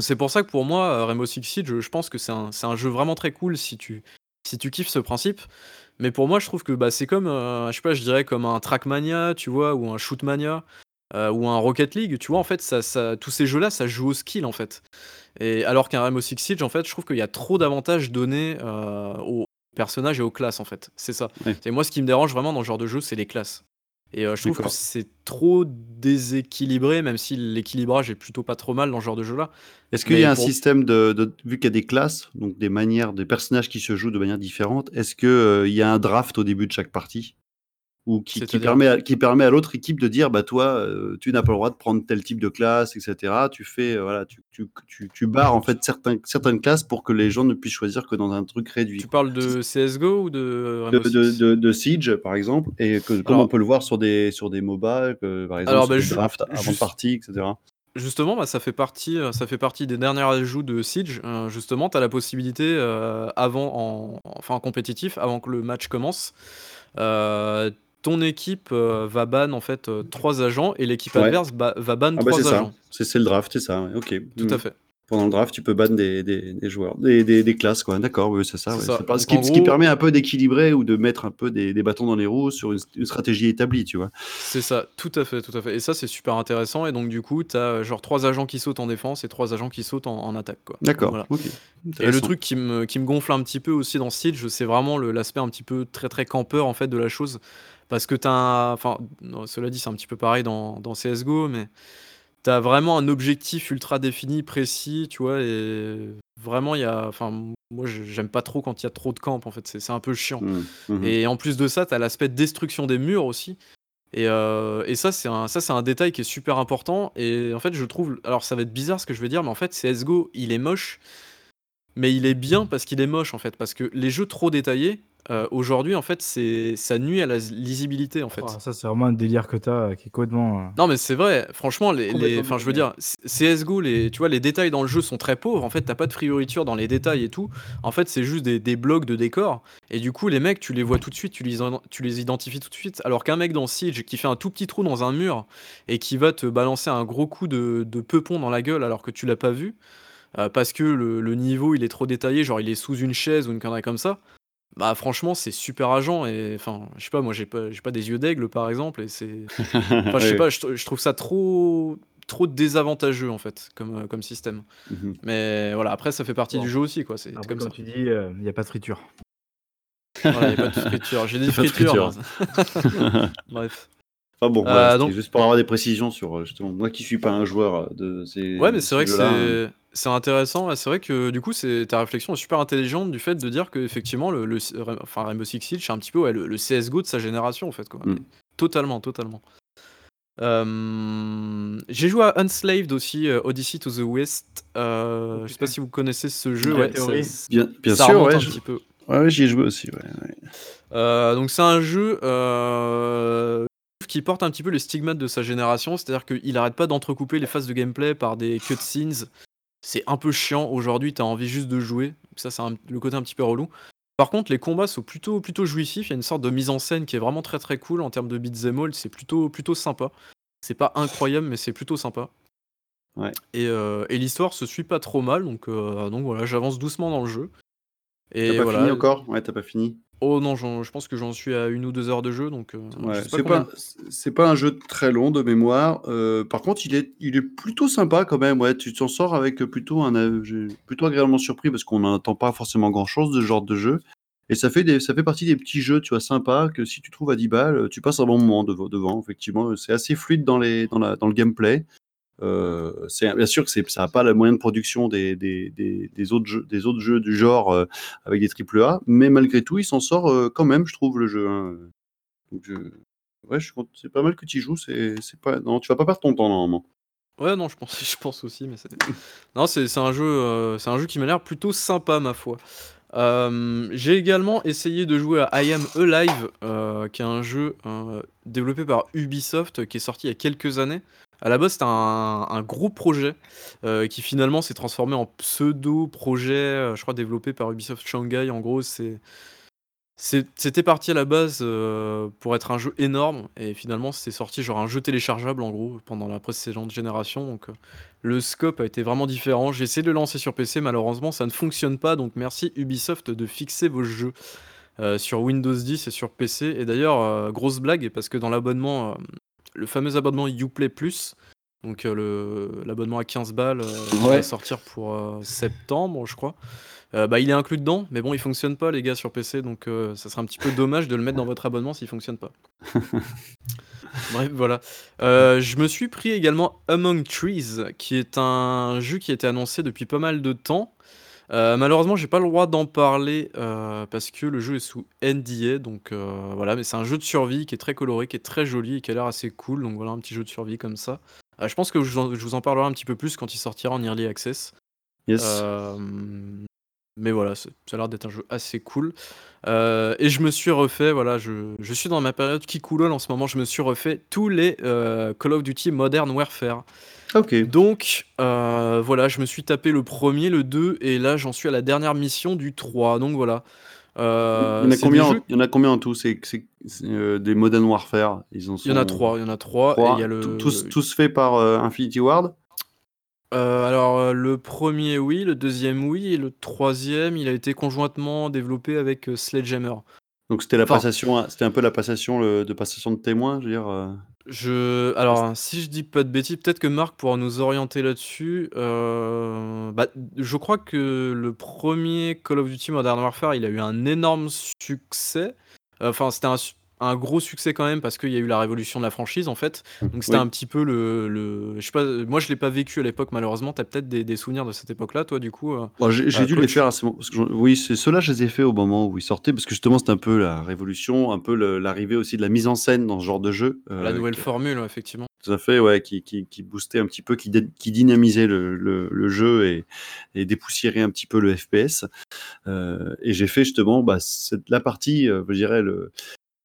C'est pour ça que pour moi, Rainbow Six Siege, je pense que c'est un, c'est un jeu vraiment très cool si tu, si tu kiffes ce principe. Mais pour moi, je trouve que bah, c'est comme, euh, je sais pas, je dirais comme un Trackmania, tu vois, ou un Shootmania, euh, ou un Rocket League, tu vois, en fait, ça, ça, tous ces jeux-là, ça joue au skill, en fait. Et alors qu'un Rainbow Six Siege, en fait, je trouve qu'il y a trop d'avantages donnés euh, aux personnages et aux classes, en fait. C'est ça. Et moi, ce qui me dérange vraiment dans ce genre de jeu, c'est les classes. Et je trouve que c'est trop déséquilibré, même si l'équilibrage est plutôt pas trop mal dans ce genre de jeu-là. Est-ce qu'il y a un système de, vu qu'il y a des classes, donc des manières, des personnages qui se jouent de manière différente, est-ce qu'il y a un draft au début de chaque partie? Ou qui, permet à, qui permet à l'autre équipe de dire bah toi euh, tu n'as pas le droit de prendre tel type de classe etc tu fais euh, voilà tu, tu, tu, tu, barres en fait certains, certaines classes pour que les gens ne puissent choisir que dans un truc réduit. Tu parles de CSGO ou de de, de, Siege par exemple et que, comme on peut le voir sur des sur des MOBA par exemple Alors, bah, draft avant de partie etc Justement, bah, ça, fait partie, euh, ça fait partie des derniers ajouts de Siege. justement, tu as la possibilité, avant, en, enfin en compétitif, avant que le match commence, ton équipe euh, va ban en fait euh, trois agents et l'équipe adverse va ban ah bah, trois agents. C'est le draft, c'est ça. Ok. Tout à hmm. fait. Pendant le draft, tu peux ban des, des, joueurs, des, des, classes, quoi. D'accord, oui, c'est ça. ce, qui, ce, qui, permet un peu d'équilibrer ou de mettre un peu des, bâtons dans les roues sur une, stratégie établie, tu vois. C'est ça, tout à fait, tout à fait. Et ça, c'est super intéressant. Et donc, du coup, tu as euh, genre trois agents qui sautent en défense et trois agents qui sautent en, attaque, quoi. D'accord. Et le truc qui me, qui me gonfle un petit peu aussi dans Siege, c'est vraiment l'aspect un petit peu très très campeur en fait de la chose. Parce que tu as Enfin, cela dit, c'est un petit peu pareil dans, dans CSGO, mais tu as vraiment un objectif ultra défini, précis, tu vois, et vraiment, il y a. Enfin, moi, j'aime pas trop quand il y a trop de camps, en fait, c'est un peu chiant. Mmh, mmh. Et en plus de ça, tu as l'aspect destruction des murs aussi. Et, euh, et ça, c'est un, un détail qui est super important. Et en fait, je trouve. Alors, ça va être bizarre ce que je veux dire, mais en fait, CSGO, il est moche mais il est bien parce qu'il est moche en fait. Parce que les jeux trop détaillés, euh, aujourd'hui, en fait, c'est ça nuit à la lisibilité, en fait. Oh, ça, c'est vraiment un délire que tu as qui est complètement. Euh, non, mais c'est vrai, franchement, les, les... Enfin, je veux dire, CSGO, les... tu vois, les détails dans le jeu sont très pauvres. En fait, t'as pas de frioriture dans les détails et tout. En fait, c'est juste des, des, blocs de décor. Et du coup, les mecs, tu les vois tout de suite, tu les, tu les identifies tout de suite. Alors qu'un mec dans Siege qui fait un tout petit trou dans un mur et qui va te balancer un gros coup de, de peupon dans la gueule alors que tu l'as pas vu. Euh, parce que le, le, niveau il est trop détaillé, genre il est sous une chaise ou une connerie comme ça, bah franchement, c'est super agent et enfin, je sais pas, moi j'ai pas j'ai pas des yeux d'aigle par exemple et c'est enfin, je sais pas, je, trouve ça trop trop désavantageux en fait comme, euh, comme système. Mmh Mais voilà, après ça fait partie du jeu aussi quoi, c'est comme ça. tu dis, il euh, y a pas de friture. Voilà, y a pas de friture. J'ai dit friture. Bref. Enfin bon, euh, donc... juste pour avoir des précisions sur justement moi qui suis pas un joueur de ces. Ouais, mais c'est vrai que c'est c'est intéressant. C'est vrai que du coup, c'est ta réflexion est super intelligente du fait de dire que effectivement le, le enfin Rainbow Six Siege, c'est un petit peu ouais, le, le, CS:GO de sa génération en fait quoi. Mm. Totalement, totalement. Euh, j'ai joué à Unslaved aussi, euh, Odyssey to the West. Euh, Je sais pas si vous connaissez ce jeu. Ouais, bien, bien sûr, ouais, un petit peu. Ouais, j'y ai joué aussi. Euh, donc c'est un jeu euh, qui porte un petit peu le stigmate de sa génération, c'est-à-dire qu'il arrête pas d'entrecouper les phases de gameplay par des cutscenes c'est un peu chiant. Aujourd'hui, tu as envie juste de jouer. Ça, c'est le côté un petit peu relou. Par contre, les combats sont plutôt, plutôt jouissifs. Il y a une sorte de mise en scène qui est vraiment très très cool en termes de beat'em all. C'est plutôt, plutôt sympa. C'est pas incroyable, mais c'est plutôt sympa. Ouais. Et, euh, et l'histoire se suit pas trop mal, donc, euh, donc voilà, j'avance doucement dans le jeu. Et t'as pas fini encore? Ouais, t'as pas fini. Oh non, je pense que j'en suis à une ou deux heures de jeu, donc euh, c'est pas, pas, un jeu très long de mémoire. Euh, par contre, il est, il est plutôt sympa quand même. Ouais, tu t'en sors avec plutôt un, plutôt agréablement surpris parce qu'on n'entend pas forcément grand chose de ce genre de jeu. Et ça fait, des, ça fait partie des petits jeux, tu vois, sympas que si tu trouves à 10 balles, tu passes un bon moment devant. devant effectivement, c'est assez fluide dans, les, dans, la, dans le gameplay. Euh, bien sûr que ça n'a pas la moyen de production des, autres jeux, du genre euh, avec des triple A, mais malgré tout, il s'en sort euh, quand même, je trouve, le jeu. Hein. C'est pas mal que tu y joues. C'est, pas, non, tu vas pas perdre ton temps normalement. Ouais, non, je pense, aussi, mais non, c'est, un jeu, c'est un jeu qui m'a l'air plutôt sympa, ma foi. j'ai également essayé de jouer à I Am Alive, qui est un jeu développé par Ubisoft, qui est sorti il y a quelques années. À la base, c'était un, gros projet euh, qui finalement s'est transformé en pseudo-projet, euh, je crois développé par Ubisoft Shanghai. En gros, c'était parti à la base euh, pour être un jeu énorme. Et finalement c'est sorti genre un jeu téléchargeable en gros pendant la précédente génération. Donc le scope a été vraiment différent. J'ai essayé de le lancer sur PC malheureusement ça ne fonctionne pas. Donc merci Ubisoft de fixer vos jeux sur Windows 10 et sur PC et d'ailleurs grosse blague parce que dans l'abonnement le fameux abonnement Uplay Plus. Donc euh, l'abonnement à 15 balles euh, va sortir pour euh, septembre, je crois. bah, il est inclus dedans, mais bon, il fonctionne pas, les gars, sur PC, donc ça serait un petit peu dommage de le mettre dans votre abonnement s'il fonctionne pas. Bref, voilà. je me suis pris également Among Trees, qui est un jeu qui a été annoncé depuis pas mal de temps, euh, malheureusement, j'ai pas le droit d'en parler euh, parce que le jeu est sous NDA, donc euh, voilà. Mais c'est un jeu de survie qui est très coloré, qui est très joli et qui a l'air assez cool. Donc voilà, un petit jeu de survie comme ça. je pense que je vous, en, parlerai un petit peu plus quand il sortira en early access. Yes. Mais voilà, ça a l'air d'être un jeu assez cool. et je me suis refait, voilà, je, je suis dans ma période qui coulole en ce moment. Je me suis refait tous les Call of Duty Modern Warfare. Ok. Donc, euh, voilà, je me suis tapé le premier, le 2, et là, j'en suis à la dernière mission du 3. Donc, voilà. Euh, il, y en a combien en, il y en a combien en tout? C'est euh, des Modern Warfare ils en Il y en a trois. Il y en a trois. Et il y a le... tous, tous faits par Infinity Ward? Alors, le premier, oui, le deuxième, oui, et le troisième, il a été conjointement développé avec Sledgehammer. Donc c'était la passation, c'était un peu la passation de passation de témoin, je veux dire. Je alors, si je dis pas de bêtises, peut-être que Marc pourra nous orienter là-dessus. Euh, bah, je crois que le premier Call of Duty Modern Warfare, il a eu un énorme succès. Enfin, c'était un un gros succès quand même parce qu'il y a eu la révolution de la franchise en fait. Mmh. Donc c'était un petit peu le, le, je sais pas, moi je l'ai pas vécu à l'époque malheureusement. T'as peut-être des, des, souvenirs de cette époque-là, toi du coup. Euh, j'ai dû les faire à ce moment. oui, c'est ceux-là je les ai fait au moment où ils sortaient parce que justement c'était un peu la révolution, un peu l'arrivée aussi de la mise en scène dans ce genre de jeu. la euh, nouvelle formule effectivement. tout à fait, ouais, qui, qui, qui boostait un petit peu, qui, qui dynamisait le, le, jeu et, et, dépoussiérait un petit peu le FPS. Euh, et j'ai fait justement bah, cette, la partie, je dirais, le,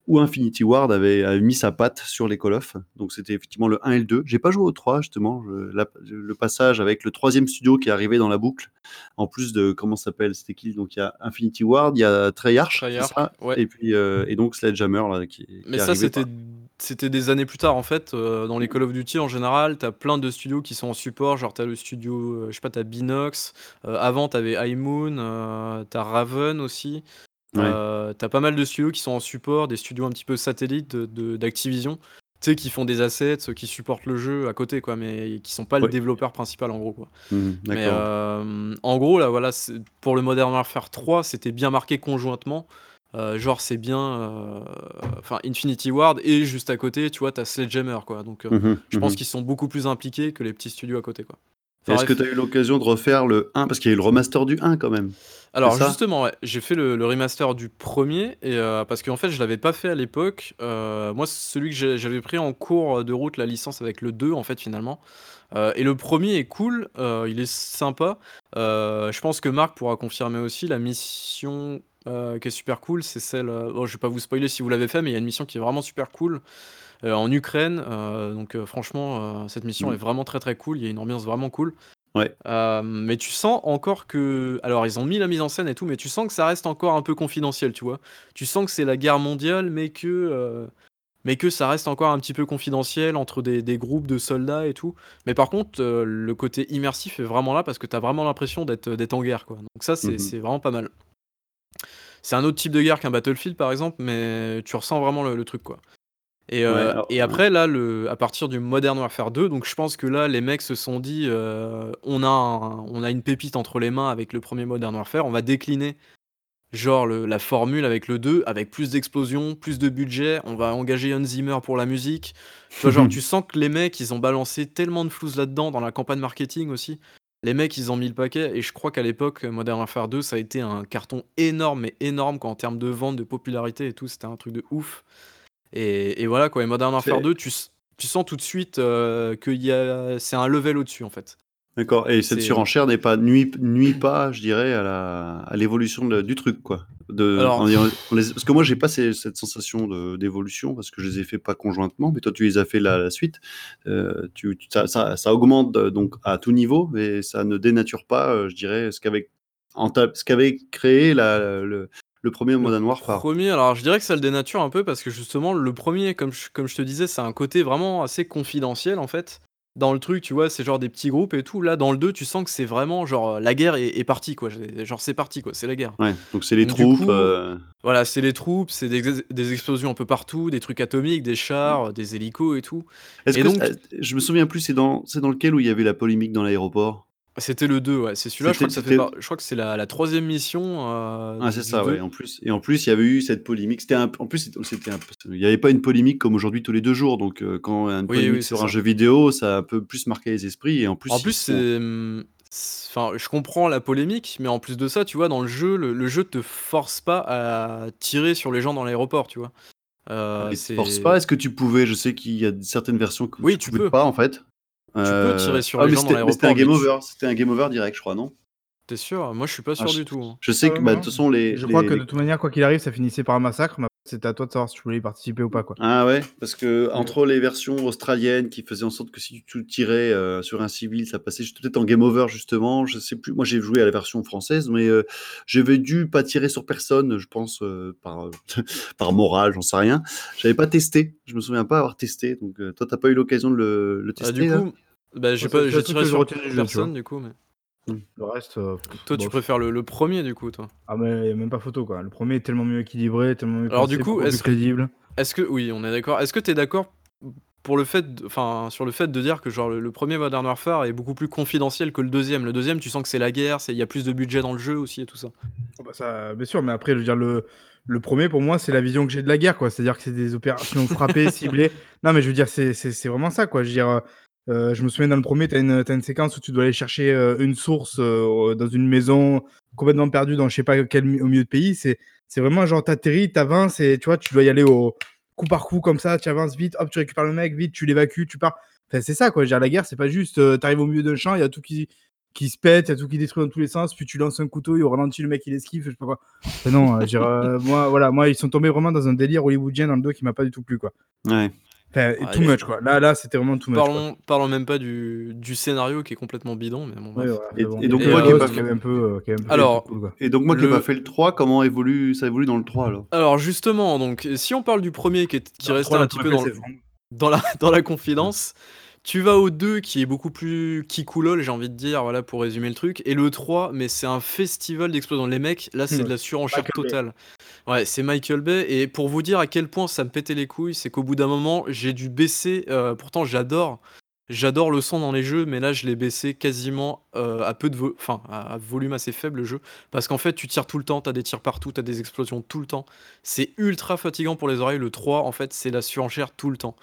où Infinity Ward avait, mis sa patte sur les Call of. Donc c'était effectivement le 1 et le 2. J'ai pas joué au 3 justement. le passage avec le troisième studio qui est arrivé dans la boucle. En plus de comment s'appelle? C'était qui? Donc il y a Infinity Ward, il y a Treyarch, Treyarch ouais. et puis euh, et donc Sledgehammer là qui. Mais ça c'était c'était des années plus tard en fait. Euh, dans les Call of Duty en général, tu as plein de studios qui sont en support. Genre tu as le studio, euh, je sais pas, tu as Binox. avant tu avais High Moon, tu as Raven aussi. Euh, t'as pas mal de studios qui sont en support, des studios un petit peu satellites d'Activision, tu sais, qui font des assets, qui supportent le jeu à côté, quoi, mais qui sont pas le développeur principal en gros, quoi. Mmh, mais euh, en gros, là, voilà, pour le Modern Warfare 3, c'était bien marqué conjointement. Euh, genre, c'est bien, enfin, Infinity Ward et juste à côté, tu vois, t'as Sledgehammer, quoi. Donc, mmh je pense mmh qu'ils sont beaucoup plus impliqués que les petits studios à côté, quoi. Est-ce que tu as eu l'occasion de refaire le 1 Parce qu'il y a eu le remaster du 1 quand même. Alors justement, ouais, j'ai fait le, remaster du premier et euh, parce qu'en fait je l'avais pas fait à l'époque. Euh, moi, celui que j'avais pris en cours de route la licence avec le 2 en fait finalement. Euh, et le premier est cool, il est sympa. je pense que Marc pourra confirmer aussi la mission qui est super cool. C'est celle. Bon, je vais pas vous spoiler si vous l'avez fait, mais il y a une mission qui est vraiment super cool. En Ukraine, donc franchement, cette mission mmh. est vraiment très très cool. Il y a une ambiance vraiment cool. Ouais. mais tu sens encore que alors ils ont mis la mise en scène et tout, mais tu sens que ça reste encore un peu confidentiel, tu vois? Tu sens que c'est la guerre mondiale, mais que, mais que ça reste encore un petit peu confidentiel entre des des groupes de soldats et tout. Mais par contre, le côté immersif est vraiment là parce que tu as vraiment l'impression d'être, en guerre, quoi. Donc ça, c'est mmh vraiment pas mal. C'est un autre type de guerre qu'un Battlefield, par exemple, mais tu ressens vraiment le truc, quoi. Et, euh, et après, là, le, à partir du Modern Warfare 2, donc je pense que là, les mecs se sont dit, euh, on, a on a une pépite entre les mains avec le premier Modern Warfare, on va décliner genre la formule avec le 2, avec plus d'explosions, plus de budget, on va engager Hans Zimmer pour la musique. Tu vois, genre, tu sens que les mecs, ils ont balancé tellement de flouze là-dedans, dans la campagne marketing aussi. Les mecs, ils ont mis le paquet, et je crois qu'à l'époque, Modern Warfare 2, ça a été un carton énorme, mais énorme, quoi, en termes de vente, de popularité et tout, c'était un truc de ouf. Et, voilà, quoi. Et Modern Warfare 2, tu, tu sens tout de suite euh, que c'est un level au-dessus, en fait. D'accord. Et cette surenchère n'est pas nuit, nuit pas, je dirais, à l'évolution du truc, quoi. De, parce que moi, j'ai pas cette sensation d'évolution parce que je les ai fait pas conjointement, mais toi, tu les as fait la, la suite. Euh, tu, ça, ça, augmente donc à tout niveau, mais ça ne dénature pas, euh, je dirais, ce qu'avait ce qu'avait créé la, le, le premier Modern Warfare Premier, alors je dirais que ça le dénature un peu parce que justement, le premier, comme je, comme je te disais, c'est un côté vraiment assez confidentiel en fait. Dans le truc, tu vois, c'est genre des petits groupes et tout. Là, dans le 2, tu sens que c'est vraiment genre la guerre est, partie, quoi. Genre, c'est parti, quoi. C'est la guerre. Ouais, donc c'est les troupes. Euh, voilà, c'est les troupes, c'est des, explosions un peu partout, des trucs atomiques, des chars, des hélicos et tout. Est-ce que donc... je me souviens plus, c'est dans, dans lequel où il y avait la polémique dans l'aéroport? C'était le 2, ouais. C'est celui-là, je crois que ça fait je crois que c'est la, la troisième mission. Euh, ah, c'est ça, ouais. En plus, et en plus, il y avait eu cette polémique. C'était un, en plus, c'était il n'y avait pas une polémique comme aujourd'hui tous les deux jours. Donc, euh, quand une polémique sur un jeu vidéo, ça a un peu plus marqué les esprits. Et en plus, en plus, c'est, hum, enfin, je comprends la polémique, mais en plus de ça, tu vois, dans le jeu, le, le jeu te force pas à tirer sur les gens dans l'aéroport, tu vois. Euh, te force pas. Est-ce que tu pouvais Je sais qu'il y a certaines versions que oui, tu, peux peux pas en fait. Tu peux tirer sur ah, les gens dans l'aéroport. C'était un game over. C'était un game over direct, je crois, non? T'es sûr? Moi, je suis pas sûr ah, du tout. Hein. Je sais que, bah, de toute façon, les. Je crois que de toute manière, quoi qu'il arrive, ça finissait par un massacre. C'était à toi de savoir si tu voulais y participer ou pas. Quoi. Ah ouais, parce que entre les versions australiennes qui faisaient en sorte que si tu tirais euh, sur un civil, ça passait peut-être en game over justement. Je sais plus. Moi, j'ai joué à la version française, mais euh, j'avais dû pas tirer sur personne, je pense euh, par par morale, j'en sais rien. J'avais pas testé. Je me souviens pas avoir testé. Donc toi, t'as pas eu l'occasion de le, tester. du coup, bah, j'ai pas, j'ai tiré sur personne du coup, mais. Mmh. Le reste. Euh, toi, tu préfères le, premier du coup, toi? Ah, mais il n'y a même pas photo quoi. Le premier est tellement mieux équilibré, tellement mieux Alors, du coup, est-ce crédible. Est-ce que, oui, on est d'accord. Est-ce que tu es d'accord pour le fait, enfin, sur le fait de dire que genre le, premier Modern Warfare est beaucoup plus confidentiel que le deuxième? Le deuxième, tu sens que c'est la guerre, il y a plus de budget dans le jeu aussi et tout ça. Oh, bah ça, bien sûr, mais après, je veux dire le. Le premier, pour moi, c'est la vision que j'ai de la guerre, quoi. C'est-à-dire que c'est des opérations frappées, ciblées. Non, mais je veux dire, c'est vraiment ça, quoi. Je veux dire, euh, je me souviens dans le premier, tu as, une séquence où tu dois aller chercher euh, une source euh, dans une maison complètement perdue dans je sais pas quel au milieu de pays. C'est vraiment genre t'atterris, t'avances et tu vois, tu dois y aller coup par coup, comme ça, tu avances vite, hop, tu récupères le mec, vite, tu l'évacues, tu pars. Enfin, c'est ça, quoi. Dire, la guerre, c'est pas juste, euh, tu arrives au milieu d'un champ, il y a tout qui, qui se pète, il y a tout qui détruit dans tous les sens, puis tu lances un couteau, il ralentit, le mec il esquive, je sais pas quoi. non, euh, euh, moi, voilà, moi, ils sont tombés vraiment dans un délire hollywoodien dans le dos qui m'a pas du tout plu, quoi. Ouais. Enfin, too much, quoi. Là, là c'était vraiment too much. Parlons, parlons même pas du, du, scénario qui est complètement bidon. Mais bon, et, donc, moi qui ai pas fait un peu. alors, et donc, moi qui n'ai pas fait le 3, comment évolue, ça évolue dans le 3 alors? Alors, justement, donc, si on parle du premier qui, est, qui restait un petit peu dans, dans, la, dans la confidence. Tu vas au 2 qui est beaucoup plus kikoulol, j'ai envie de dire, voilà, pour résumer le truc. Et le 3, mais c'est un festival d'explosions. Les mecs, là, c'est de la surenchère totale. Ouais, c'est Michael Bay. Et pour vous dire à quel point ça me pétait les couilles, c'est qu'au bout d'un moment, j'ai dû baisser. Euh, pourtant, j'adore. J'adore le son dans les jeux, mais là je l'ai baissé quasiment euh, à peu de à volume assez faible le jeu, parce qu'en fait tu tires tout le temps, t'as des tirs partout, t'as des explosions tout le temps. C'est ultra fatigant pour les oreilles. Le 3 en fait c'est la surenchère tout le temps.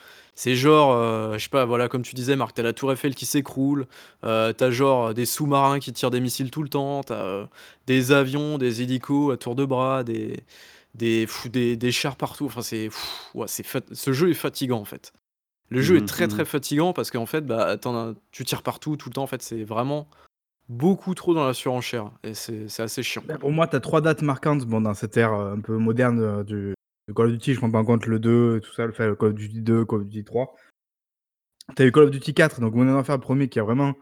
C'est genre, euh, je sais pas, voilà, comme tu disais, Marc, t'as la Tour Eiffel qui s'écroule, euh, t'as genre des sous-marins qui tirent des missiles tout le temps, t'as euh, des avions, des hélicos à tour de bras, des, des, des, chars partout. Enfin, c'est, ouais, c'est ce jeu est fatigant en fait. Le jeu est mmh, très très mmh. fatigant parce qu'en fait, bah, tu tires partout tout le temps. En fait, c'est vraiment beaucoup trop dans la surenchère et c'est assez chiant. Bah, pour moi, tu as trois dates marquantes bon, dans cette ère un peu moderne du, Call of Duty, je prends pas en compte le 2 et tout ça, le fait, Call of Duty 2, Call of Duty 3. Tu as eu Call of Duty 4, donc Modern Warfare le premier qui a vraiment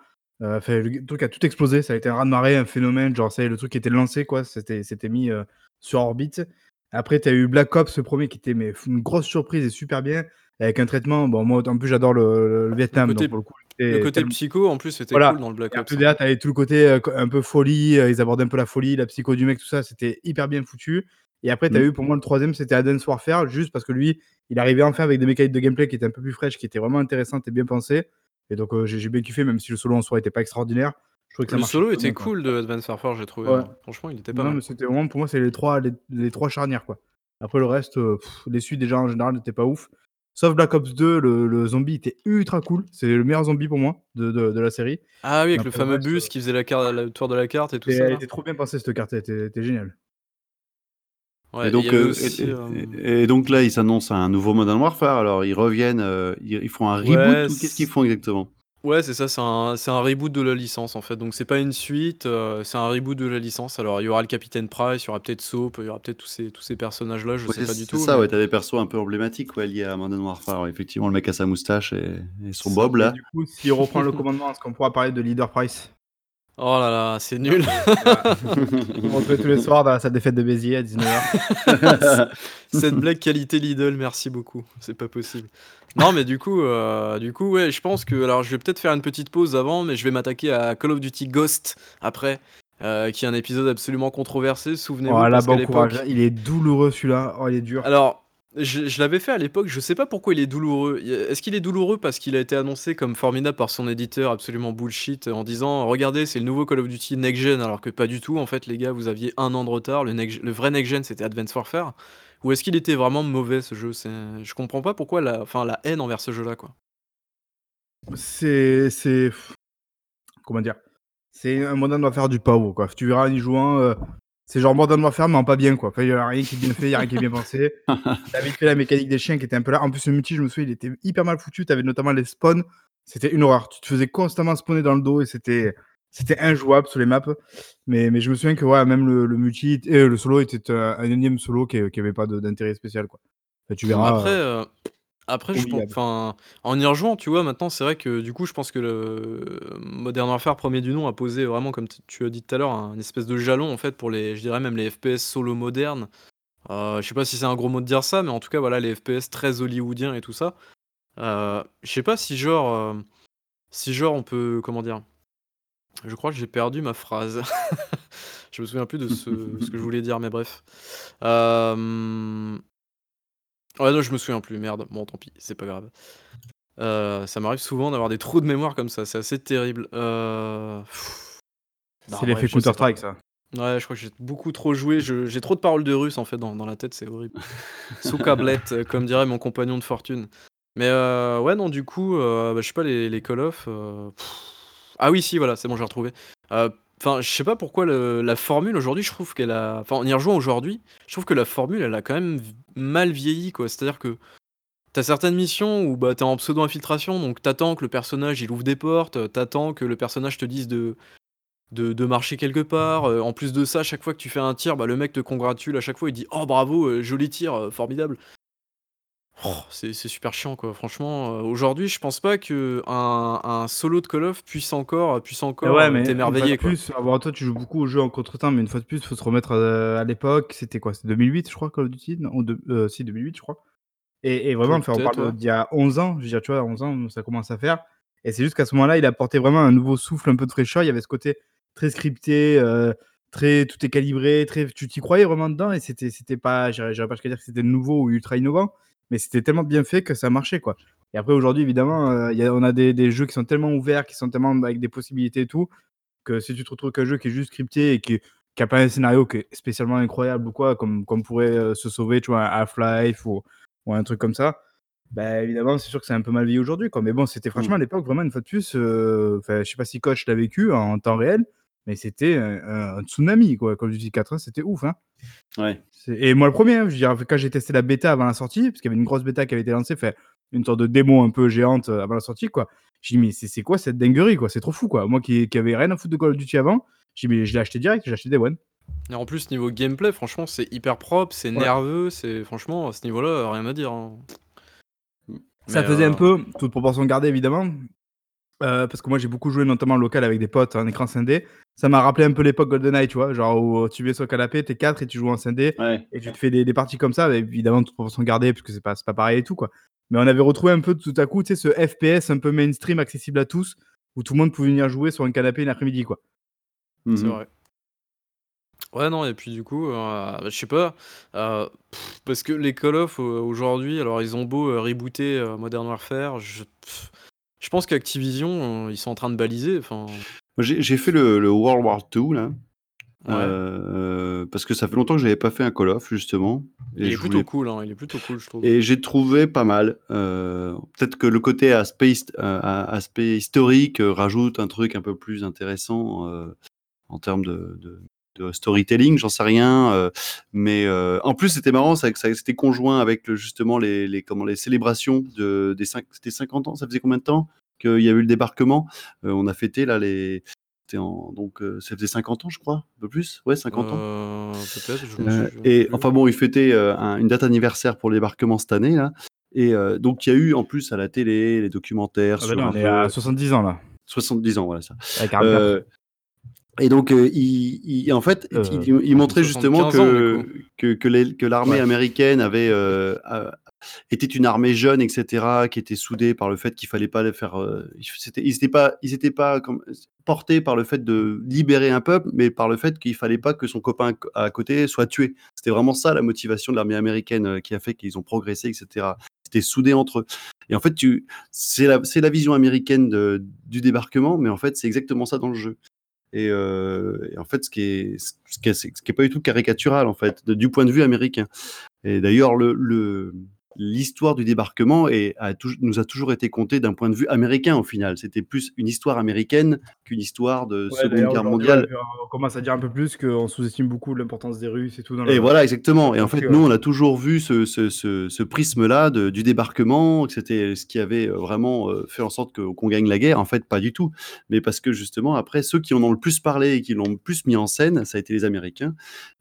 euh, fait le truc a tout explosé, ça a été un raz-de-marée, un phénomène, genre ça le truc qui était lancé quoi, c'était c'était mis euh, sur orbite. Après tu as eu Black Ops le premier qui était mais une grosse surprise et super bien avec un traitement bon moi en plus j'adore le, Vietnam le côté, donc, le, côté psycho en plus c'était cool dans le Black Ops. Après, tu avais tout le côté euh, un peu folie, ils abordaient un peu la folie, la psycho du mec tout ça, c'était hyper bien foutu. Et après, tu as mmh. eu pour moi le troisième, c'était Advance Warfare, juste parce que lui, il arrivait enfin avec des mécaniques de gameplay qui étaient un peu plus fraîches, qui étaient vraiment intéressantes et bien pensées. Et donc, euh, j'ai bien kiffé, même si le solo en soi n'était pas extraordinaire. Je que le solo était cool de Advance Warfare, j'ai trouvé. Hein. Franchement, il était pas non, mal. c'était vraiment, pour moi, c'est les trois, les, trois charnières. quoi. Après, le reste, euh, les suites déjà en général n'étaient pas ouf. Sauf Black Ops 2, le, zombie était ultra cool. C'est le meilleur zombie pour moi de, de, la série. Ah oui, avec le fameux bus qui faisait la carte, le tour de la carte et tout ça. Elle était trop bien pensée cette carte, elle était, géniale et, donc, euh, et, donc là, ils s'annoncent un nouveau Modern Warfare. Alors, ils reviennent, euh, ils, font un reboot. Qu'est-ce qu'ils font exactement? Ouais, c'est ça, c'est un, un, reboot de la licence en fait. Donc, c'est pas une suite, euh, c'est un reboot de la licence. Alors, il y aura le Capitaine Price, il y aura peut-être Soap, il y aura peut-être tous ces, tous ces personnages-là, je sais pas du tout. C'est ça, ouais, t'as des persos un peu emblématiques ouais, liés à Modern Warfare. effectivement, le mec a sa moustache et, son bob là. Du coup, s'il reprend le commandement, est-ce qu'on pourra parler de Leader Price? Oh là là, c'est nul. On retrouve tous les soirs dans sa défaite de Béziers à 19h. Cette blague qualité Lidl, merci beaucoup. C'est pas possible. Non, mais du coup, euh, du coup, ouais, je pense que. Alors, je vais peut-être faire une petite pause avant, mais je vais m'attaquer à Call of Duty Ghost après. Euh, qui est un épisode absolument controversé, souvenez-vous. Oh, là, bon courage. Il est douloureux celui-là. Oh, il est dur. Alors, je, l'avais fait à l'époque, je sais pas pourquoi il est douloureux. Est-ce qu'il est douloureux parce qu'il a été annoncé comme formidable par son éditeur absolument bullshit en disant regardez c'est le nouveau Call of Duty Next Gen alors que pas du tout en fait les gars vous aviez un an de retard, le, vrai Next Gen c'était Advanced Warfare ou est-ce qu'il était vraiment mauvais ce jeu? Je comprends pas pourquoi la, enfin, la haine envers ce jeu là quoi. C'est. c'est... Comment dire? C'est un modèle de faire du pao quoi. Tu verras en y jouant, euh, c'est genre Modern Warfare, mais en pas bien, quoi. il n'y a rien qui est bien fait, il n'y a rien qui est bien pensé. T'avais fait la mécanique des chiens qui était un peu là. En plus, le multi, je me souviens, il était hyper mal foutu. T'avais notamment les spawns. C'était une horreur. Tu te faisais constamment spawner dans le dos et c'était. C'était injouable sur les maps, mais, mais je me souviens que ouais, même le, multi et le solo était un, énième solo qui n'avait pas d'intérêt spécial. Quoi. tu verras. Après, euh, après, je pense, enfin, en y rejoignant, tu vois, maintenant, c'est vrai que du coup, je pense que le Modern Warfare premier du nom a posé vraiment, comme tu as dit tout à l'heure, un espèce de jalon en fait pour les, je dirais même les FPS solo modernes. Euh, je sais pas si c'est un gros mot de dire ça, mais en tout cas, voilà, les FPS très hollywoodiens et tout ça. Euh, je sais pas si genre, euh, si genre on peut, comment dire. Je crois que j'ai perdu ma phrase. je me souviens plus de ce, ce, que je voulais dire, mais bref. Euh, Ouais, non, je me souviens plus, merde. Bon, tant pis, c'est pas grave. Euh, ça m'arrive souvent d'avoir des trous de mémoire comme ça, c'est assez terrible. Euh... C'est l'effet Counter-Strike, ça. Ouais, je crois que j'ai beaucoup trop joué. J'ai trop de paroles de russe en fait dans, dans la tête, c'est horrible. Sous câblette, euh, comme dirait mon compagnon de fortune. Mais euh, ouais, non, du coup, euh, bah, je sais pas, les, les Call of. Ah oui, si, voilà, c'est bon, j'ai retrouvé. Enfin, je sais pas pourquoi la formule aujourd'hui, je trouve qu'elle a. Enfin, en y rejoint aujourd'hui, je trouve que la formule, elle a quand même mal vieilli, quoi. C'est-à-dire que T'as certaines missions où bah, t'es en pseudo-infiltration, donc t'attends que le personnage il ouvre des portes, t'attends que le personnage te dise de, de, marcher quelque part. en plus de ça, chaque fois que tu fais un tir, bah, le mec te congratule à chaque fois, il dit Oh bravo, joli tir, formidable. Oh, c'est super chiant quoi. Franchement, aujourd'hui, je pense pas que un, solo de Call of puisse encore, puisse encore ouais, mais t'émerveiller plus, toi, tu joues beaucoup aux jeux en contre-temps, mais une fois de plus, il faut se remettre à, l'époque. C'était quoi? C'était 2008, je crois, Call of Duty? Non, euh, si, 2008, je crois. Et, vraiment, enfin, on parle d'il y a 11 ans. Je veux dire, tu vois, 11 ans, ça commence à faire. Et c'est juste qu'à ce moment-là, il a apporté vraiment un nouveau souffle, un peu de fraîcheur. Il y avait ce côté très scripté, euh, très tout est calibré, très tu t'y croyais vraiment dedans et c'était c'était pas j'irais pas jusqu'à dire que c'était nouveau ou ultra innovant, mais c'était tellement bien fait que ça marchait quoi. Et après aujourd'hui évidemment, euh, y a, on a des, des, jeux qui sont tellement ouverts, qui sont tellement avec des possibilités et tout que si tu te retrouves qu'un jeu qui est juste scripté et qui qui a pas un scénario qui est spécialement incroyable ou quoi, comme, comme pourrait euh, se sauver, tu vois, Half-Life ou, ou, un truc comme ça, bah évidemment, c'est sûr que c'est un peu mal vu aujourd'hui, quoi. Mais bon, c'était franchement à l'époque vraiment une fois de plus, je sais pas si coach l'a vécu en temps réel, mais c'était un, tsunami, quoi. Call of Duty 4, c'était ouf, hein. Ouais. Et moi, le premier, hein, je veux dire, quand j'ai testé la bêta avant la sortie, parce qu'il y avait une grosse bêta qui avait été lancée, fait une sorte de démo un peu géante avant la sortie, quoi. J'ai dit, mais c'est quoi cette dinguerie, quoi? C'est trop fou, quoi. Moi qui, qui avait rien à foutre de Call of Duty avant, j'ai dit, mais je l'ai acheté direct, j'ai acheté des One. Et en plus, niveau gameplay, franchement, c'est hyper propre, c'est nerveux, c'est franchement, à ce niveau-là, rien à dire. Hein. Ça faisait un euh, peu, toute proportion gardée évidemment, euh, parce que moi j'ai beaucoup joué notamment local avec des potes en écran scindé. Ça m'a rappelé un peu l'époque GoldenEye, tu vois, genre où tu es sur le canapé, t'es 4 et tu joues en scindé et tu te fais des, parties comme ça, évidemment toute proportion gardée parce que c'est pas, pas pareil et tout quoi. Mais on avait retrouvé un peu tout à coup, tu sais, ce FPS un peu mainstream accessible à tous où tout le monde pouvait venir jouer sur un canapé une après-midi quoi. C'est mmh vrai. Ouais, non, et puis du coup, euh, je sais pas, euh, parce que les Call of aujourd'hui, alors ils ont beau rebooter Modern Warfare, je, je pense qu'Activision, euh, ils sont en train de baliser. Enfin, J'ai fait le, World War II, là. Euh, parce que ça fait longtemps que je n'avais pas fait un Call of, justement. il est plutôt cool, hein, il est plutôt cool, je trouve. Et j'ai trouvé pas mal. Euh, peut-être que le côté aspect, aspect historique rajoute un truc un peu plus intéressant en termes de, storytelling, j'en sais rien. mais en plus, c'était marrant, c'était conjoint avec justement les, comment, les célébrations de, des 50 ans. Ça faisait combien de temps qu'il y a eu le débarquement? On a fêté là les. En, donc ça faisait 50 ans, je crois, un peu plus. Ouais, 50 ans. Peut-être. et enfin bon, il fêtait une date anniversaire pour le débarquement cette année là. Et donc il y a eu en plus à la télé les documentaires. Ah bah on est à 70 ans là. 70 ans, voilà ça. Et donc, euh, il, en fait, euh, il, montrait justement que, que, que l'armée américaine avait euh, était une armée jeune, etc., qui était soudée par le fait qu'il fallait pas les faire. ils n'étaient pas, ils étaient pas comme, portés par le fait de libérer un peuple, mais par le fait qu'il fallait pas que son copain à côté soit tué. C'était vraiment ça la motivation de l'armée américaine qui a fait qu'ils ont progressé, etc. C'était soudé entre eux. Et en fait, c'est la, la, vision américaine de, du débarquement, mais en fait, c'est exactement ça dans le jeu. Et, en fait, ce qui est, ce qui est, ce qui est pas du tout caricatural en fait, du point de vue américain. Et d'ailleurs, le, le, l'histoire du débarquement a, nous a toujours été contée d'un point de vue américain au final. C'était plus une histoire américaine qu'une histoire de Seconde Guerre mondiale. On commence à dire un peu plus qu'on sous-estime beaucoup l'importance des Russes et tout. Dans et voilà, exactement. Et en fait, nous, on a toujours vu ce, ce, ce, prisme-là du débarquement, que c'était ce qui avait euh, vraiment euh, fait en sorte qu'on gagne la guerre. En fait, pas du tout. Mais parce que justement, après, ceux qui en ont le plus parlé et qui l'ont le plus mis en scène, ça a été les Américains.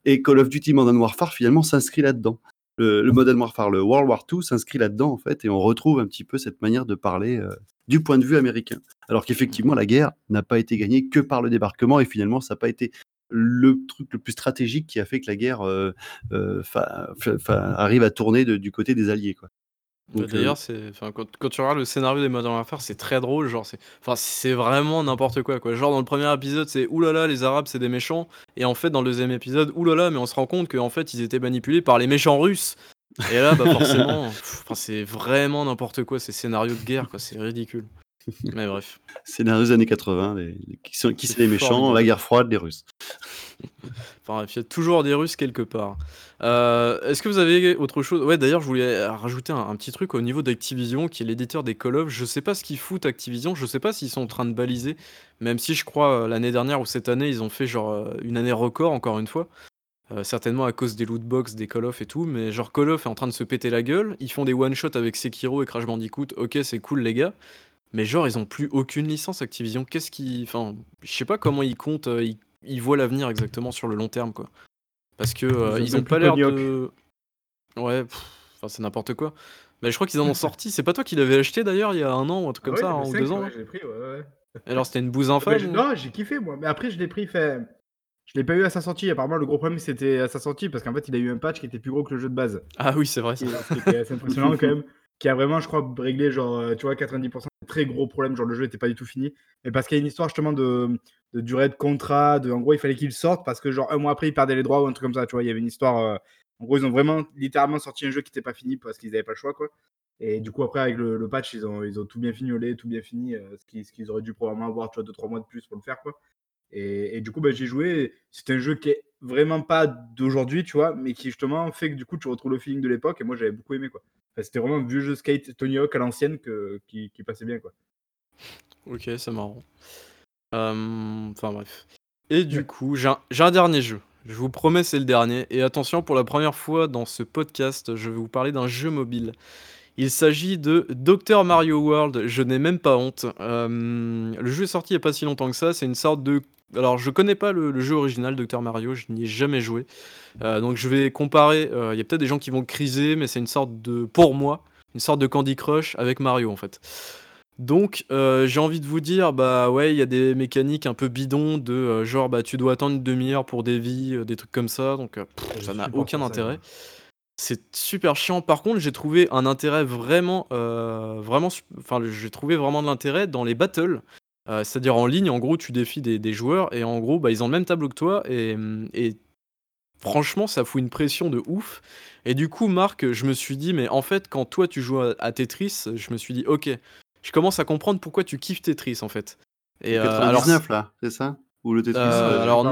Et Call of Duty Modern Warfare, finalement, s'inscrit là-dedans le, Modern Warfare, le World War II s'inscrit là-dedans en fait, et on retrouve un petit peu cette manière de parler euh, du point de vue américain. Alors qu'effectivement, la guerre n'a pas été gagnée que par le débarquement, et finalement, ça n'a pas été le truc le plus stratégique qui a fait que la guerre euh, euh, arrive à tourner du côté des Alliés. Quoi. Bah, d'ailleurs, c'est, quand, quand tu regardes le scénario des Modern Warfare, c'est très drôle. Genre, c'est, enfin, c'est vraiment n'importe quoi, quoi. Genre, dans le premier épisode, c'est oulala, les Arabes, c'est des méchants. Et en fait, dans le deuxième épisode, oulala, mais on se rend compte qu'en fait, ils étaient manipulés par les méchants russes. Et là, bah, forcément, c'est vraiment n'importe quoi. Ces scénarios de guerre, quoi. C'est ridicule. Mais bref. Scénario des années 80, qui, sont, qui c'est les méchants La guerre froide, les Russes. enfin, il y a toujours des Russes quelque part. Euh, est-ce que vous avez autre chose? Ouais, d'ailleurs, je voulais rajouter un, petit truc au niveau d'Activision, qui est l'éditeur des Call of. Je sais pas ce qu'ils foutent Activision, je sais pas s'ils sont en train de baliser, même si je crois euh, l'année dernière ou cette année, ils ont fait genre euh, une année record, encore une fois. certainement à cause des loot box, des Call of et tout, mais genre Call of est en train de se péter la gueule, ils font des one shot avec Sekiro et Crash Bandicoot, OK, c'est cool les gars, mais genre ils ont plus aucune licence Activision. Qu'est-ce qui enfin, je sais pas comment ils comptent, ils voient l'avenir exactement sur le long terme, quoi. Parce que, ils ont pas l'air de ouais, enfin, c'est n'importe quoi. Mais je crois qu'ils en ont sorti. C'est pas toi qui l'avais acheté d'ailleurs il y a un an ou un truc ah comme ça, hein, ou deux ans? Ouais, pris, ouais, ouais. alors c'était une bouse infâme Non, j'ai kiffé moi, mais après je l'ai pris, fait je l'ai pas eu à sa sortie. Apparemment, le gros problème c'était à sa sortie parce qu'en fait, il a eu un patch qui était plus gros que le jeu de base. Ah oui, c'est vrai assez impressionnant quand même. Qui a vraiment, je crois, réglé genre, euh, tu vois, 90% de très gros problèmes. Genre, le jeu était pas du tout fini. Mais parce qu'il y a une histoire justement de, durée de contrat, de en gros, il fallait qu'il sorte parce que genre un mois après, il perdait les droits ou un truc comme ça. Tu vois, il y avait une histoire. Euh, en gros, ils ont vraiment littéralement sorti un jeu qui n'était pas fini parce qu'ils n'avaient pas le choix, quoi. Et du coup, après, avec le, patch, ils ont, ils ont tout bien fignolé, tout bien fini, euh, ce qu'ils auraient dû probablement avoir, tu vois, 2-3 mois de plus pour le faire, quoi. Et, du coup, bah, j'ai joué. C'est un jeu qui est vraiment pas d'aujourd'hui, tu vois, mais qui justement fait que du coup, tu retrouves le feeling de l'époque. Et moi, j'avais beaucoup aimé, quoi. C'était vraiment un vieux jeu skate Tony Hawk à l'ancienne qui, qui, passait bien, quoi. Ok, c'est marrant. Enfin, bref. Et du coup, j'ai un dernier jeu. Je vous promets, c'est le dernier. Et attention, pour la première fois dans ce podcast, je vais vous parler d'un jeu mobile. Il s'agit de Dr Mario World. Je n'ai même pas honte. Euh, le jeu est sorti il n'y a pas si longtemps que ça. C'est une sorte de. Alors, je connais pas le, jeu original Dr Mario. Je n'y ai jamais joué. Euh, donc, je vais comparer. Euh, il y a peut-être des gens qui vont criser, mais c'est une sorte de. Pour moi, une sorte de Candy Crush avec Mario en fait. Donc, euh, j'ai envie de vous dire, bah ouais, il y a des mécaniques un peu bidons de euh, genre, bah tu dois attendre une demi-heure pour des vies, euh, des trucs comme ça, donc ça n'a aucun intérêt. C'est super chiant. Par contre, j'ai trouvé un intérêt vraiment, vraiment, enfin, j'ai trouvé vraiment de l'intérêt dans les battles. c'est-à-dire en ligne, en gros, tu défies des, joueurs et en gros, bah, ils ont le même tableau que toi et, franchement, ça fout une pression de ouf. Et du coup, Marc, je me suis dit, mais en fait, quand toi tu joues à Tetris, je me suis dit, ok, je commence à comprendre pourquoi tu kiffes Tetris en fait. Et, 99 euh, là, c'est ça? Ou le Tetris euh, Alors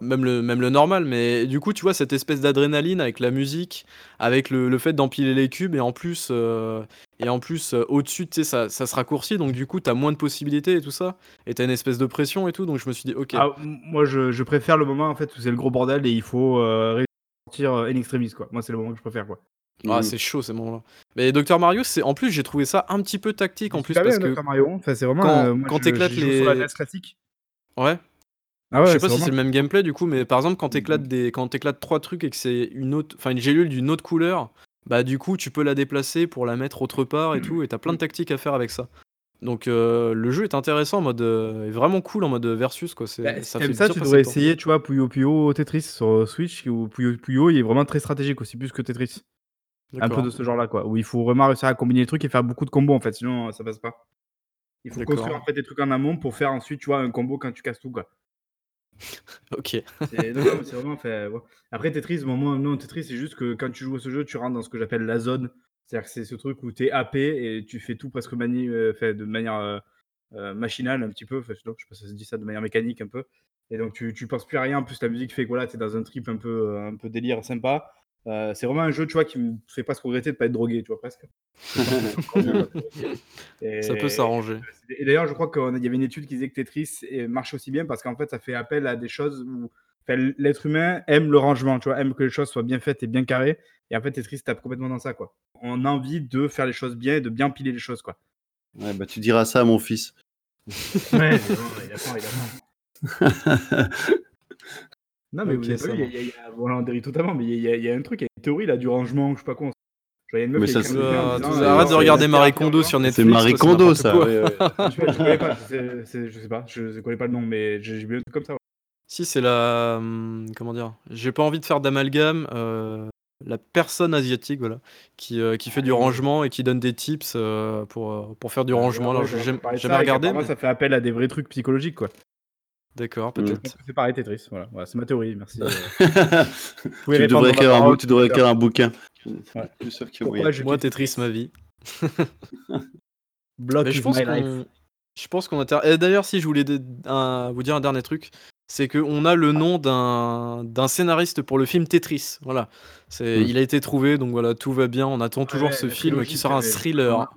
même le même le normal, mais du coup tu vois cette espèce d'adrénaline avec la musique, avec le, fait d'empiler les cubes et en plus euh, et en plus au-dessus tu sais ça, ça, se raccourcit donc du coup tu as moins de possibilités et tout ça et tu as une espèce de pression et tout donc je me suis dit ok. Ah, moi je, je, préfère le moment en fait où c'est le gros bordel et il faut sortir en extremis quoi. Moi c'est le moment que je préfère quoi. Ah, mmh. c'est chaud ces moments-là. Mais Dr Mario, c'est en plus j'ai trouvé ça un petit peu tactique en plus parce que Dr Mario, enfin, c'est vraiment quand, euh, quand t'éclates les sur la classique. Ouais. Ah ouais, je sais pas si c'est le même gameplay du coup, mais par exemple quand t'éclates des quand t'éclates trois trucs et que c'est une autre, enfin une gélule d'une autre couleur, bah du coup tu peux la déplacer pour la mettre autre part et tout, et t'as plein de tactiques à faire avec ça. Donc euh, le jeu est intéressant en mode euh, est vraiment cool en mode versus quoi. C'est bah, ça fait ça, tu devrais essayer, tu vois, Puyo Puyo Tetris sur Switch ou Puyo Puyo, il est vraiment très stratégique aussi plus que Tetris. Un peu de ce genre-là, quoi. Où il faut vraiment réussir à combiner les trucs et faire beaucoup de combos, en fait, sinon euh, ça passe pas. Il faut construire en fait des trucs en amont pour faire ensuite, tu vois, un combo quand tu casses tout, quoi. ok. Après, Tetris, bon, moi, non, Tetris, c'est juste que quand tu joues à ce jeu, tu rentres dans ce que j'appelle la zone. C'est-à-dire que c'est ce truc où tu es AP et tu fais tout presque euh, de manière euh, machinale, un petit peu. Je sais pas si ça se dit ça de manière mécanique un peu. Et donc, tu, tu penses plus à rien. En plus, la musique fait que voilà, tu es dans un trip un peu, un peu délire sympa. Euh, c'est vraiment un jeu, tu vois, qui me fait presque regretter de pas être drogué, tu vois, presque. ça peut s'arranger. Et d'ailleurs, je crois qu'il y avait une étude qui disait que Tetris marche aussi bien parce qu'en fait, ça fait appel à des choses où l'être humain aime le rangement, tu vois, aime que les choses soient bien faites et bien carrées. Et en fait, Tetris tape complètement dans ça, quoi. On a envie de faire les choses bien et de bien piler les choses, quoi. Ouais, bah tu diras ça à mon fils. ouais, il a pas, il a Non, mais vous avez pas vu, il y a, y a, voilà, on dérive totalement, mais il y, a, il y a un truc, il y a une théorie là du rangement, je sais pas quoi. Genre, y a une meuf mais ça, c'est... arrête de regarder Marie Kondo sur Netflix. C'est Marie Kondo, ça. Ouais, ouais. je, je, connais pas, je sais pas, je, connais pas le nom, mais j'ai vu un truc comme ça. Si, c'est la. Hum, comment dire J'ai pas envie de faire d'amalgame. Euh, la personne asiatique, voilà, qui, euh, qui fait du rangement et qui donne des tips euh, pour, pour faire du rangement. Alors, j'aime regarder. Moi, ça fait appel à des vrais trucs psychologiques, quoi. D'accord, mmh. peut-être. C'est pareil, Tetris. Voilà, c'est ma théorie. Merci. tu, devrais écrire un, tu devrais écrire un bouquin. Ouais. Que Moi, Tetris, ma vie. Block je, pense je pense qu'on a. Et d'ailleurs, si je voulais vous dire un dernier truc, c'est qu'on a le nom d'un scénariste pour le film Tetris. Voilà. Mmh. Il a été trouvé, donc voilà, tout va bien. On attend toujours ce film qui sera un thriller.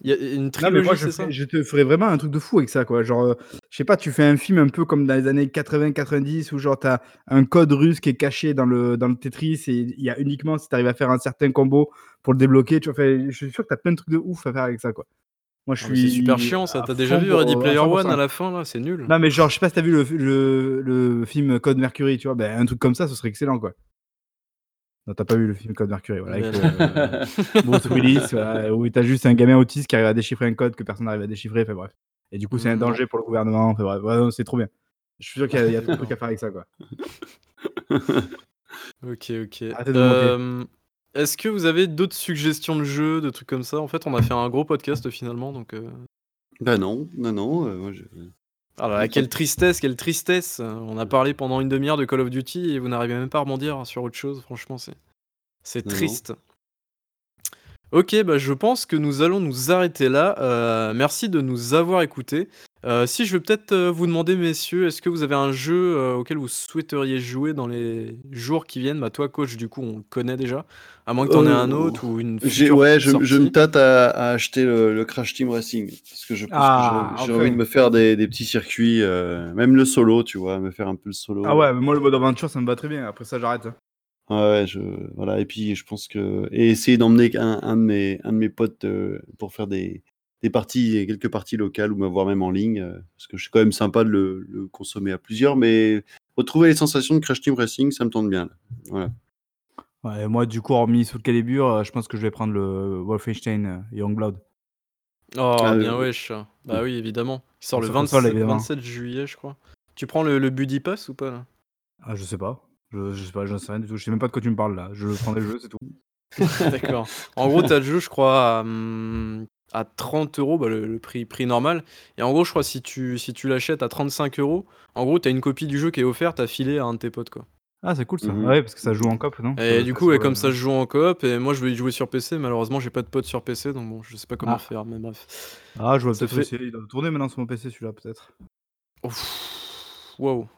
Il y a une trilogie, c'est ça? je te ferais vraiment un truc de fou avec ça, quoi. Genre, euh, je sais pas, tu fais un film un peu comme dans les années 80-90 où genre t'as un code russe qui est caché dans le, dans le Tetris et il y a uniquement si t'arrives à faire un certain combo pour le débloquer. Tu vois, je suis sûr que t'as plein de trucs de ouf à faire avec ça, quoi. Moi, je suis. C'est super chiant ça. T'as déjà vu Ready Player One à la fin là? C'est nul. Non, mais genre, je sais pas si t'as vu le, le, le, film Code Mercury, tu vois. Ben, un truc comme ça, ce serait excellent, quoi. Non, t'as pas vu le film Code Mercury, voilà, avec euh, Bruce Willis, où t'as juste un gamin autiste qui arrive à déchiffrer un code que personne n'arrive à déchiffrer, enfin bref. Et du coup, c'est un danger pour le gouvernement, enfin bref, c'est trop bien. Je suis sûr qu'il y a, trop de trucs à faire avec ça, quoi. ok, ok. Euh, est-ce que vous avez d'autres suggestions de jeux, de trucs comme ça? En fait, on a fait un gros podcast finalement, donc. Euh... Bah non, non, non. Euh, moi, je... Ah quelle tristesse, quelle tristesse. On a parlé pendant une demi-heure de Call of Duty et vous n'arrivez même pas à rebondir sur autre chose. Franchement, c'est c'est triste. Ok, bah je pense que nous allons nous arrêter là. Euh, merci de nous avoir écoutés. Euh, si je veux peut-être euh, vous demander, messieurs, est-ce que vous avez un jeu auquel vous souhaiteriez jouer dans les jours qui viennent? Bah toi, coach, du coup, on le connaît déjà. À moins que tu en aies un autre ou une Ouais, je, me tâte à, acheter le, Crash Team Racing parce que je ah, j'ai envie de me faire des, petits circuits, même le solo, tu vois, me faire un peu le solo. Ah ouais, moi le mode aventure, ça me va très bien. Après ça, j'arrête. Hein. Ouais, je voilà et puis je pense que et essayer d'emmener un un de mes un de mes potes, pour faire des des parties quelques parties locales ou me voir même en ligne, parce que c'est quand même sympa de le consommer à plusieurs, mais retrouver les sensations de Crash Team Racing, ça me tente bien, Voilà. Ouais, moi, du coup, hormis sous le calibre, je pense que je vais prendre le Wolfenstein, Youngblood. Oh, ah, bien wesh. Bah oui, évidemment. Il sort le 27 juillet, je crois. Tu prends le le Buddy Pass ou pas, là? Ah, je sais pas. Je, je sais pas, j'en sais rien du tout. Je sais même pas de quoi tu me parles là. Je prendrai le jeu, c'est tout. D'accord. En gros, tu as le jeu, je crois, à, 30 euros, bah, le, prix, prix normal. Et en gros, je crois, si tu, si tu l'achètes à 35 euros, en gros, tu as une copie du jeu qui est offerte à filer à un de tes potes, quoi. Ah, c'est cool ça. Mmh ouais, parce que ça joue en coop, non? Et du coup, comme ça se joue en coop, et moi je veux y jouer sur PC, malheureusement j'ai pas de potes sur PC, donc bon, je sais pas comment ah. faire, mais bref. Ah, je vois peut-être fait... Il doit tourner maintenant sur mon PC celui-là, peut-être. Wow.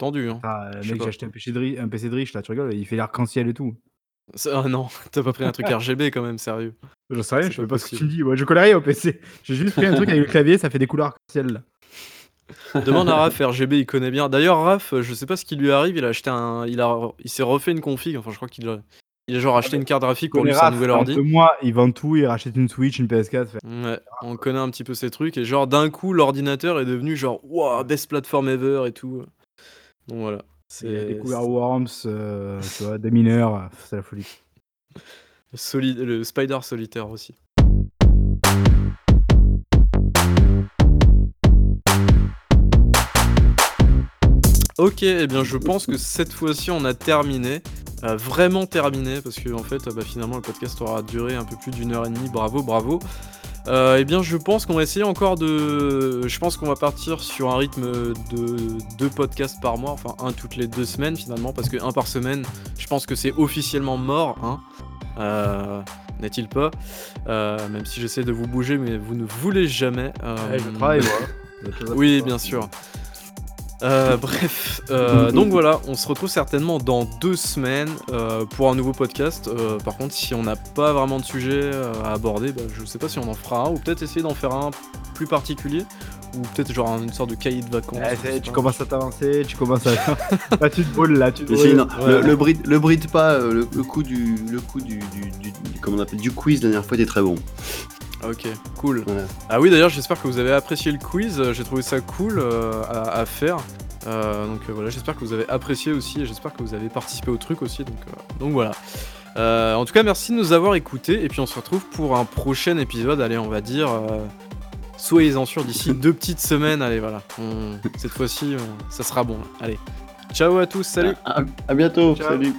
Tendu, hein. Ah, mec, j'ai acheté un PC, de un PC de riche, là, tu rigoles, il fait l'arc-en-ciel et tout. Ah non, t'as pas pris un truc RGB quand même, sérieux. J'en sais rien, je sais pas, ce que tu me dis. Ouais, je connais rien au PC. J'ai juste pris un truc avec le clavier, ça fait des couleurs arc-en-ciel. Demande à Raph, RGB il connaît bien. D'ailleurs, Raph, je sais pas ce qui lui arrive, il a acheté un. Il, a... il s'est refait une config, enfin je crois qu'il a. Il a genre acheté une carte graphique pour lui sa nouvelle ordi. Moi, il vend tout, il rachète une Switch, une PS4. Ouais, on connaît un petit peu ces trucs. Et genre, d'un coup, l'ordinateur est devenu genre, waouh, best platform ever et tout. Donc voilà. C'est des couleurs Worms, euh, tu vois, des mineurs, c'est la folie. Le, le Spider solitaire aussi. Ok, eh bien je pense que cette fois-ci on a terminé. Euh, vraiment terminé, parce que en fait, bah, finalement le podcast aura duré un peu plus d'une heure et demie. Bravo, bravo. Euh, eh bien, je pense qu'on va essayer encore de. Je pense qu'on va partir sur un rythme de deux podcasts par mois, enfin un toutes les deux semaines finalement, parce que un par semaine, je pense que c'est officiellement mort, hein. Euh, n'est-il pas? Euh, Même si j'essaie de vous bouger, mais vous ne voulez jamais. je travaille moi. oui, bien sûr. Euh, bref, euh, donc voilà, on se retrouve certainement dans deux semaines euh, pour un nouveau podcast. par contre, si on n'a pas vraiment de sujet à aborder, bah, je sais pas si on en fera un, ou peut-être essayer d'en faire un plus particulier, ou peut-être genre une sorte de cahier de vacances. tu commences à t'avancer, tu commences à. là, tu te boules là, tu te le, le, bride, le bride pas, le, coup du, le coup du, du, comment on appelle, du quiz la dernière fois était très bon. Ok, cool. Ah oui, d'ailleurs, j'espère que vous avez apprécié le quiz. J'ai trouvé ça cool euh, à, faire. Euh, donc euh, voilà, j'espère que vous avez apprécié aussi et j'espère que vous avez participé au truc aussi. Donc, donc voilà. en tout cas, merci de nous avoir écoutés et puis on se retrouve pour un prochain épisode. Allez, on va dire. Soyez-en sûrs d'ici deux petites semaines. Allez, voilà. cette fois-ci, ça sera bon. Allez. Ciao à tous, salut. À, bientôt, salut.